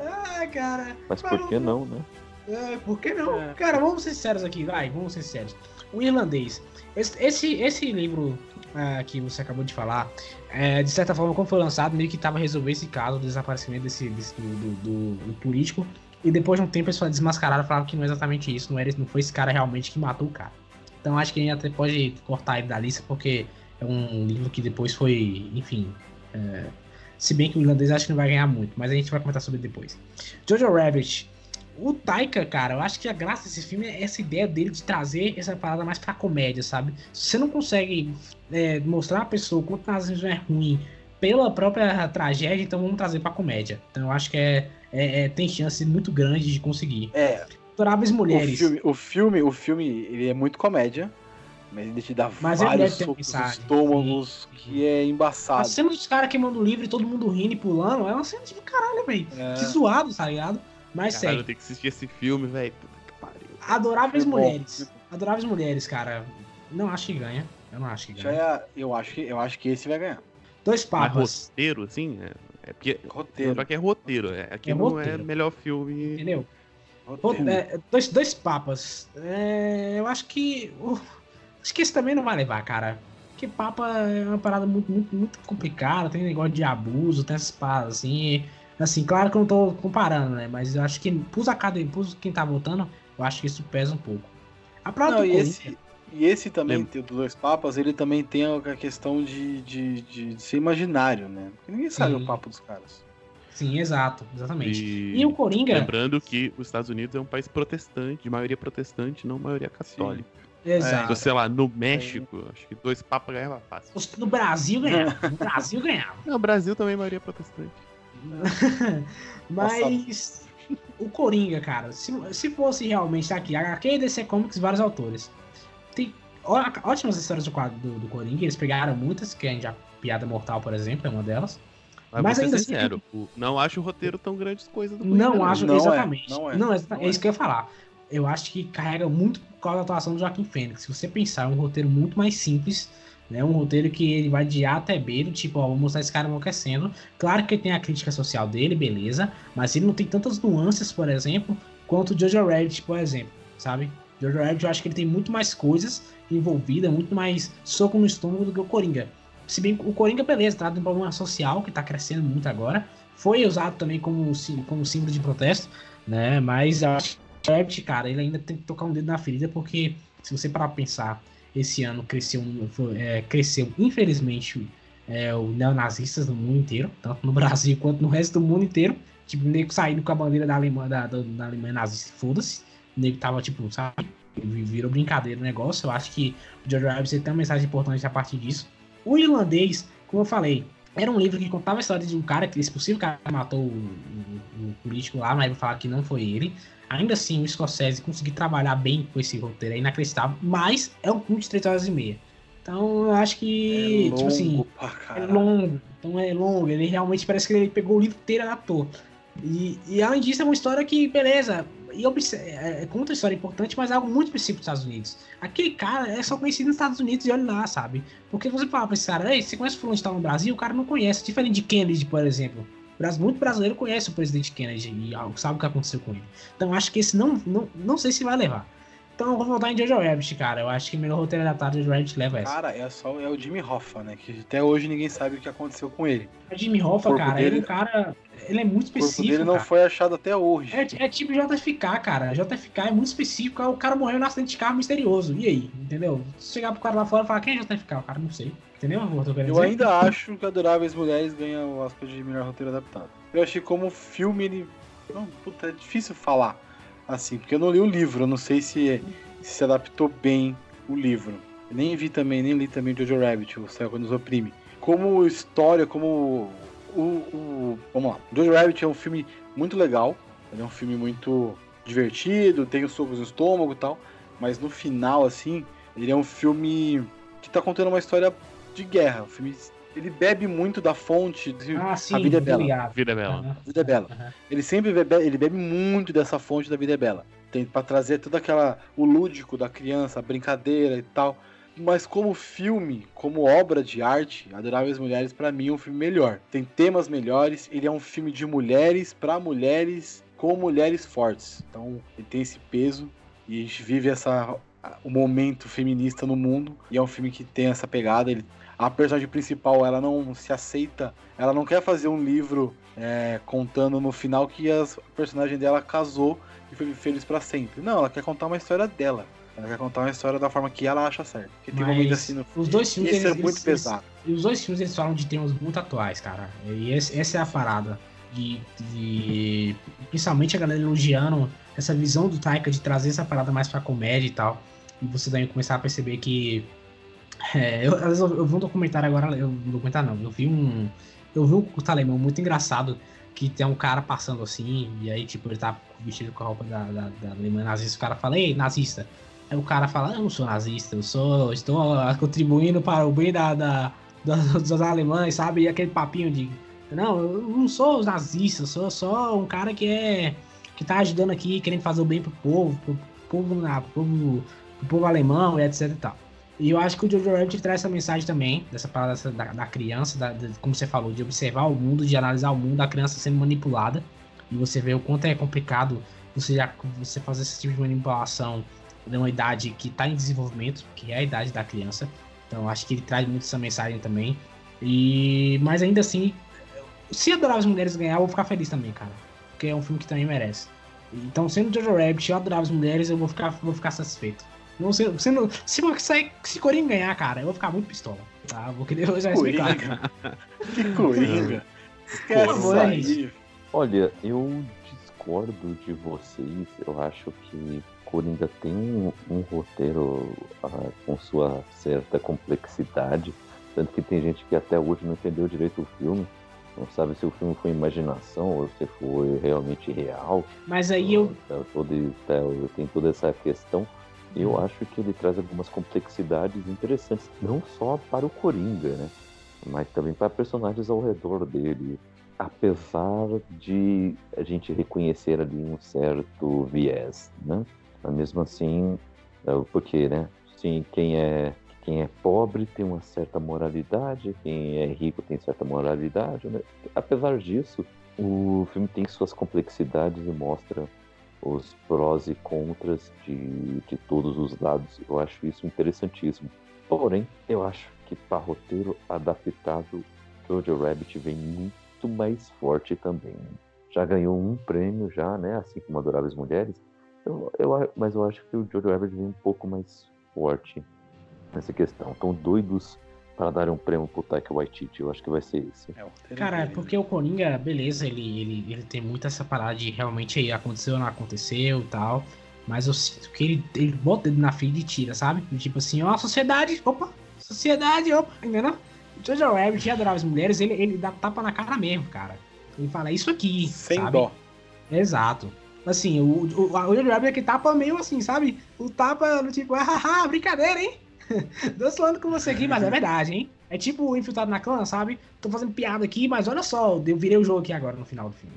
Ah, cara. Mas por que não, né? É, por que não? É. Cara, vamos ser sérios aqui, vai, vamos ser sérios. O irlandês. Esse, esse, livro ah, que você acabou de falar, é, de certa forma, como foi lançado, meio que tava resolver esse caso do desaparecimento desse, desse- do, do- do- político. E depois de um tempo eles desmascararam e falaram que não é exatamente isso, não, era, não foi esse cara realmente que matou o cara. Então acho que a gente até pode cortar ele da lista, porque é um livro que depois foi, enfim. é, se bem que o irlandês acho que não vai ganhar muito, mas a gente vai comentar sobre depois. Jojo Rabbit. O Taika, cara, eu acho que a graça desse filme é essa ideia dele de trazer essa parada mais pra comédia, sabe? Se você não consegue é, mostrar a pessoa o quanto nazismo é ruim pela própria tragédia, então vamos trazer pra comédia. Então eu acho que é, é- é- tem chance muito grande de conseguir. É, Adoráveis o Mulheres. filme, o filme, o filme, ele é muito comédia. Mas ele te dá Mas vários socos mensagem, estômagos sim. que é A embaçado. cena dos caras queimando o livro e todo mundo rindo e pulando, é uma cena tipo caralho, velho. É. Que zoado, tá ligado? Mas Caralho, eu tenho que assistir esse filme, velho. Puta que pariu. adoráveis bom, mulheres. bom. Adoráveis mulheres, cara. Não acho que ganha. Eu não acho que Já ganha. é, eu, acho que, eu acho que esse vai ganhar. Dois Mas papas, roteiro, assim, é, é porque. Roteiro. Só que é roteiro. É, aqui É não roteiro. é melhor filme. entendeu? roteiro. É, dois, dois papas. É, eu acho que. uh, acho que esse também não vai levar, cara. Porque papa é uma parada muito, muito, muito complicada, tem negócio de abuso, tem essas paradas assim. Assim, claro que eu não tô comparando, né? Mas eu acho que pros academ, pros quem tá votando, eu acho que isso pesa um pouco. A prova Não, do e Corinthians. esse, e esse também, Lembra. tem o dos dois papas, ele também tem a questão de, de, de ser imaginário, né? Porque ninguém sabe Sim. o papo dos caras. Sim, exato, exatamente. E, E o Coringa. lembrando que os Estados Unidos é um país protestante, de maioria protestante, não maioria católica. Exato. Então, sei lá, no México, acho que dois papas ganhava fácil. No Brasil ganhava. No Brasil ganhava. Não, o Brasil também é maioria protestante. Mas o Coringa, cara, se, se fosse realmente tá aqui, HQ e DC Comics, vários autores. Tem ó- ótimas histórias do quadro do, do Coringa, eles pegaram muitas, que a Piada Mortal, por exemplo, é uma delas. Mas, Mas ainda assim- sincero, o- não acho o roteiro tão grandes coisas do Não Coringa, acho Não é, exatamente. não é, Não, é, não é isso é. que eu ia falar. Eu acho que carrega muito por causa da atuação do Joaquim Fênix. Se você pensar, é um roteiro muito mais simples, né? Um roteiro que ele vai de A até B, do tipo, ó, vou mostrar esse cara enlouquecendo. Claro que ele tem a crítica social dele, beleza, mas ele não tem tantas nuances, por exemplo, quanto o Jojo Rabbit, por exemplo, sabe? Jojo Rabbit eu acho que ele tem muito mais coisas envolvidas, muito mais soco no estômago do que o Coringa. Se bem o Coringa, beleza, trata de um problema social que tá crescendo muito agora. Foi usado também como, como símbolo de protesto, né? Mas eu acho que o Rabbit, cara, ele ainda tem que tocar um dedo na ferida, porque se você parar pra pensar, esse ano cresceu, é, cresceu infelizmente, é, o neonazistas no mundo inteiro, tanto no Brasil quanto no resto do mundo inteiro. Tipo, o nego saindo com a bandeira da Alemanha, da, da, da Alemanha nazista, foda-se. O nego tava, tipo, sabe? Virou brincadeira o negócio. Eu acho que o George Rabbit tem uma mensagem importante a partir disso. O irlandês, como eu falei, era um livro que contava a história de um cara, que esse possível cara matou o, o- o político lá, mas vou falar que não foi ele. Ainda assim, o Scorsese conseguir trabalhar bem com esse roteiro é inacreditável, mas é um filme de 3 horas e meia. Então eu acho que, é tipo assim, é longo, então é longo. Ele realmente parece que ele pegou o livro inteiro e adaptou. E, e além disso, é uma história que, beleza, e é, é conta uma história importante, mas é algo muito específico dos Estados Unidos. Aquele cara é só conhecido nos Estados Unidos e olha lá, sabe? Porque você fala pra esse cara, Ei, você conhece o fulano de tal no Brasil? O cara não conhece. Diferente de Kennedy, por exemplo. Muito brasileiro conhece o presidente Kennedy e sabe o que aconteceu com ele. Então acho que esse não, não, não sei se vai levar. Então eu vou voltar em Jojo Rabbit, cara. Eu acho que o melhor roteiro adaptado Jojo Rabbit leva essa. Cara, é só é o Jimmy Hoffa, né? Que até hoje ninguém sabe o que aconteceu com ele. O Jimmy Hoffa, o cara, ele é dele- um cara. Ele é muito O corpo específico. dele não cara. foi achado até hoje. É, é tipo JFK, cara. JFK é muito específico. O cara morreu num acidente de carro misterioso. E aí? Entendeu? Se chegar pro cara lá fora e falar quem é JFK, o cara não sei. Entendeu? eu Eu ainda acho que Adoráveis Mulheres ganha o Oscar de melhor roteiro adaptado. Eu achei como filme ele. Não, puta, é difícil falar assim, porque eu não li o livro, eu não sei se se adaptou bem o livro. Eu nem vi também, nem li também o Jojo Rabbit, o Céu Quando Nos Oprime. Como história, como o, o- Vamos lá. Jojo Rabbit é um filme muito legal, ele é um filme muito divertido, tem os socos no estômago e tal, mas no final, assim, ele é um filme que tá contando uma história de guerra. O filme, ele bebe muito da fonte de Ah, sim, A Vida é Bela. Vida é bela. A Vida é Bela. aham. Ele sempre bebe, ele bebe muito dessa fonte da vida é bela. Tem para trazer toda aquela o lúdico da criança, a brincadeira e tal. Mas como filme, como obra de arte, Adoráveis Mulheres pra mim é um filme melhor. Tem temas melhores, ele é um filme de mulheres pra mulheres com mulheres fortes. Então, ele tem esse peso e a gente vive essa o momento feminista no mundo e é um filme que tem essa pegada, ele a personagem principal ela não se aceita, ela não quer fazer um livro é, contando no final que a personagem dela casou e foi feliz pra sempre. Não, ela quer contar uma história dela. Ela quer contar uma história da forma que ela acha certa. Porque tem momentos assim no Os dois filmes, é eles- muito eles- pesado. E os dois filmes eles falam de temas muito atuais, cara. E esse- essa é a parada. De, de- Principalmente a galera elogiando essa visão do Taika de trazer essa parada mais pra comédia e tal. E você também começar a perceber que. É, eu, eu, eu vi um documentário agora. Eu, um documentário não, eu vi um. Eu vi um curta alemão muito engraçado. Que tem um cara passando assim, e aí, tipo, ele tá vestido com a roupa da, da, da Alemanha nazista. O cara fala, ei, nazista. Aí o cara fala, eu não sou nazista, eu sou. estou contribuindo para o bem da, da, da- dos alemães, sabe? E aquele papinho de. Não, eu não sou nazista, eu sou só um cara que é. que tá ajudando aqui, querendo fazer o bem pro povo, pro povo, na, pro povo, pro povo alemão e etc e tal. E eu acho que o Jojo Rabbit traz essa mensagem também, dessa parada da, da criança, da- como você falou, de observar o mundo, de analisar o mundo, da criança sendo manipulada. E você vê o quanto é complicado você, já, você fazer esse tipo de manipulação numa idade que está em desenvolvimento, que é a idade da criança. Então eu acho que ele traz muito essa mensagem também. E mas ainda assim, se Adorar as Mulheres ganhar, eu vou ficar feliz também, cara. Porque é um filme que também merece. Então, sendo Jojo Rabbit, eu adorar as mulheres, eu vou ficar, vou ficar satisfeito. Não, se, se, não- se, se, se Coringa ganhar, cara, eu vou ficar muito pistola. Tá? Vou querer já explicar. Coringa. Que coringa. Por favor. Olha, eu discordo de vocês. Eu acho que Coringa tem um, um roteiro ah, com sua certa complexidade. Tanto que tem gente que até hoje não entendeu direito o filme. Não sabe se o filme foi imaginação ou se foi realmente real. Mas aí eu. Tá, todo, tá, tem toda essa questão. Eu acho que ele traz algumas complexidades interessantes, não só para o Coringa, né? Mas também para personagens ao redor dele. Apesar de a gente reconhecer ali um certo viés, né? Mas mesmo assim, é, porque, né? Sim, quem é quem é pobre tem uma certa moralidade, quem é rico tem certa moralidade, né? Apesar disso, o filme tem suas complexidades e mostra os prós e contras de, de todos os lados. Eu acho isso interessantíssimo. Porém, eu acho que para roteiro adaptado, Jojo Rabbit vem muito mais forte também. Já ganhou um prêmio já, né? Assim como Adoráveis Mulheres. Eu, eu, mas eu acho que o Jojo Rabbit vem um pouco mais forte nessa questão. Estão doidos para dar um prêmio pro Taika Waititi. Eu acho que vai ser esse. Cara, é dele, porque o Coringa, beleza, ele, ele, ele tem muito essa parada de realmente aí aconteceu ou não aconteceu e tal. Mas eu sinto que ele, ele bota o dedo na ferida e tira, sabe? Tipo assim, ó, sociedade, opa, sociedade, opa, entendeu? O Jojo Rabbit, adorar as mulheres, ele, ele dá tapa na cara mesmo, cara. Ele fala, "É isso aqui, Sem sabe? dó. Exato. Assim, o, o, o Rabbit é que tapa meio assim, sabe? O tapa no tipo, ah, haha, brincadeira, hein? Tô falando com você aqui, mas é verdade, hein? É tipo o infiltrado na clã, sabe? Tô fazendo piada aqui, mas olha só, eu virei o jogo aqui agora no final do filme.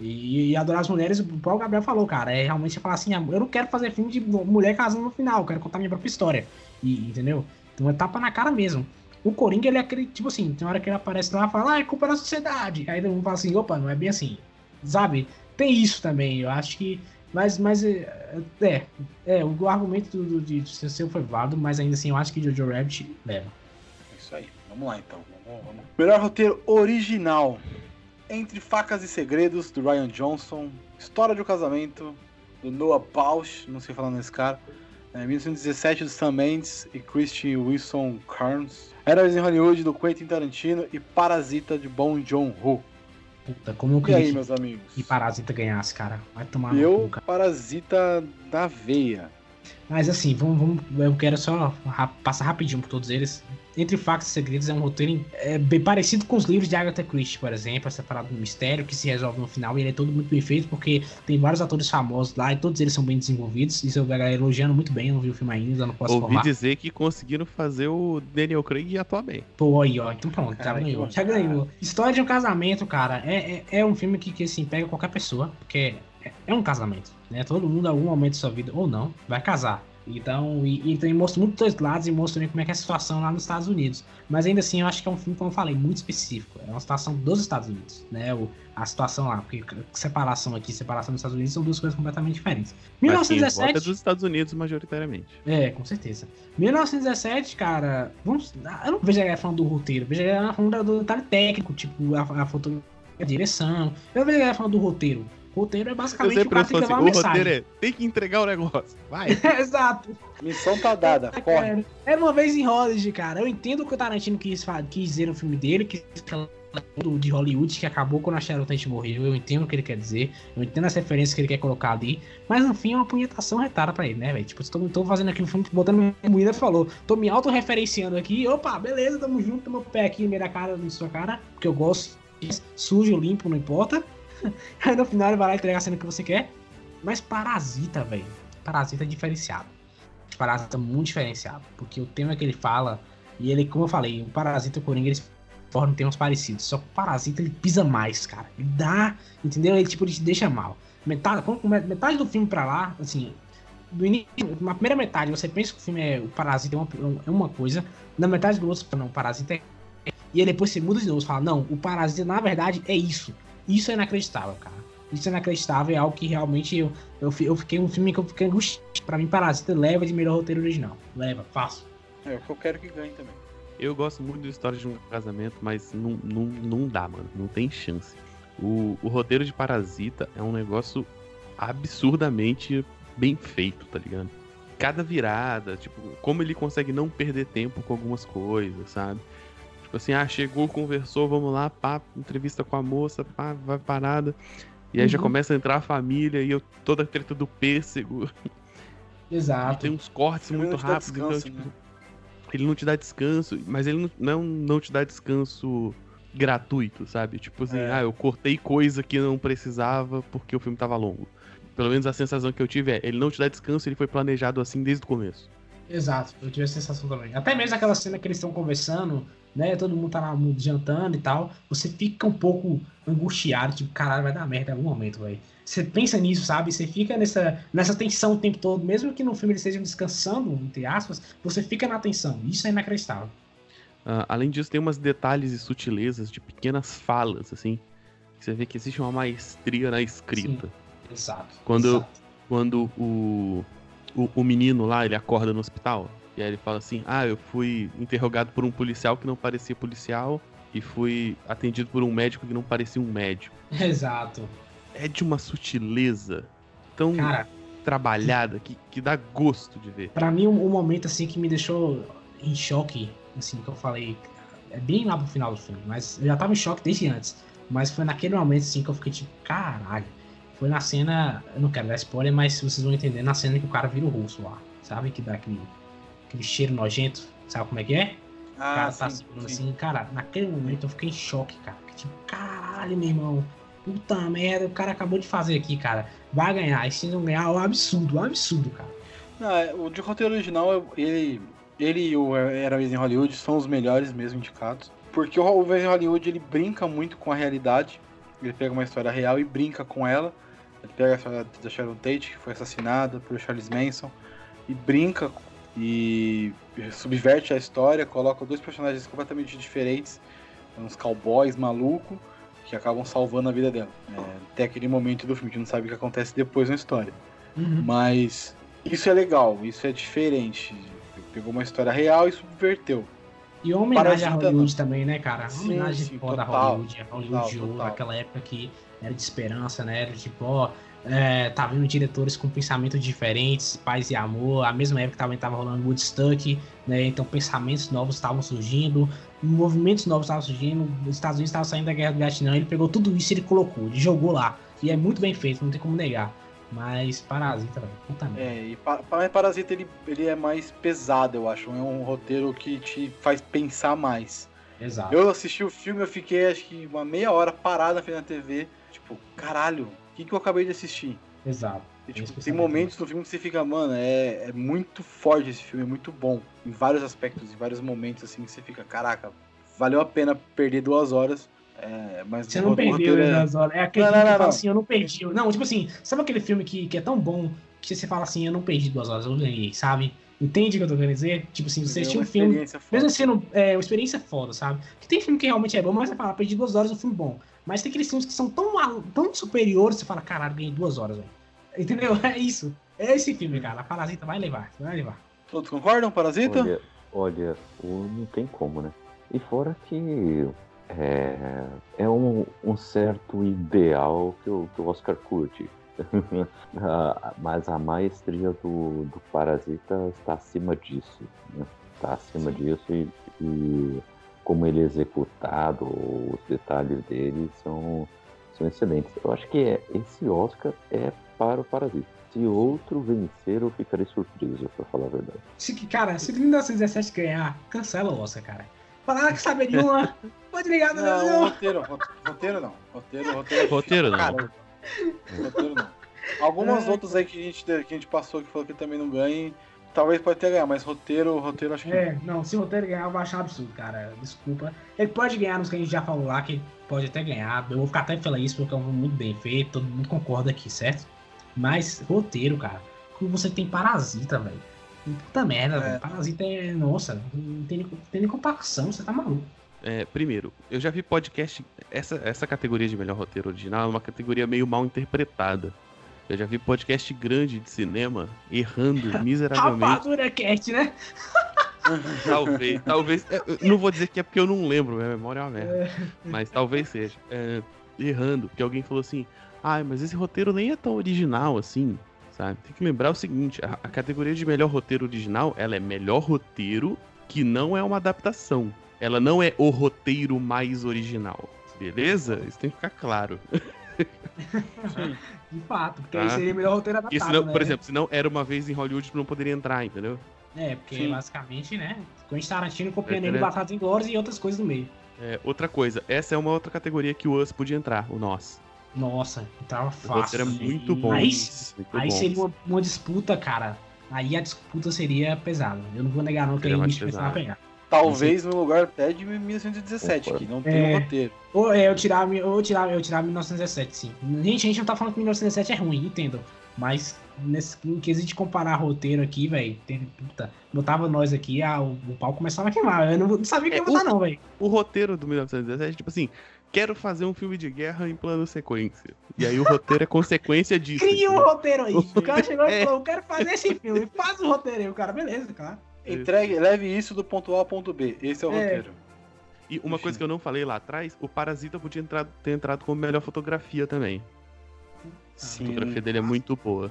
E, e adorar as mulheres, o próprio Gabriel falou, cara, é realmente falar assim, ah, eu não quero fazer filme de mulher casando no final, eu quero contar minha própria história. E, entendeu? Então é tapa na cara mesmo. O Coringa, ele é aquele, tipo assim, tem hora que ele aparece lá e fala, ah, é culpa da sociedade. Aí todo mundo fala assim, opa, não é bem assim. Sabe? Tem isso também, eu acho que. Mas, mas é, é, é, o argumento do, do, de seu foi válido, mas ainda assim eu acho que Jojo Rabbit leva. É isso aí. Vamos lá então. Vamos, vamos. Melhor roteiro original. Entre Facas e Segredos, do Ryan Johnson. História de um Casamento, do Noah Bausch. Não sei falar nesse cara. É, 1917, do Sam Mendes e Christian Wilson Carnes. Heróis em Hollywood, do Quentin Tarantino. E Parasita, de Bong Joon-ho. Puta, como eu E queria aí, que, meus amigos? que Parasita ganhasse, cara. Vai tomar no Eu, cu, cara. Parasita da veia. Mas assim, vamos, vamos, eu quero só passar rapidinho por todos eles. Entre Factos e Segredos é um roteiro é, bem parecido com os livros de Agatha Christie, por exemplo, essa parada do mistério que se resolve no final e ele é todo muito bem feito porque tem vários atores famosos lá e todos eles são bem desenvolvidos. Isso eu galera elogiando muito bem, eu não vi o filme ainda, não posso Ouvi falar. dizer que conseguiram fazer o Daniel Craig atuar bem. Pô, aí, ó, então pronto, já ganhou, que já ganhou. História de um casamento, cara, é, é, é um filme que, que assim, pega qualquer pessoa, porque é, é um casamento, né? Todo mundo, em algum momento da sua vida, ou não, vai casar. Então, e, e também mostra muito dois lados e mostra também como é que é a situação lá nos Estados Unidos. Mas ainda assim, eu acho que é um filme, como eu falei, muito específico. É uma situação dos Estados Unidos, né? O, a situação lá, porque separação aqui, separação dos Estados Unidos são duas coisas completamente diferentes. Mas quem vota é 1917. dos Estados Unidos, majoritariamente. É, com certeza. 1917, cara, vamos, eu não vejo a galera falando do roteiro, eu vejo a galera falando do detalhe técnico, tipo, a, a fotografia, a direção. Eu vejo a galera falando do roteiro. O roteiro é Eu basicamente sempre o cara tem que assim, levar o uma mensagem. roteiro é, tem que entregar o negócio. Vai. Exato. Missão tá dada, corre. Era uma vez em Hollywood, cara. Eu entendo o que o Tarantino quis, quis dizer no filme dele, que do- de Hollywood que acabou quando a Sharon Tate morreu. Eu entendo o que ele quer dizer, eu entendo as referências que ele quer colocar ali, mas no fim é uma punhetação retada pra ele, né, velho? Tipo, tô, tô fazendo aqui um filme, botando minha moeda falou, tô me autorreferenciando aqui, opa, beleza, tamo junto, tamo pé aqui no meio da cara, na sua cara, porque eu gosto, sujo, limpo, não importa. Aí no final ele vai lá e entrega a cena que você quer. Mas Parasita, velho. Parasita é diferenciado. Parasita muito diferenciado. Porque o tema que ele fala, e ele, como eu falei, o Parasita e o Coringa, eles formam temas parecidos. Só que o Parasita ele pisa mais, cara. Ele dá, entendeu? Ele tipo, ele te deixa mal. Metade, metade do filme pra lá, assim, do início, na primeira metade, você pensa que o filme é o Parasita é uma, é uma coisa, na metade do outro, não, o Parasita é. E aí depois você muda de novo, fala, não, o Parasita na verdade é isso. Isso é inacreditável, cara. Isso é inacreditável, é algo que realmente eu, eu, eu fiquei um filme que eu fiquei angustiado. Pra mim, Parasita leva de melhor roteiro original. Leva, fácil. É o que eu quero que ganhe também. Eu gosto muito da história de um casamento, mas não, não, não dá, mano. Não tem chance. O, o roteiro de Parasita é um negócio absurdamente bem feito, tá ligado? Cada virada, tipo, como ele consegue não perder tempo com algumas coisas, sabe? Tipo assim, ah, chegou, conversou, vamos lá, pá, entrevista com a moça, pá, vai parada. E aí uhum. já começa a entrar a família e eu, toda a treta do pêssego. Exato. E tem uns cortes ele muito rápidos, então, tipo, né? ele não te dá descanso, mas ele não, não, não te dá descanso gratuito, sabe? Tipo assim, é. ah, eu cortei coisa que não precisava porque o filme tava longo. Pelo menos a sensação que eu tive é, ele não te dá descanso, ele foi planejado assim desde o começo. Exato, eu tive a sensação também. Até mesmo aquela cena que eles estão conversando, né? Todo mundo tá lá jantando e tal. Você fica um pouco angustiado, tipo, caralho, vai dar merda em algum momento, velho. Você pensa nisso, sabe? Você fica nessa, nessa tensão o tempo todo, mesmo que no filme eles estejam descansando, entre aspas, você fica na tensão. Isso é inacreditável. Uh, além disso, tem umas detalhes e sutilezas de pequenas falas, assim. Você vê que existe uma maestria na escrita. Sim, exato. Quando, exato. quando o, o, o menino lá, ele acorda no hospital, e aí ele fala assim: Ah, eu fui interrogado por um policial que não parecia policial e fui atendido por um médico que não parecia um médico. Exato. É de uma sutileza tão Cara, trabalhada que, que dá gosto de ver. Para mim, um, um, momento assim que me deixou em choque, assim, que eu falei, é bem lá pro final do filme, mas eu já tava em choque desde antes. Mas foi naquele momento assim que eu fiquei tipo, caralho. Foi na cena, eu não quero dar spoiler, mas vocês vão entender na cena que o cara vira o rosto lá, sabe? Que dá aquele, aquele cheiro nojento, sabe como é que é? Ah, o cara tá sim, segurando assim, cara, naquele momento eu fiquei em choque, cara. Tipo, caralho, meu irmão. Puta merda, o cara acabou de fazer aqui, cara. Vai ganhar. E se não ganhar, é um absurdo, um absurdo, cara. Não, é, o de roteiro original, ele, ele e o Heróis em Hollywood são os melhores mesmo indicados. Porque o Heróis em Hollywood ele brinca muito com a realidade. Ele pega uma história real e brinca com ela. Ele pega a história da Sharon Tate, que foi assassinada por Charles Manson, e brinca e subverte a história, coloca dois personagens completamente diferentes, uns cowboys malucos, que acabam salvando a vida dela. É, até aquele momento do filme, que não sabe o que acontece depois na história. Uhum. Mas isso é legal, isso é diferente. Pegou uma história real e subverteu. E homenagem a Hollywood não. também, né, cara? Uma homenagem sim, foda total, a Hollywood, a Hollywood total, total. aquela época que era de esperança, né? Era tipo, ó, é, tá vindo diretores com pensamentos diferentes, paz e amor. A mesma época também tava rolando Woodstock, né? Então pensamentos novos estavam surgindo, movimentos novos estavam surgindo. Os Estados Unidos estavam saindo da guerra do Vietnã. Ele pegou tudo isso e ele colocou, ele jogou lá. E é muito bem feito, não tem como negar. Mas Parasita, velho, puta merda. É, e pa Parasita ele, ele é mais pesado, eu acho. É um roteiro que te faz pensar mais. Exato. Eu assisti o filme, eu fiquei acho que uma meia hora parada na frente da TV. Tipo, caralho, o que, que eu acabei de assistir? Exato. E, tipo, tem momentos no filme que você fica, mano, é, é muito forte esse filme, é muito bom. Em vários aspectos, em vários momentos, assim, que você fica, caraca, valeu a pena perder duas horas. É, mas você não perdeu é... duas horas. É aquele não, filme não, que fala assim, eu não perdi. Não, tipo assim, sabe aquele filme que, que é tão bom que você fala assim, eu não perdi duas horas, eu ganhei, sabe? Entende o que eu tô querendo dizer? Tipo assim, você assistiu um filme. Mesmo sendo é, uma experiência foda, sabe? Que tem filme que realmente é bom, mas você fala, perdi duas horas, um filme bom. Mas tem aqueles filmes que são tão, tão superiores, você fala, caralho, ganhei duas horas, velho. Entendeu? É isso. É esse filme, cara. A Parasita vai levar, vai levar. Todos concordam, Parasita? Olha, olha não tem como, né? E fora que é, é um, um certo ideal que o, que o Oscar curte. Mas a maestria do, do Parasita está acima disso. Né? Está acima Sim. disso e, e, como ele é executado, os detalhes dele são, são excelentes. Eu acho que é, esse Oscar é para o Parasita. Se outro vencer, eu ficarei surpreso, para falar a verdade. Se, cara, se o 1917 ganhar, cancela o Oscar, cara. Falar ah, que sabe de uma. Pode ligar no Não, roteiro, roteiro não. Roteiro, roteiro. Roteiro não. Roteiro não. Algumas outras aí que a, gente, que a gente passou que falou que também não ganha. Talvez pode ter ganhar, mas roteiro, roteiro acho que. É, não, se o roteiro ganhar, eu vou achar um absurdo, cara. Desculpa. Ele pode ganhar nos que a gente já falou lá, que pode até ganhar. Eu vou ficar até feliz porque é um filme muito bem feito, todo mundo concorda aqui, certo? Mas roteiro, cara, como você tem parasita, velho. Puta merda, É. velho. Parasita é. Nossa, não tem, nem- não tem nem comparação, você tá maluco. É, primeiro, eu já vi podcast. Essa, essa categoria de melhor roteiro original é uma categoria meio mal interpretada. Eu já vi podcast grande de cinema errando miseravelmente. Rapadura Cast, né? Talvez, talvez. é, Não vou dizer que é porque eu não lembro, minha memória é uma merda. Mas talvez seja. É, errando, porque alguém falou assim: ai, mas esse roteiro nem é tão original assim, sabe? Tem que lembrar o seguinte: a, a categoria de melhor roteiro original, ela é melhor roteiro que não é uma adaptação. Ela não é o roteiro mais original. Beleza? Isso tem que ficar claro. De fato, porque Ah. aí seria o melhor roteiro adaptado. Senão, né? por exemplo, se não era uma vez em Hollywood, não poderia entrar, entendeu? É, porque Sim. basicamente, né? Quentin Tarantino copiando É, ele. Batatas Inglórias e outras coisas no meio. É, outra coisa, essa é uma outra categoria que o Us podia entrar, o Nós. Nossa, tava O fácil. roteiro é muito bom. Aí, muito aí bom. seria uma, uma disputa, cara. Aí a disputa seria pesada. Eu não vou negar não que Seria aí o mais bicho precisava pegar. Talvez no lugar até de 1917, que não tem É. um roteiro. Ou é, eu tirava, ou eu tirava, eu tirava 1917, sim. Gente, a gente não tá falando que 1917 é ruim, entendo. Mas nesse em quesito de comparar roteiro aqui, velho, puta, botava nós aqui, ah, o, o pau começava a queimar. Eu não, não sabia o que É, ia botar, não, velho. O roteiro do 1917 é tipo assim: quero fazer um filme de guerra em plano sequência. E aí o roteiro é consequência disso. Cria um roteiro aí. O cara chegou e É. falou, eu quero fazer esse filme. Faz o roteiro aí. O cara, beleza, claro. Entregue, leve isso do ponto A ao ponto B. Esse é o É. roteiro. E uma coisa que eu não falei lá atrás: o Parasita podia entrar- ter entrado como melhor fotografia também. A Sim. fotografia dele é muito boa.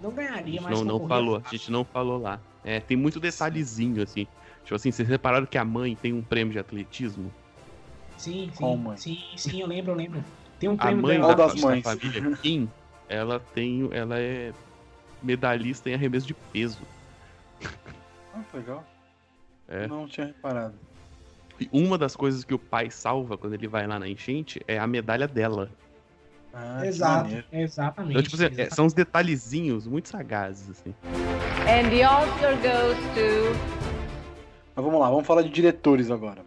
Não A ganharia, mas não, não falou, a gente não falou lá. É, tem muito detalhezinho, assim. Tipo assim, vocês repararam que a mãe tem um prêmio de atletismo? Sim, sim. Qual mãe? Sim, sim, eu lembro, eu lembro. Tem um A prêmio mãe dela. Qual da, das da mães? família Kim, ela tem. Ela é medalhista em arremesso de peso. Ah, que legal. É. Não tinha reparado. E uma das coisas que o pai salva quando ele vai lá na enchente é a medalha dela. Ah, Exato, exatamente. Então, tipo assim, é- exatamente. são uns detalhezinhos muito sagazes, assim. And the Oscar goes to Mas vamos lá, vamos falar de diretores agora.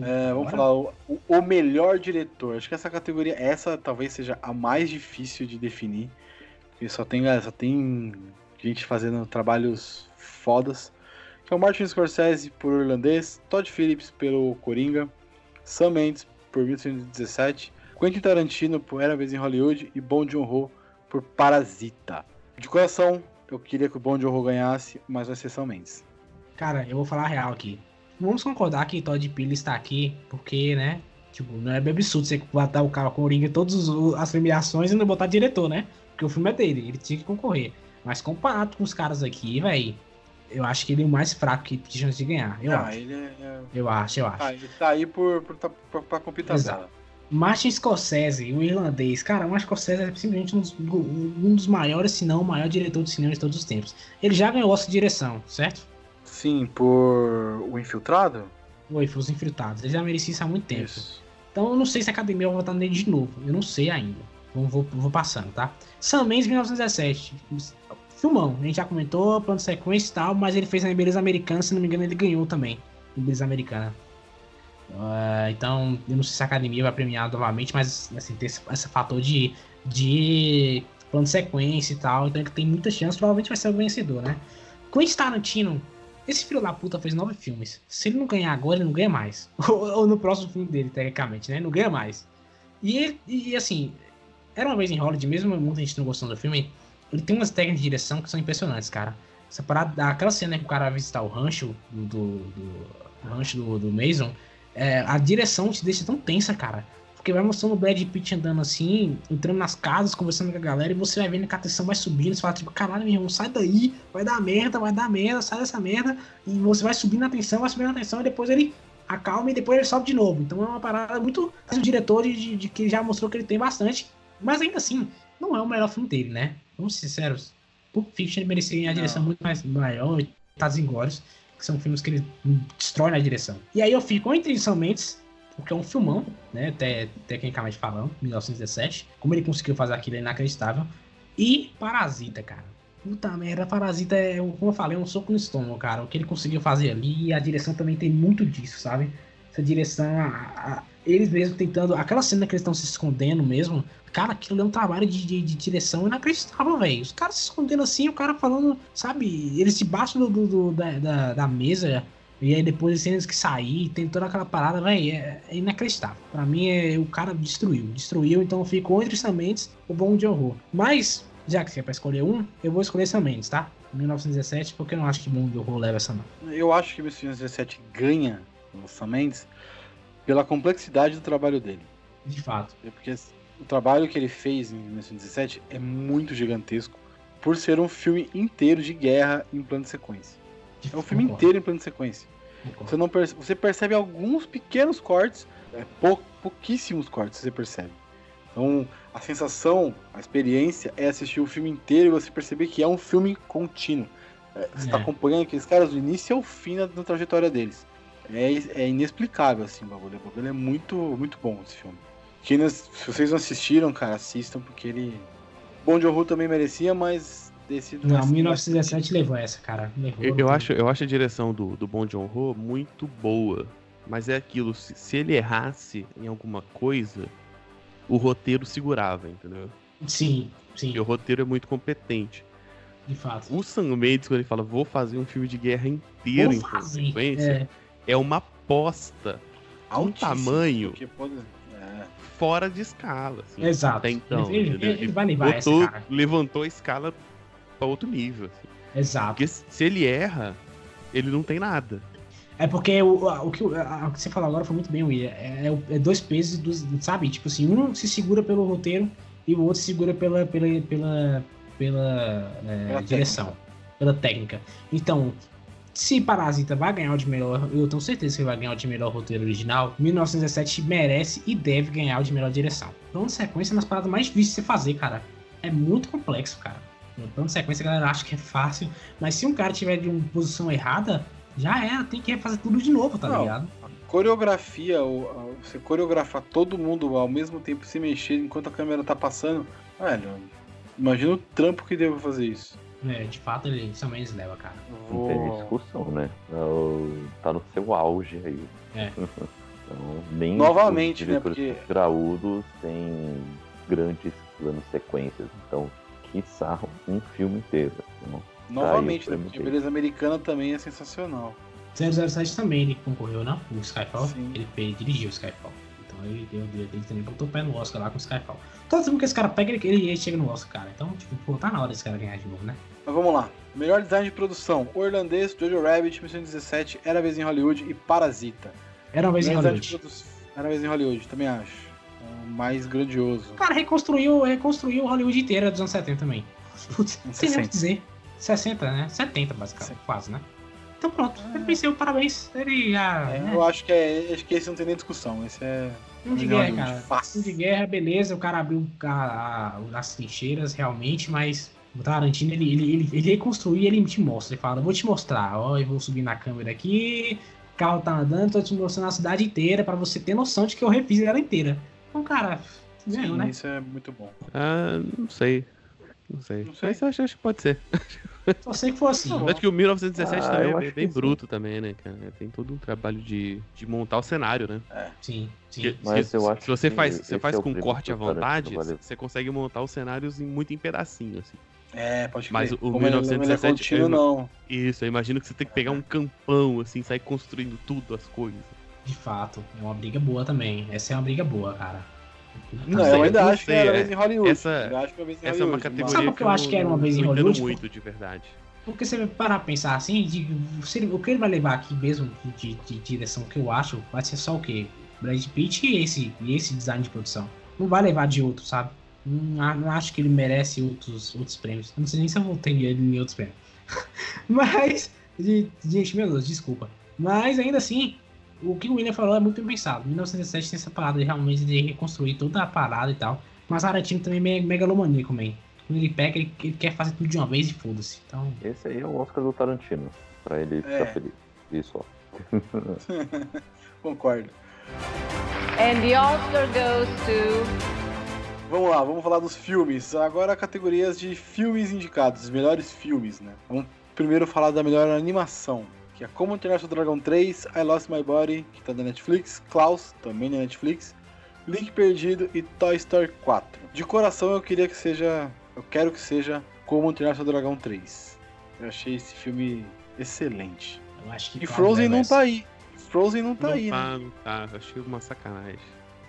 É, vamos falar o, o- o melhor diretor. Acho que essa categoria, essa talvez seja a mais difícil de definir. Porque só tem, só tem gente fazendo trabalhos fodas. Que é Martin Scorsese por Irlandês, Todd Phillips pelo Coringa, Sam Mendes por 1917, Quentin Tarantino por Era Vez em Hollywood e Bong Joon-ho por Parasita. De coração, eu queria que o Bong Joon-ho ganhasse, mas vai ser Sam Mendes. Cara, eu vou falar a real aqui. Vamos concordar que Todd Phillips tá aqui porque, né? Tipo, não é absurdo você botar o cara com o Ringa em todas as premiações e não botar diretor, né? Porque o filme é dele, ele tinha que concorrer. Mas comparado com os caras aqui, velho, eu acho que ele é o mais fraco que tem chance de ganhar. Eu ah, acho. ele é, é- Eu acho, eu acho. Ah, ele tá aí por, por, tá- pra, pra tabela. Martin Scorsese, o irlandês, cara, o Martin Scorsese é simplesmente um dos, um dos maiores, se não o maior diretor de cinema de todos os tempos. Ele já ganhou Oscar de direção, certo? Sim, por O Infiltrado? Oi, foi os infiltrados. Ele já merecia isso há muito tempo. Isso. Então eu não sei se a academia vai votar nele de novo. Eu não sei ainda. Vou, vou, vou passando, tá? Sam Mendes, 1917. Filmão. A gente já comentou, plano de sequência e tal, mas ele fez na Beleza Americana, se não me engano, ele ganhou também. Em Beleza Americana. Ah, então, eu não sei se a academia vai premiar novamente, mas assim, tem esse, esse fator de, de plano de sequência e tal. Então ele tem muita chance, provavelmente vai ser o vencedor, né? Quentin Tarantino, esse filho da puta fez nove filmes. Se ele não ganhar agora, ele não ganha mais. Ou, ou no próximo filme dele, tecnicamente, né? Não ganha mais. E, ele- e assim, era uma vez em Hollywood, mesmo muita gente não gostando do filme, ele tem umas técnicas de direção que são impressionantes, cara. Essa parada, aquela cena que o cara vai visitar o rancho do, do, do- rancho do, do Mason, é, a direção te deixa tão tensa, cara. Porque vai mostrando o Brad Pitt andando assim, entrando nas casas, conversando com a galera, e você vai vendo que a tensão vai subindo, você fala, tipo, caralho, meu irmão, sai daí, vai dar merda, vai dar merda, sai dessa merda, e você vai subindo a tensão, vai subindo a tensão, e depois ele acalma e depois ele sobe de novo. Então é uma parada muito. O diretor de, de- de que já mostrou que ele tem bastante, mas ainda assim, não é o melhor filme dele, né? Vamos ser sinceros. Pulp Fiction merecia ganhar a direção muito mais maior, e Tados Inglórios, que são filmes que ele destrói na direção. E aí eu fico entre São Mendes, porque é um filmão, né? Até, tecnicamente falando, 1917. Como ele conseguiu fazer aquilo é inacreditável. E Parasita, cara. Puta merda, Parasita é, como eu falei, é um soco no estômago, cara. O que ele conseguiu fazer ali, e a direção também tem muito disso, sabe? Essa direção, a- a- eles mesmos tentando. Aquela cena que eles estão se escondendo mesmo, cara, aquilo é um trabalho de, de- de direção inacreditável, velho. Os caras se escondendo assim, o cara falando, sabe? Eles debaixo do, do- do- da, da, da mesa, e aí depois eles têm que sair, tem toda aquela parada, velho. É, é inacreditável. Pra mim, é, o cara destruiu. Destruiu, então ficou entre Sam Mendes o bom de horror. Mas, já que você é pra escolher um, eu vou escolher Sam Mendes, tá? 1917, porque eu não acho que Bom de Horror leva essa não. Eu acho que 1917 ganha o Sam Mendes pela complexidade do trabalho dele. De fato. É Porque o trabalho que ele fez em 1917 é muito gigantesco por ser um filme inteiro de guerra em plano de sequência. É um filme concordo, inteiro em plano de sequência. concordo. Você, não perce- você percebe alguns pequenos cortes, é, pou- pouquíssimos cortes você percebe. Então, a sensação, a experiência é assistir o filme inteiro e você perceber que é um filme contínuo. É, você está É. acompanhando aqueles caras do início ao fim da trajetória deles. É, é inexplicável, assim, o bagulho. O bagulho é muito, muito bom esse filme. Quem não- se vocês não assistiram, cara, assistam, porque ele. Bom de Horror também merecia, mas esse Não, 1917 levou essa, cara. Levou, Eu, eu acho, eu acho a direção do, do Bom John Ho muito boa. Mas é aquilo, se, se ele errasse em alguma coisa, o roteiro segurava, entendeu? Sim, sim, Porque o roteiro é muito competente. de fato. O Sam Mendes, quando ele fala, vou fazer um filme de guerra inteiro em Vou fazer. sequência, É, é uma aposta um tamanho pode- é. fora de escala. Assim, Exato. Até então. Ele- entendeu? ele vai levar essa, botou, cara. levantou a escala pra outro nível. assim. exato. Porque se ele erra, ele não tem nada. É porque o, o, que, o- que você falou agora foi muito bem, William. É, é é dois pesos, dois, sabe? Tipo assim, um se segura pelo roteiro e o outro se segura pela, pela, pela, pela, é, Pela direção, pela técnica. Então, se Parasita vai ganhar o de melhor, eu tenho certeza que vai ganhar o de melhor roteiro original, 1917 merece e deve ganhar o de melhor direção. Plano de sequência é uma das paradas mais difíceis de você fazer, cara. É muito complexo, cara. No plano de sequência a galera acha que é fácil, mas se um cara tiver de uma posição errada, já era, tem que fazer tudo de novo, tá Não. ligado? Coreografia, você coreografar todo mundo ao mesmo tempo se mexer enquanto a câmera tá passando, velho, imagina o trampo que devo fazer isso. É, de fato ele também leva, cara. Não tem discussão, né? É Tá no seu auge aí. É. Então, nem Novamente, os né, porque- graúdos têm grandes planos sequências. Então, quiçá um filme inteiro. Então, Novamente, Tá né? Porque beleza americana também é sensacional. 007 também ele concorreu, não? O Skyfall. Sim. Ele, ele dirigiu o Skyfall. Ele, deu- ele, ele também botou o pé no Oscar lá com o Skyfall. Todo filme que esse cara pega, ele, ele chega no Oscar, cara. Então, tipo, pô, tá na hora desse cara ganhar de novo, né? Mas vamos lá. Melhor design de produção: O Irlandês, Jojo Rabbit, 1917, Era a Vez em Hollywood e Parasita. Era vez em Hollywood. produ- Era Vez em Hollywood, também acho. É o mais grandioso. Cara reconstruiu, reconstruiu Hollywood inteira dos anos 70 também. Putz, sei nem o que 60. dizer. 60, né? 70, basicamente, quase, né? Então pronto, ele venceu, parabéns. Ele já. É, né? Eu acho que, é, acho que esse não tem nem discussão. Esse é. Filme de guerra, cara. fácil. Filme de guerra, beleza, o cara abriu a- a- as trincheiras realmente, mas o Tarantino, ele, ele, ele, ele reconstruiu e ele te mostra. Ele fala, vou te mostrar, ó, eu vou subir na câmera aqui, o carro tá andando, tô te mostrando a cidade inteira pra você ter noção de que eu refiz ela inteira. Então, cara, ganhou, né? isso é muito bom. Ah, não sei. Não sei. Não sei. Mas eu acho, acho que pode ser. Só sei que foi assim. Acho que o 1917 Ah, também é bem, que sim. bruto também, né, cara? Tem todo um trabalho de, de montar o cenário, né? Sim, sim. Porque Mas se, eu se acho você que faz, você faz é com corte à vontade, você consegue montar os cenários em, muito em pedacinho, assim. É, pode Mas crer. o Como ele- ele é 1917 contínuo, é- não. Isso, eu imagino que você tem que pegar um campão, assim, sair construindo tudo, as coisas. De fato, é uma briga boa também. Essa é uma briga boa, cara. Não, sei, eu ainda não acho que sei, era a é- vez em Hollywood. essa- acho que é a Essa é uma Hollywood, categoria Sabe o que eu acho que era uma vez em não Hollywood? muito, de verdade. Porque você vai parar pra pensar assim, de, se ele- o que ele vai levar aqui mesmo de, de- de direção que eu acho, vai ser só o quê? Brad Pitt e esse, e esse design de produção. Não vai levar de outro, sabe? Não, a- não acho que ele merece outros, outros prêmios. Eu não sei nem se eu voltei ele em outros prêmios. Mas, de- gente, meu Deus, desculpa. Mas ainda assim, o que o William falou é muito bem pensado. 1907 tem essa parada de realmente de reconstruir toda a parada e tal. Mas Tarantino também é me- megalomaníaco, man. Quando ele pega, ele, ele quer fazer tudo de uma vez e foda-se. Então, Esse aí é o Oscar do Tarantino. Pra ele É. ficar feliz. Isso, ó. Concordo. And the Oscar goes to Vamos lá, vamos falar dos filmes. Agora categorias de filmes indicados, os melhores filmes, né? Vamos primeiro falar da melhor animação, que é Como Treinar Seu Dragão 3, I Lost My Body, que tá da Netflix, Klaus, também da Netflix, Link Perdido e Toy Story 4. De coração eu queria que seja, eu quero que seja Como Treinar Seu Dragão 3. Eu achei esse filme excelente. Eu acho que E Frozen leva não tá aí. Frozen não tá não aí, né? tá, não tá. Achei uma sacanagem.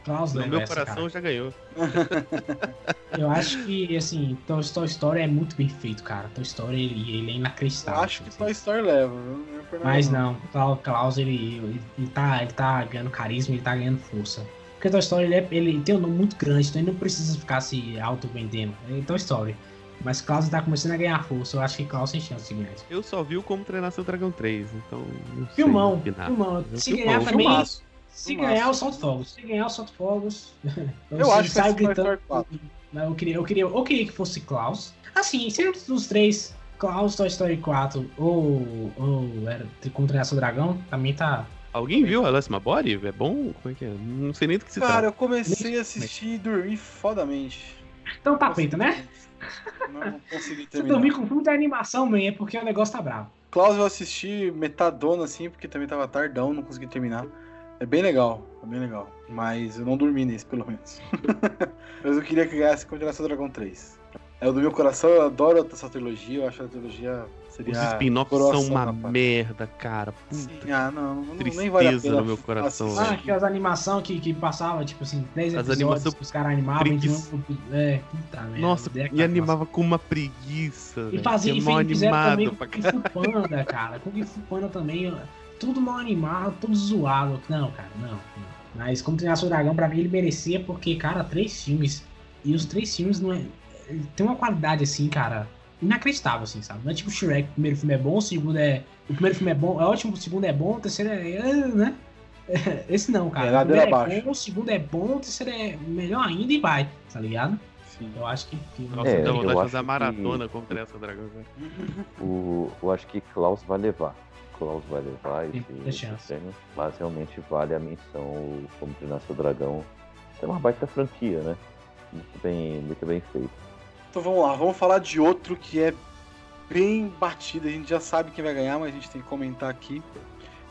Klaus No leva meu coração cara. já ganhou. Eu acho que, assim, Toy Story é muito bem feito, cara. Toy Story, ele, ele é Eu inacreditável. acho que assim. Toy Story leva. Não é Mas não, o Klaus, ele, ele, ele tá, ele tá ganhando carisma, ele tá ganhando força. Porque Toy Story, ele, é- ele tem um nome muito grande, então ele não precisa ficar se auto-vendendo. É Toy Story. Mas Klaus tá começando a ganhar força, eu acho que Klaus tem chance de ganhar. isso. Eu só vi o Como Treinar Seu Dragão 3, então não sei Filmão, opinar. filmão. Eu Se filmão, ganhar também, Filmaço. Se ganhar, eu solto fogos. Se ganhar, eu solto fogos. Eu acho que saio vai ser Toy Story 4. Não, eu queria, eu queria, eu queria que fosse Klaus. Assim, sendo dos três, Klaus, Toy Story 4 ou, ou era Treinar Seu Dragão, também tá... Alguém viu a Last My Body? É bom? Como é que é? Não sei nem do que se Cara, trata. eu comecei a assistir e dormi fodamente. Então tá feito, né? Não, consegui Se terminar. dormir com filme de animação, man, é porque o negócio tá bravo. Klaus eu assisti metadona assim, porque também tava tardão, não consegui terminar. É bem legal, é bem legal. Mas eu não dormi nesse, pelo menos. Mas eu queria que ganhasse Continuação Dragão 3. É o do meu coração, eu adoro essa trilogia, eu acho que a trilogia seria. Os spin-offs são uma parte. merda, cara. Puta Sim, ah, não, não nem tristeza vale a pena. no meu coração. Ah, aquelas animações que, que passava, tipo assim, 10 As episódios animação que os caras animavam de preguiça. um. É, puta merda. Nossa, que e animava com uma preguiça. E velho. fazia, e é fez- fizeram também com Kung Fu Panda, cara. Com Kung Fu Panda também, tudo mal animado, tudo zoado. Não, cara, não. não. Mas como treinar seu dragão, pra mim ele merecia, porque, cara, três filmes. E os três filmes não é. Tem uma qualidade assim, cara, inacreditável, assim, sabe? Não é tipo Shrek, o primeiro filme é bom, o segundo é. O primeiro filme é bom, é ótimo, o segundo é bom, o terceiro é. é, né? Esse não, cara. É, o primeiro é abaixo. bom, o segundo é bom, o terceiro é melhor ainda e vai, tá ligado? Sim. Eu acho que. que- Nossa, É, dá vontade de fazer a que- maratona contra essa dragão. velho. O, eu acho que Klaus vai levar. Klaus vai levar esse, esse prêmio, mas realmente vale a menção o como treinar seu dragão. É uma baita franquia, né? Muito bem, muito bem feito. Então vamos lá, vamos falar de outro que é bem batido. A gente já sabe quem vai ganhar, mas a gente tem que comentar aqui.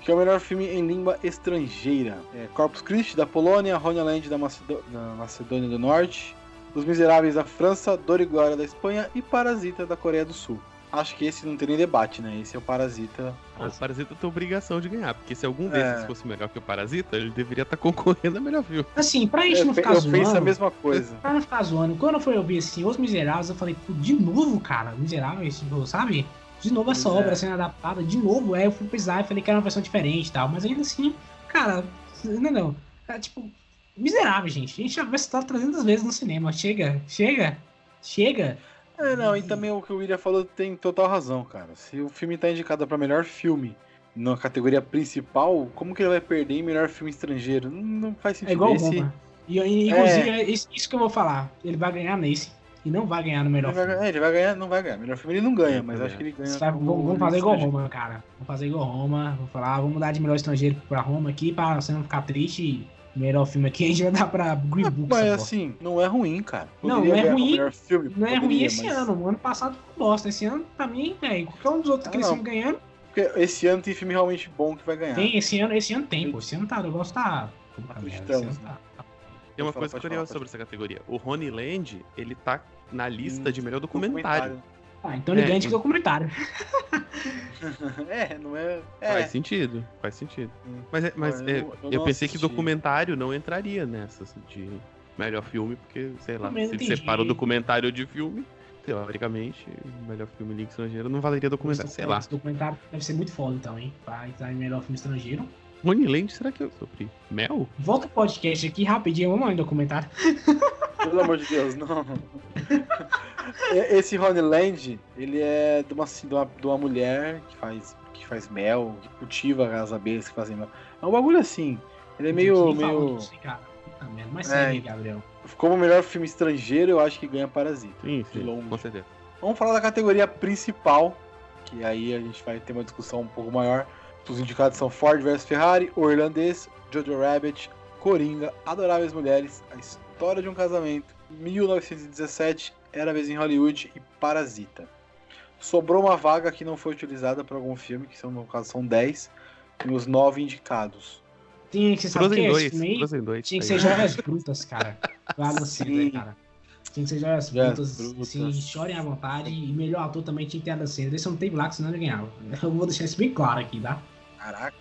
Que é o melhor filme em língua estrangeira. É Corpus Christi da Polônia, Honeyland da, Macedo- da Macedônia do Norte, Os Miseráveis da França, Dor e Glória da Espanha e Parasita da Coreia do Sul. Acho que esse não tem nem debate, né? Esse é o Parasita. O Parasita tem obrigação de ganhar, porque se algum É. desses fosse melhor que o Parasita, ele deveria estar concorrendo a melhor filme. Assim, pra gente Eu, não ficar eu zoando. penso a mesma coisa. Pra não ficar zoando, quando eu fui ouvir assim, Os Miseráveis, eu falei, pô, de novo, cara, Miseráveis, tipo, sabe? De novo essa Pois é. obra sendo adaptada, de novo. Aí eu fui pesquisar e falei que era uma versão diferente e tal, mas ainda assim, cara, não, não. É tipo, Miserável, gente. A gente já viu essa história 300 vezes no cinema. Chega, chega, chega. É, não, e também o que o William falou tem total razão, cara. Se o filme tá indicado pra melhor filme na categoria principal, como que ele vai perder em melhor filme estrangeiro? Não, não faz sentido. É igual Esse- Roma. E, e, inclusive, é isso, isso que eu vou falar. Ele vai ganhar nesse. E não vai ganhar no melhor Ele vai, filme. ganhar- é, ele vai ganhar, não vai ganhar. Melhor filme ele não ganha, mas vai acho que ele ganha. Vai- vamos, vamos fazer igual. Roma, cara. Vamos fazer igual Roma. Vou falar, vamos mudar de melhor estrangeiro pra Roma aqui, pra você não ficar triste. Melhor filme aqui, a gente vai dar pra Green Book. Mas assim, não é ruim, cara. Não, Poderia não é ganhar como ruim. melhor filme, Não é ruim poderia, esse mas- ano. O ano passado foi bosta. Esse ano, pra mim, velho, qualquer um dos outros Ah, que eles não. estão ganhando. Porque esse ano tem filme realmente bom que vai ganhar. Tem, esse ano, esse ano tem, pô. Esse ano tá, o negócio tá. Acreditamos, né? tá- Tem uma Pode coisa falar, curiosa falar, sobre essa categoria. O Rony Land, ele tá na lista Hum, de melhor documentário. Ah, então ele É, ganha de e- documentário. É, não é. É. Faz sentido, faz sentido. Hum. Mas, é- mas Eu é, eu eu, não pensei que assisti. documentário não entraria nessa assim, de melhor filme, porque, sei lá, se separa o documentário de filme, teoricamente, melhor filme em língua estrangeira não valeria documentário, sei lá. Esse documentário deve ser muito foda, então, hein? Vai entrar em melhor filme estrangeiro. Rony Land, será que eu sobre mel? Volta o podcast aqui rapidinho, vamos lá em documentário. Pelo amor de Deus, não. Esse Honeyland, ele é de uma, assim, de uma, de uma mulher que faz, que faz mel, que cultiva as abelhas que fazem mel. É um bagulho assim. Ele é meio. Meio... disso, hein, cara. Puta merda. Mas É, segue. Gabriel. Como melhor filme estrangeiro, eu acho que ganha Parasita. Sim, De sim, longe. com certeza. Vamos falar da categoria principal, que aí a gente vai ter uma discussão um pouco maior. Os indicados são Ford vs Ferrari, O Irlandês, Jojo Rabbit, Coringa, Adoráveis Mulheres, A História de um Casamento, 1917, Era Vez em Hollywood e Parasita. Sobrou uma vaga que não foi utilizada para algum filme, que são, no caso são 10, e os 9 indicados. Tinha que ser, sabe que Frozen é 2, esse filme aí? Frozen 2. Tinha que ser joias brutas, cara. Lá no Sim. Sandler, cara. Tinha que ser joias brutas, Brutas. assim, chorem à vontade. E melhor ator também tinha que ter Adam Sandler. Esse não teve lá, que senão ele ganhava. Eu vou deixar isso bem claro aqui, tá? Caraca.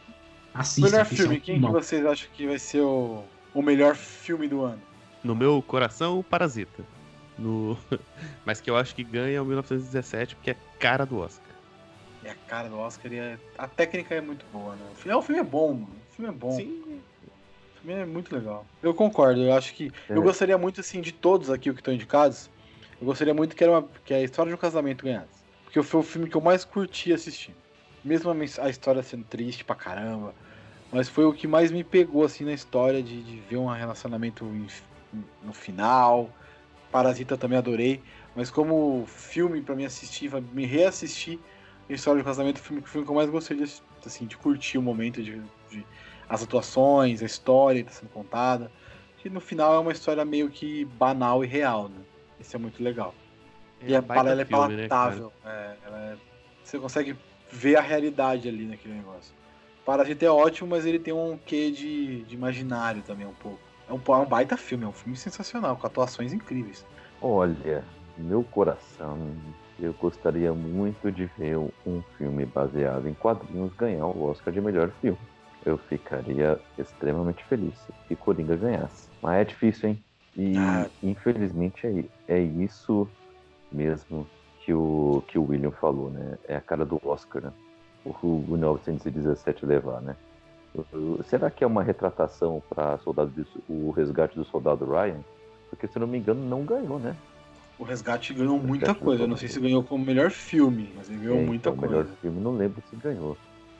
Assista. melhor é um filme, quem que vocês acham que vai ser o, o melhor filme do ano? No meu coração, Parasita. No... Mas que eu acho que ganha o 1917, porque é cara do Oscar. É a cara do Oscar e é- a técnica é muito boa, né? O filme, é, o filme é bom, mano. O filme é bom. Sim. O filme é muito legal. Eu concordo, eu acho que. Eu É. gostaria muito, assim, de todos aqui que estão indicados, eu gostaria muito que, era uma, que a história de um casamento ganhasse. Porque foi o filme que eu mais curti assistir. Mesmo a, história sendo triste pra caramba. Mas foi o que mais me pegou, assim, na história de, de ver um relacionamento no final. Parasita também adorei. Mas como filme pra mim assistir, pra me reassistir, a história de casamento foi o filme que eu mais gostei de, assim, de curtir o momento de- de as atuações, a história que está sendo contada. Que no final é uma história meio que banal e real, né? Isso é muito legal. e um a ela é né, palatável. é, ela é- você consegue ver a realidade ali naquele negócio. Parasita é ótimo, mas ele tem um quê de, de imaginário também um pouco. É um, é um baita filme, é um filme sensacional, com atuações incríveis. Olha, meu coração, eu gostaria muito de ver um filme baseado em quadrinhos ganhar o Oscar de melhor filme. Eu ficaria extremamente feliz se Coringa ganhasse. Mas é difícil, hein? E Ah. infelizmente é, é isso mesmo que o, que o William falou, né? É a cara do Oscar, né? O, o 1917 levar, né? O- o- Será que é uma retratação para o resgate do soldado Ryan? Porque se eu não me engano não ganhou, né? O Resgate ganhou muita Resgate coisa. Eu não sei se ganhou como melhor filme, mas ele ganhou É, muita então, coisa. melhor filme, não lembro se ganhou.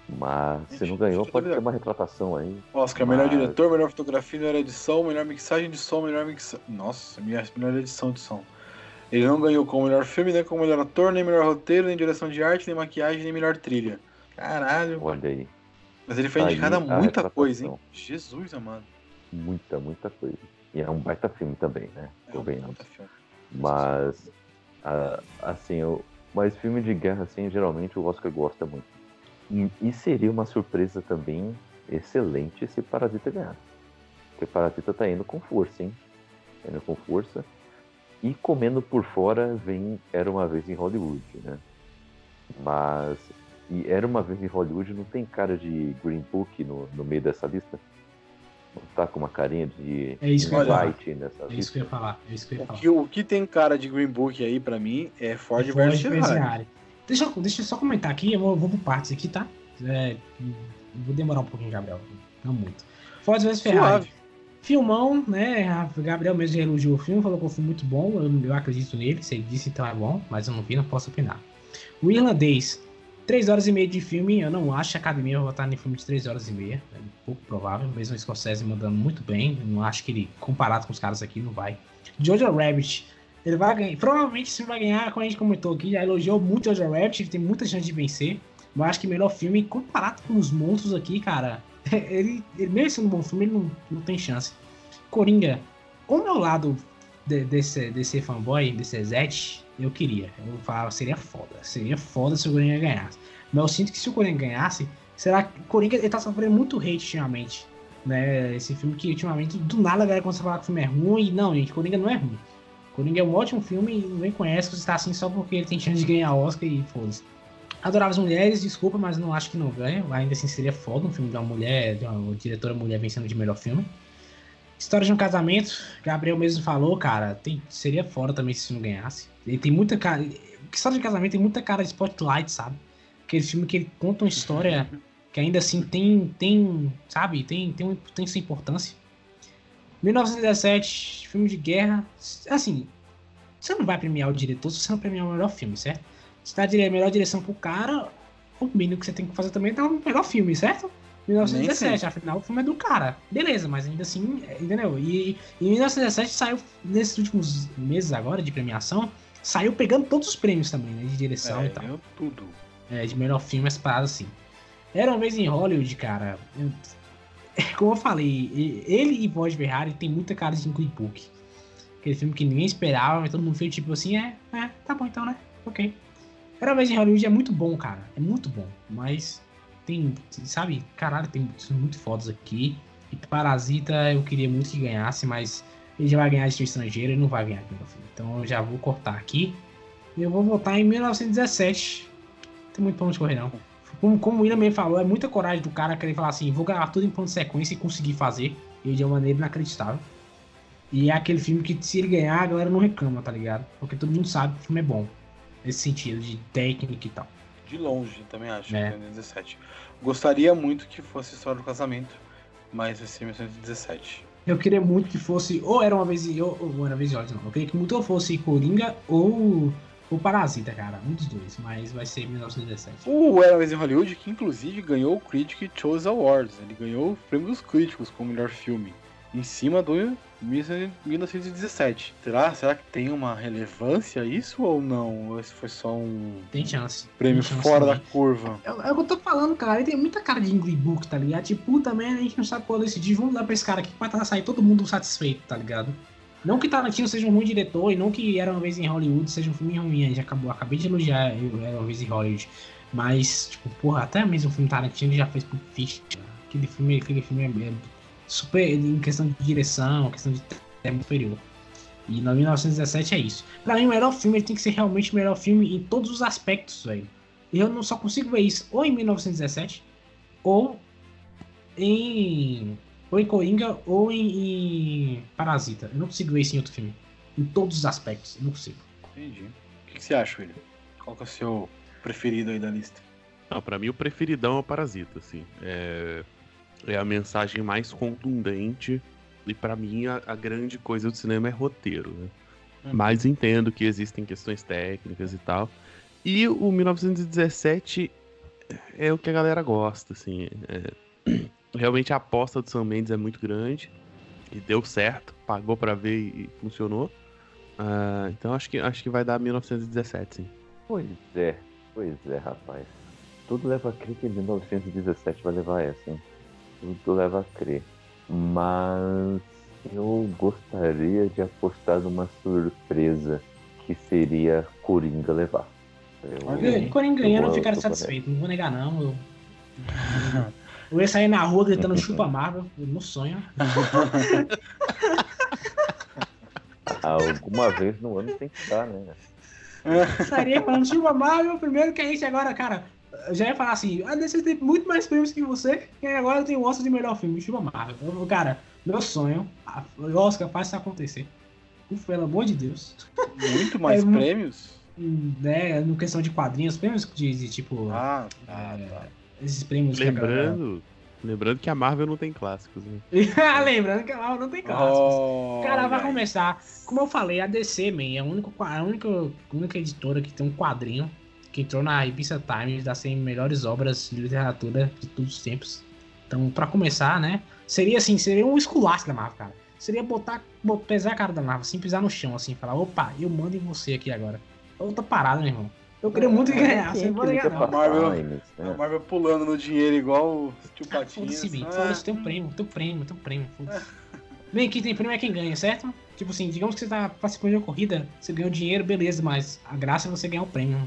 Mas se Gente, não ganhou, pode ter uma retratação aí. Oscar, melhor Mas- diretor, melhor fotografia, melhor edição, melhor mixagem de som, melhor mixagem. Nossa, melhor melhor edição de som. Ele não ganhou como melhor filme, nem como melhor ator, nem melhor roteiro, nem direção de arte, nem maquiagem, nem melhor trilha. Caralho. Olha aí, Mas ele foi Tá aí indicado a a muita coisa, hein? Jesus, amado. muita, muita coisa. E é um baita filme também, né? É um puta filme. Mas, ah, assim, eu, mas filme de guerra, assim, geralmente o Oscar gosta muito. E, e seria uma surpresa também excelente se Parasita ganhar. Porque Parasita tá indo com força, hein? Tá indo com força. E comendo por fora vem Era Uma Vez em Hollywood, né? Mas, e Era Uma Vez em Hollywood não tem cara de Green Book no, no meio dessa lista? Não tá com uma carinha de É isso que eu ia falar. Invite nessa É isso lista? que eu ia falar. É isso que eu ia O falar. que, o que tem cara de Green Book aí pra mim é Ford, versus Ferrari. Ferrari. Deixa, eu- deixa eu só comentar aqui, eu vou, vou por partes aqui, tá? É, vou demorar um pouquinho, Gabriel. Não muito. Ford vs Ferrari. Suave. Filmão, né? Gabriel mesmo elogiou o filme, falou que foi muito bom. Eu, eu acredito nele. Se ele disse, então é bom, mas eu não vi, não posso opinar. O Irlandês. 3 horas e meia de filme, eu não acho que a academia vai votar em filme de 3 horas e meia. É pouco provável, mesmo o Scorsese mandando muito bem. eu Não acho que ele, comparado com os caras aqui, não vai. Jojo Rabbit. Ele vai ganhar. Provavelmente esse vai ganhar, como a gente comentou aqui, já elogiou muito Jojo Rabbit, ele tem muita chance de vencer. Mas acho que melhor filme, comparado com os monstros aqui, cara, ele, ele mesmo sendo um bom filme, ele não, não tem chance. Coringa, o meu lado de, desse, desse fanboy, desse Zed, eu queria. Eu falava, seria foda. Seria foda se o Coringa ganhasse. Mas eu sinto que se o Coringa ganhasse, será que Coringa ele tá sofrendo muito hate ultimamente. Né? Esse filme que ultimamente, do nada a galera começa a falar que o filme é ruim. E não, gente, Coringa não é ruim. Coringa é um ótimo filme e ninguém conhece, você tá assim só porque ele tem chance de ganhar Oscar e foda-se. Adoráveis Mulheres, desculpa, mas não acho que não ganha. Ainda assim seria foda um filme de uma mulher, de uma diretora mulher vencendo de melhor filme. História de um casamento, Gabriel mesmo falou, cara, tem, seria fora também se não ganhasse. Ele tem muita cara. História de casamento tem muita cara de spotlight, sabe? Aquele filme que ele conta uma história que ainda assim tem, tem sabe, tem, tem, tem sua importância. 1917, filme de guerra. Assim, você não vai premiar o diretor se você não premiar o melhor filme, certo? Você dá a melhor direção pro cara, o mínimo que você tem que fazer também é dar um melhor filme, certo? 1917, afinal o filme é do cara. Beleza, mas ainda assim, é, entendeu? E, e 1917 saiu, nesses últimos meses agora de premiação, saiu pegando todos os prêmios também, né? De direção É, e tal. tudo. É, de melhor filme, essa parada assim. Era uma vez em Hollywood, cara. eu- como eu falei, ele e Boyd Ferrari tem muita cara de Green Book. Aquele filme que ninguém esperava, mas todo mundo fez tipo assim, é, é, tá bom então, né? Ok. Vez em Hollywood é muito bom, cara. É muito bom. Mas tem, sabe, caralho, tem muito fodas aqui. E Parasita eu queria muito que ganhasse, mas ele já vai ganhar de estrangeiro e não vai ganhar aqui no. Então eu já vou cortar aqui. E eu vou votar em 1917. Não tem muito pra onde correr, não. Como, como o William mesmo falou, é muita coragem do cara querer falar assim, vou gravar tudo em plano de sequência e conseguir fazer. E de uma maneira inacreditável. E é aquele filme que se ele ganhar, a galera não reclama, tá ligado? Porque todo mundo sabe que o filme é bom. Nesse sentido, de técnica e tal. De longe, também acho, É. que é 17. Gostaria muito que fosse História do Casamento, mas vai ser 1917. Eu queria muito que fosse, ou era uma vez em ou, ou era uma vez em Hollywood, não. Eu queria que muito ou fosse Coringa ou o Parasita, cara. Um dos dois, mas vai ser 1917. O Era uma Vez em Hollywood, que inclusive ganhou o Critic Choice Awards. Ele ganhou o prêmio dos críticos como melhor filme. Em cima do 1917. Será, será que tem uma relevância isso ou não? Ou esse foi só um Tem chance. prêmio tem chance fora da também. curva? É, é o que eu tô falando, cara. Ele tem muita cara de Ingrid Book, tá ligado? Tipo, puta merda, a gente não sabe qual decidir. Vamos dar pra esse cara aqui pra sair todo mundo satisfeito, tá ligado? Não que Tarantino seja um ruim diretor e não que Era Uma Vez em Hollywood seja um filme ruim. A gente acabou, acabei de elogiar eu- Era Uma Vez em Hollywood. Mas, tipo, porra, até mesmo o filme Tarantino já fez Pulp Fiction. Aquele filme, aquele filme é, é super em questão de direção, questão de é muito superior. E no 1917 é isso. Pra mim, o melhor filme ele tem que ser realmente o melhor filme em todos os aspectos, velho. E eu não só consigo ver isso ou em 1917, ou em. Ou em Coringa, ou em, em Parasita. Eu não consigo ver isso em outro filme. Em todos os aspectos. Eu não consigo. Entendi. O que, que você acha, William? Qual que é o seu preferido aí da lista? Não, pra mim o preferidão é o Parasita, assim. É, é a mensagem mais contundente. E pra mim a, a grande coisa do cinema é roteiro, né? Hum. Mas entendo que existem questões técnicas e tal. E o 1917 é o que a galera gosta, assim. é- realmente a aposta do Sam Mendes é muito grande. E deu certo, pagou pra ver e funcionou. Ah, então acho que, acho que vai dar 1917, sim. Pois é, pois é, rapaz. Tudo leva a crer que 1917 vai levar essa, hein? Tudo leva a crer. Mas eu gostaria de apostar numa surpresa que seria Coringa levar. Eu-. Coringa ganhando, eu ficaria tô satisfeito. Não vou negar, não. Eu, eu ia sair na rua gritando chupa Marvel, no sonho. Alguma vez no ano tem que dar, né? Estaria falando chupa Marvel, primeiro que a gente agora, cara. Eu Já ia falar assim, a DC tem muito mais prêmios que você, e agora tem o Oscar de melhor filme, chupa Marvel. Eu, cara, meu sonho, a- o Oscar faz isso acontecer. Ufa, pelo amor de Deus. Muito mais É, prêmios? Né, no questão de quadrinhos, prêmios de, de, tipo. Ah, tá, é, tá. esses prêmios que a galera- Lembrando, lembrando que a Marvel não tem clássicos, né? Lembrando que a Marvel não tem clássicos. Oh, Cara, vai começar. Como eu falei, a DC, man, é a única, a única, a única editora que tem um quadrinho que entrou na revista Times das 100 melhores obras de literatura de todos os tempos. Então, pra começar, né? Seria assim, seria um esculacho da Marvel, cara. Seria botar, bot- pesar a cara da Marvel, assim, pisar no chão, assim, falar, opa, eu mando em você aqui agora. Outra parada, meu irmão. Eu queria muito É, ganhar, você não liga ganhar, não. Marvel- né? Marvel pulando no dinheiro igual o tio Patinhas. Foda-se, Bi. Ah, Foda-se, tem um prêmio, tem um prêmio, tem um prêmio. Foda-se. Vem aqui, tem prêmio é quem ganha, certo? Tipo assim, digamos que você tá participando de uma corrida, você ganhou dinheiro, beleza, mas a graça é você ganhar o prêmio.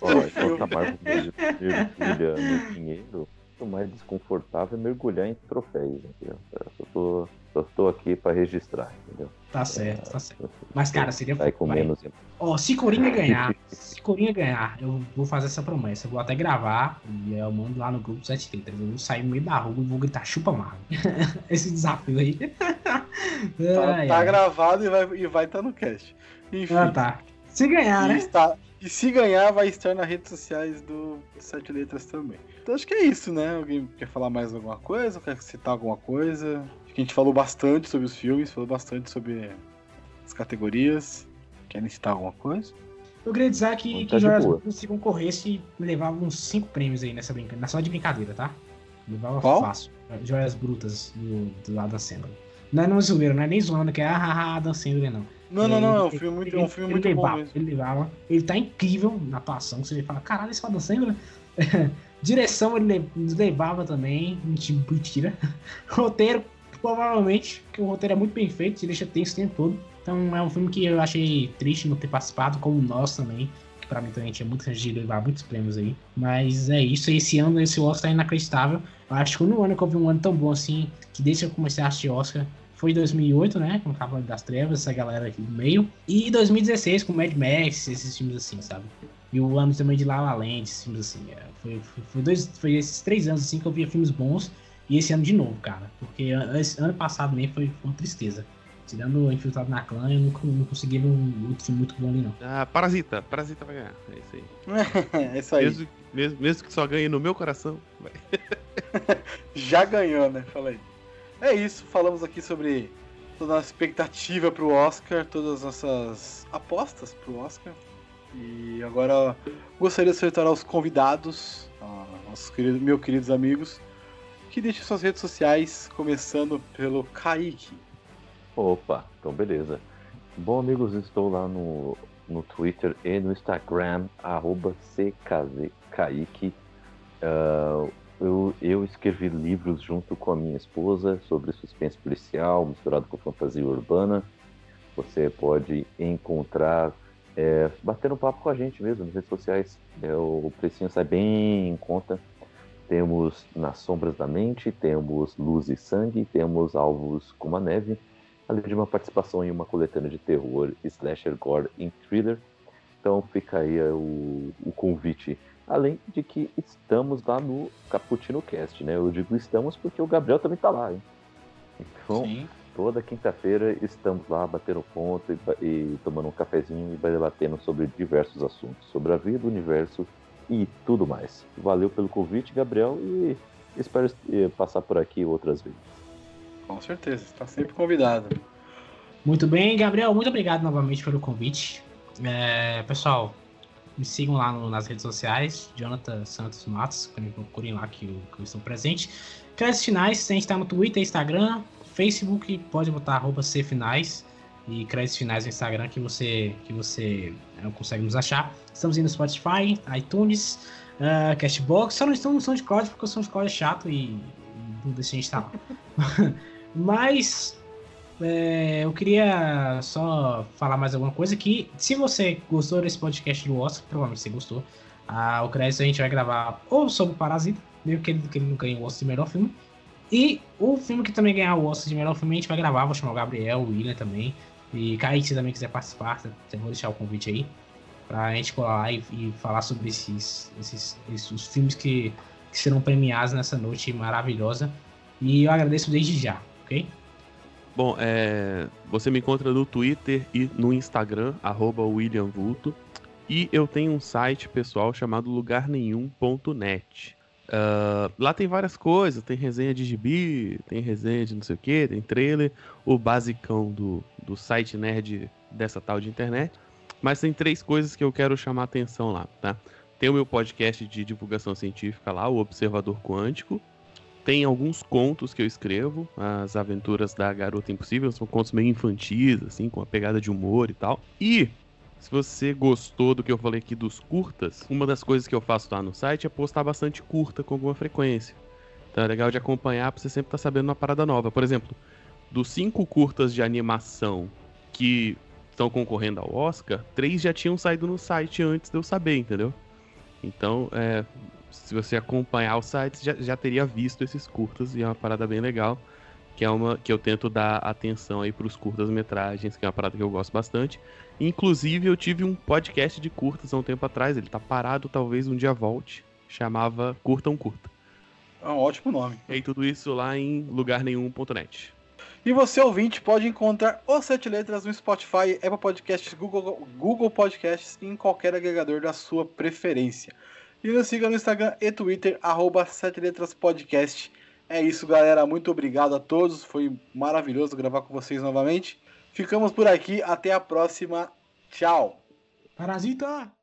Ó, enquanto a Marvel mergulha no dinheiro, o mais desconfortável é mergulhar em troféus, entendeu? Eu só tô, só tô aqui pra registrar, entendeu? Tá certo, tá certo. Mas, cara, seria Sai com vai. menos. Ó, se Coringa ganhar, se Coringa ganhar, eu vou fazer essa promessa. Eu vou até gravar e eu mando lá no grupo do Sete Letras. Eu vou sair no meio da rua e vou gritar chupa Marvel. Esse desafio aí. Tá, Ai, tá ai. gravado e vai e vai estar no cast. Enfim. Ah, tá. Se ganhar, E, né? está- e se ganhar, vai estar nas redes sociais do Sete Letras também. Então acho que é isso, né? Alguém quer falar mais alguma coisa? Quer citar alguma coisa? Acho que a gente falou bastante sobre os filmes, falou bastante sobre as categorias. Querem citar alguma coisa? Eu queria dizer que, Tá que boa. Brutas, se concorresse, levava uns 5 prêmios aí nessa brincadeira. Só de brincadeira, tá? Levava Qual? fácil. Joias Brutas do, do lado da Sandler. Não é não zoeiro, não é nem zoando que é ah, ah, ah, Adam Sandler, não. Não, não, não. É um filme muito, ele- é um filme ele muito bom levava, mesmo. Ele levava. Ele tá incrível na atuação. Você fala, caralho, esse Adam Sandler. Direção ele le- levava também, mentira. Roteiro, provavelmente, porque o roteiro é muito bem feito, te deixa tenso o tempo todo. Então é um filme que eu achei triste não ter participado, como nós também. Que pra mim também tinha muita chance de levar muitos prêmios aí. Mas é isso, esse ano esse Oscar é inacreditável. Eu acho que o único ano que eu vi um ano tão bom assim, que desde que eu comecei a assistir Oscar, foi 2008, né? Com Cavaleiro das Trevas, essa galera aqui no meio. E 2016 com Mad Max, esses filmes assim, sabe? E o ano também de La La Land, esses filmes assim. é, foi, foi, foi dois, foi esses três anos assim que eu via filmes bons. E esse ano de novo, cara. Porque esse ano passado nem foi, foi uma tristeza. Tirando o Infiltrado na Clã, eu não, não consegui ver um outro filme muito bom ali, não. Ah, Parasita. Parasita vai ganhar. É isso aí. é isso aí. Mesmo, mesmo, mesmo que só ganhe no meu coração. Já ganhou, né? Falei. É isso, falamos aqui sobre toda a nossa expectativa pro Oscar, todas as nossas apostas pro Oscar. E agora gostaria de solicitar aos convidados, a nossos queridos, meus queridos amigos, que deixem suas redes sociais, começando pelo Kaique. Opa, então beleza. Bom, amigos, estou lá no, no Twitter e no Instagram, CKZKaique. Ah, eu, eu escrevi livros junto com a minha esposa sobre suspense policial misturado com fantasia urbana. Você pode encontrar, é, batendo papo com a gente mesmo nas redes sociais. É, o precinho sai bem em conta. Temos Nas Sombras da Mente, temos Luz e Sangue, temos Alvos como a Neve além de uma participação em uma coletânea de terror, slasher, gore e thriller. Então fica aí é, o, o convite. Além de que estamos lá no Cappuccino Cast, né? Eu digo estamos porque o Gabriel também tá lá, hein? Então, Sim. Toda quinta-feira estamos lá batendo ponto e, e tomando um cafezinho e debatendo sobre diversos assuntos, sobre a vida, o universo e tudo mais. Valeu pelo convite, Gabriel, e espero eh, passar por aqui outras vezes. Com certeza, está sempre convidado. Muito bem, Gabriel, muito obrigado novamente pelo convite. É, pessoal, me sigam lá no- nas redes sociais, Jonathan Santos Matos, procurem lá que eu, que eu estou presente. Créditos finais, a gente está no Twitter, Instagram, Facebook, pode botar arroba cfinais e créditos finais no Instagram que você, que você é, consegue nos achar. Estamos aí no Spotify, iTunes, uh, Cashbox, só não estamos no SoundCloud porque o SoundCloud é chato e, não deixa a gente estar lá. Mas é, eu queria só falar mais alguma coisa que se você gostou desse podcast do Oscar, provavelmente você gostou, ah, o crédito a gente vai gravar ou sobre o Parasita, mesmo que ele, que ele não ganhe o Oscar de melhor filme, e o filme que também ganhar o Oscar de melhor filme a gente vai gravar, vou chamar o Gabriel, o William também, e Kaique, se também quiser participar, eu vou deixar o convite aí, pra gente colar lá e, e falar sobre esses, esses, esses filmes que, que serão premiados nessa noite maravilhosa, e eu agradeço desde já, ok? Bom, é, você me encontra no Twitter e no Instagram, arroba. E eu tenho um site pessoal chamado lugarnenhum.net. Ah, lá tem várias coisas, tem resenha de gibi, tem resenha de não sei o que, tem trailer, o basicão do, do site nerd dessa tal de internet. Mas tem três coisas que eu quero chamar a atenção lá, tá? Tem o meu podcast de divulgação científica lá, o Observador Quântico. Tem alguns contos que eu escrevo, as aventuras da Garota Impossível, são contos meio infantis, assim, com uma pegada de humor e tal. E se você gostou do que eu falei aqui dos curtas, uma das coisas que eu faço lá no site é postar bastante curta com alguma frequência. Então é legal de acompanhar pra você sempre estar sabendo uma parada nova. Por exemplo, dos cinco curtas de animação que estão concorrendo ao Oscar, três já tinham saído no site antes de eu saber, entendeu? Então, é, se você acompanhar o site, já, já teria visto esses curtas e é uma parada bem legal, que é uma que eu tento dar atenção aí pros curtas-metragens, que é uma parada que eu gosto bastante. Inclusive, eu tive um podcast de curtas há um tempo atrás, ele tá parado, talvez um dia volte, chamava Curta um Curta. É um ótimo nome. E tudo isso lá em lugarnenhum.net. E você, ouvinte, pode encontrar os Sete Letras no Spotify, Apple Podcasts, Google, Google Podcasts e em qualquer agregador da sua preferência. E nos siga no Instagram e Twitter, arroba Sete Letras Podcast. É isso, galera. Muito obrigado a todos. Foi maravilhoso gravar com vocês novamente. Ficamos por aqui. Até a próxima. Tchau. Parasita!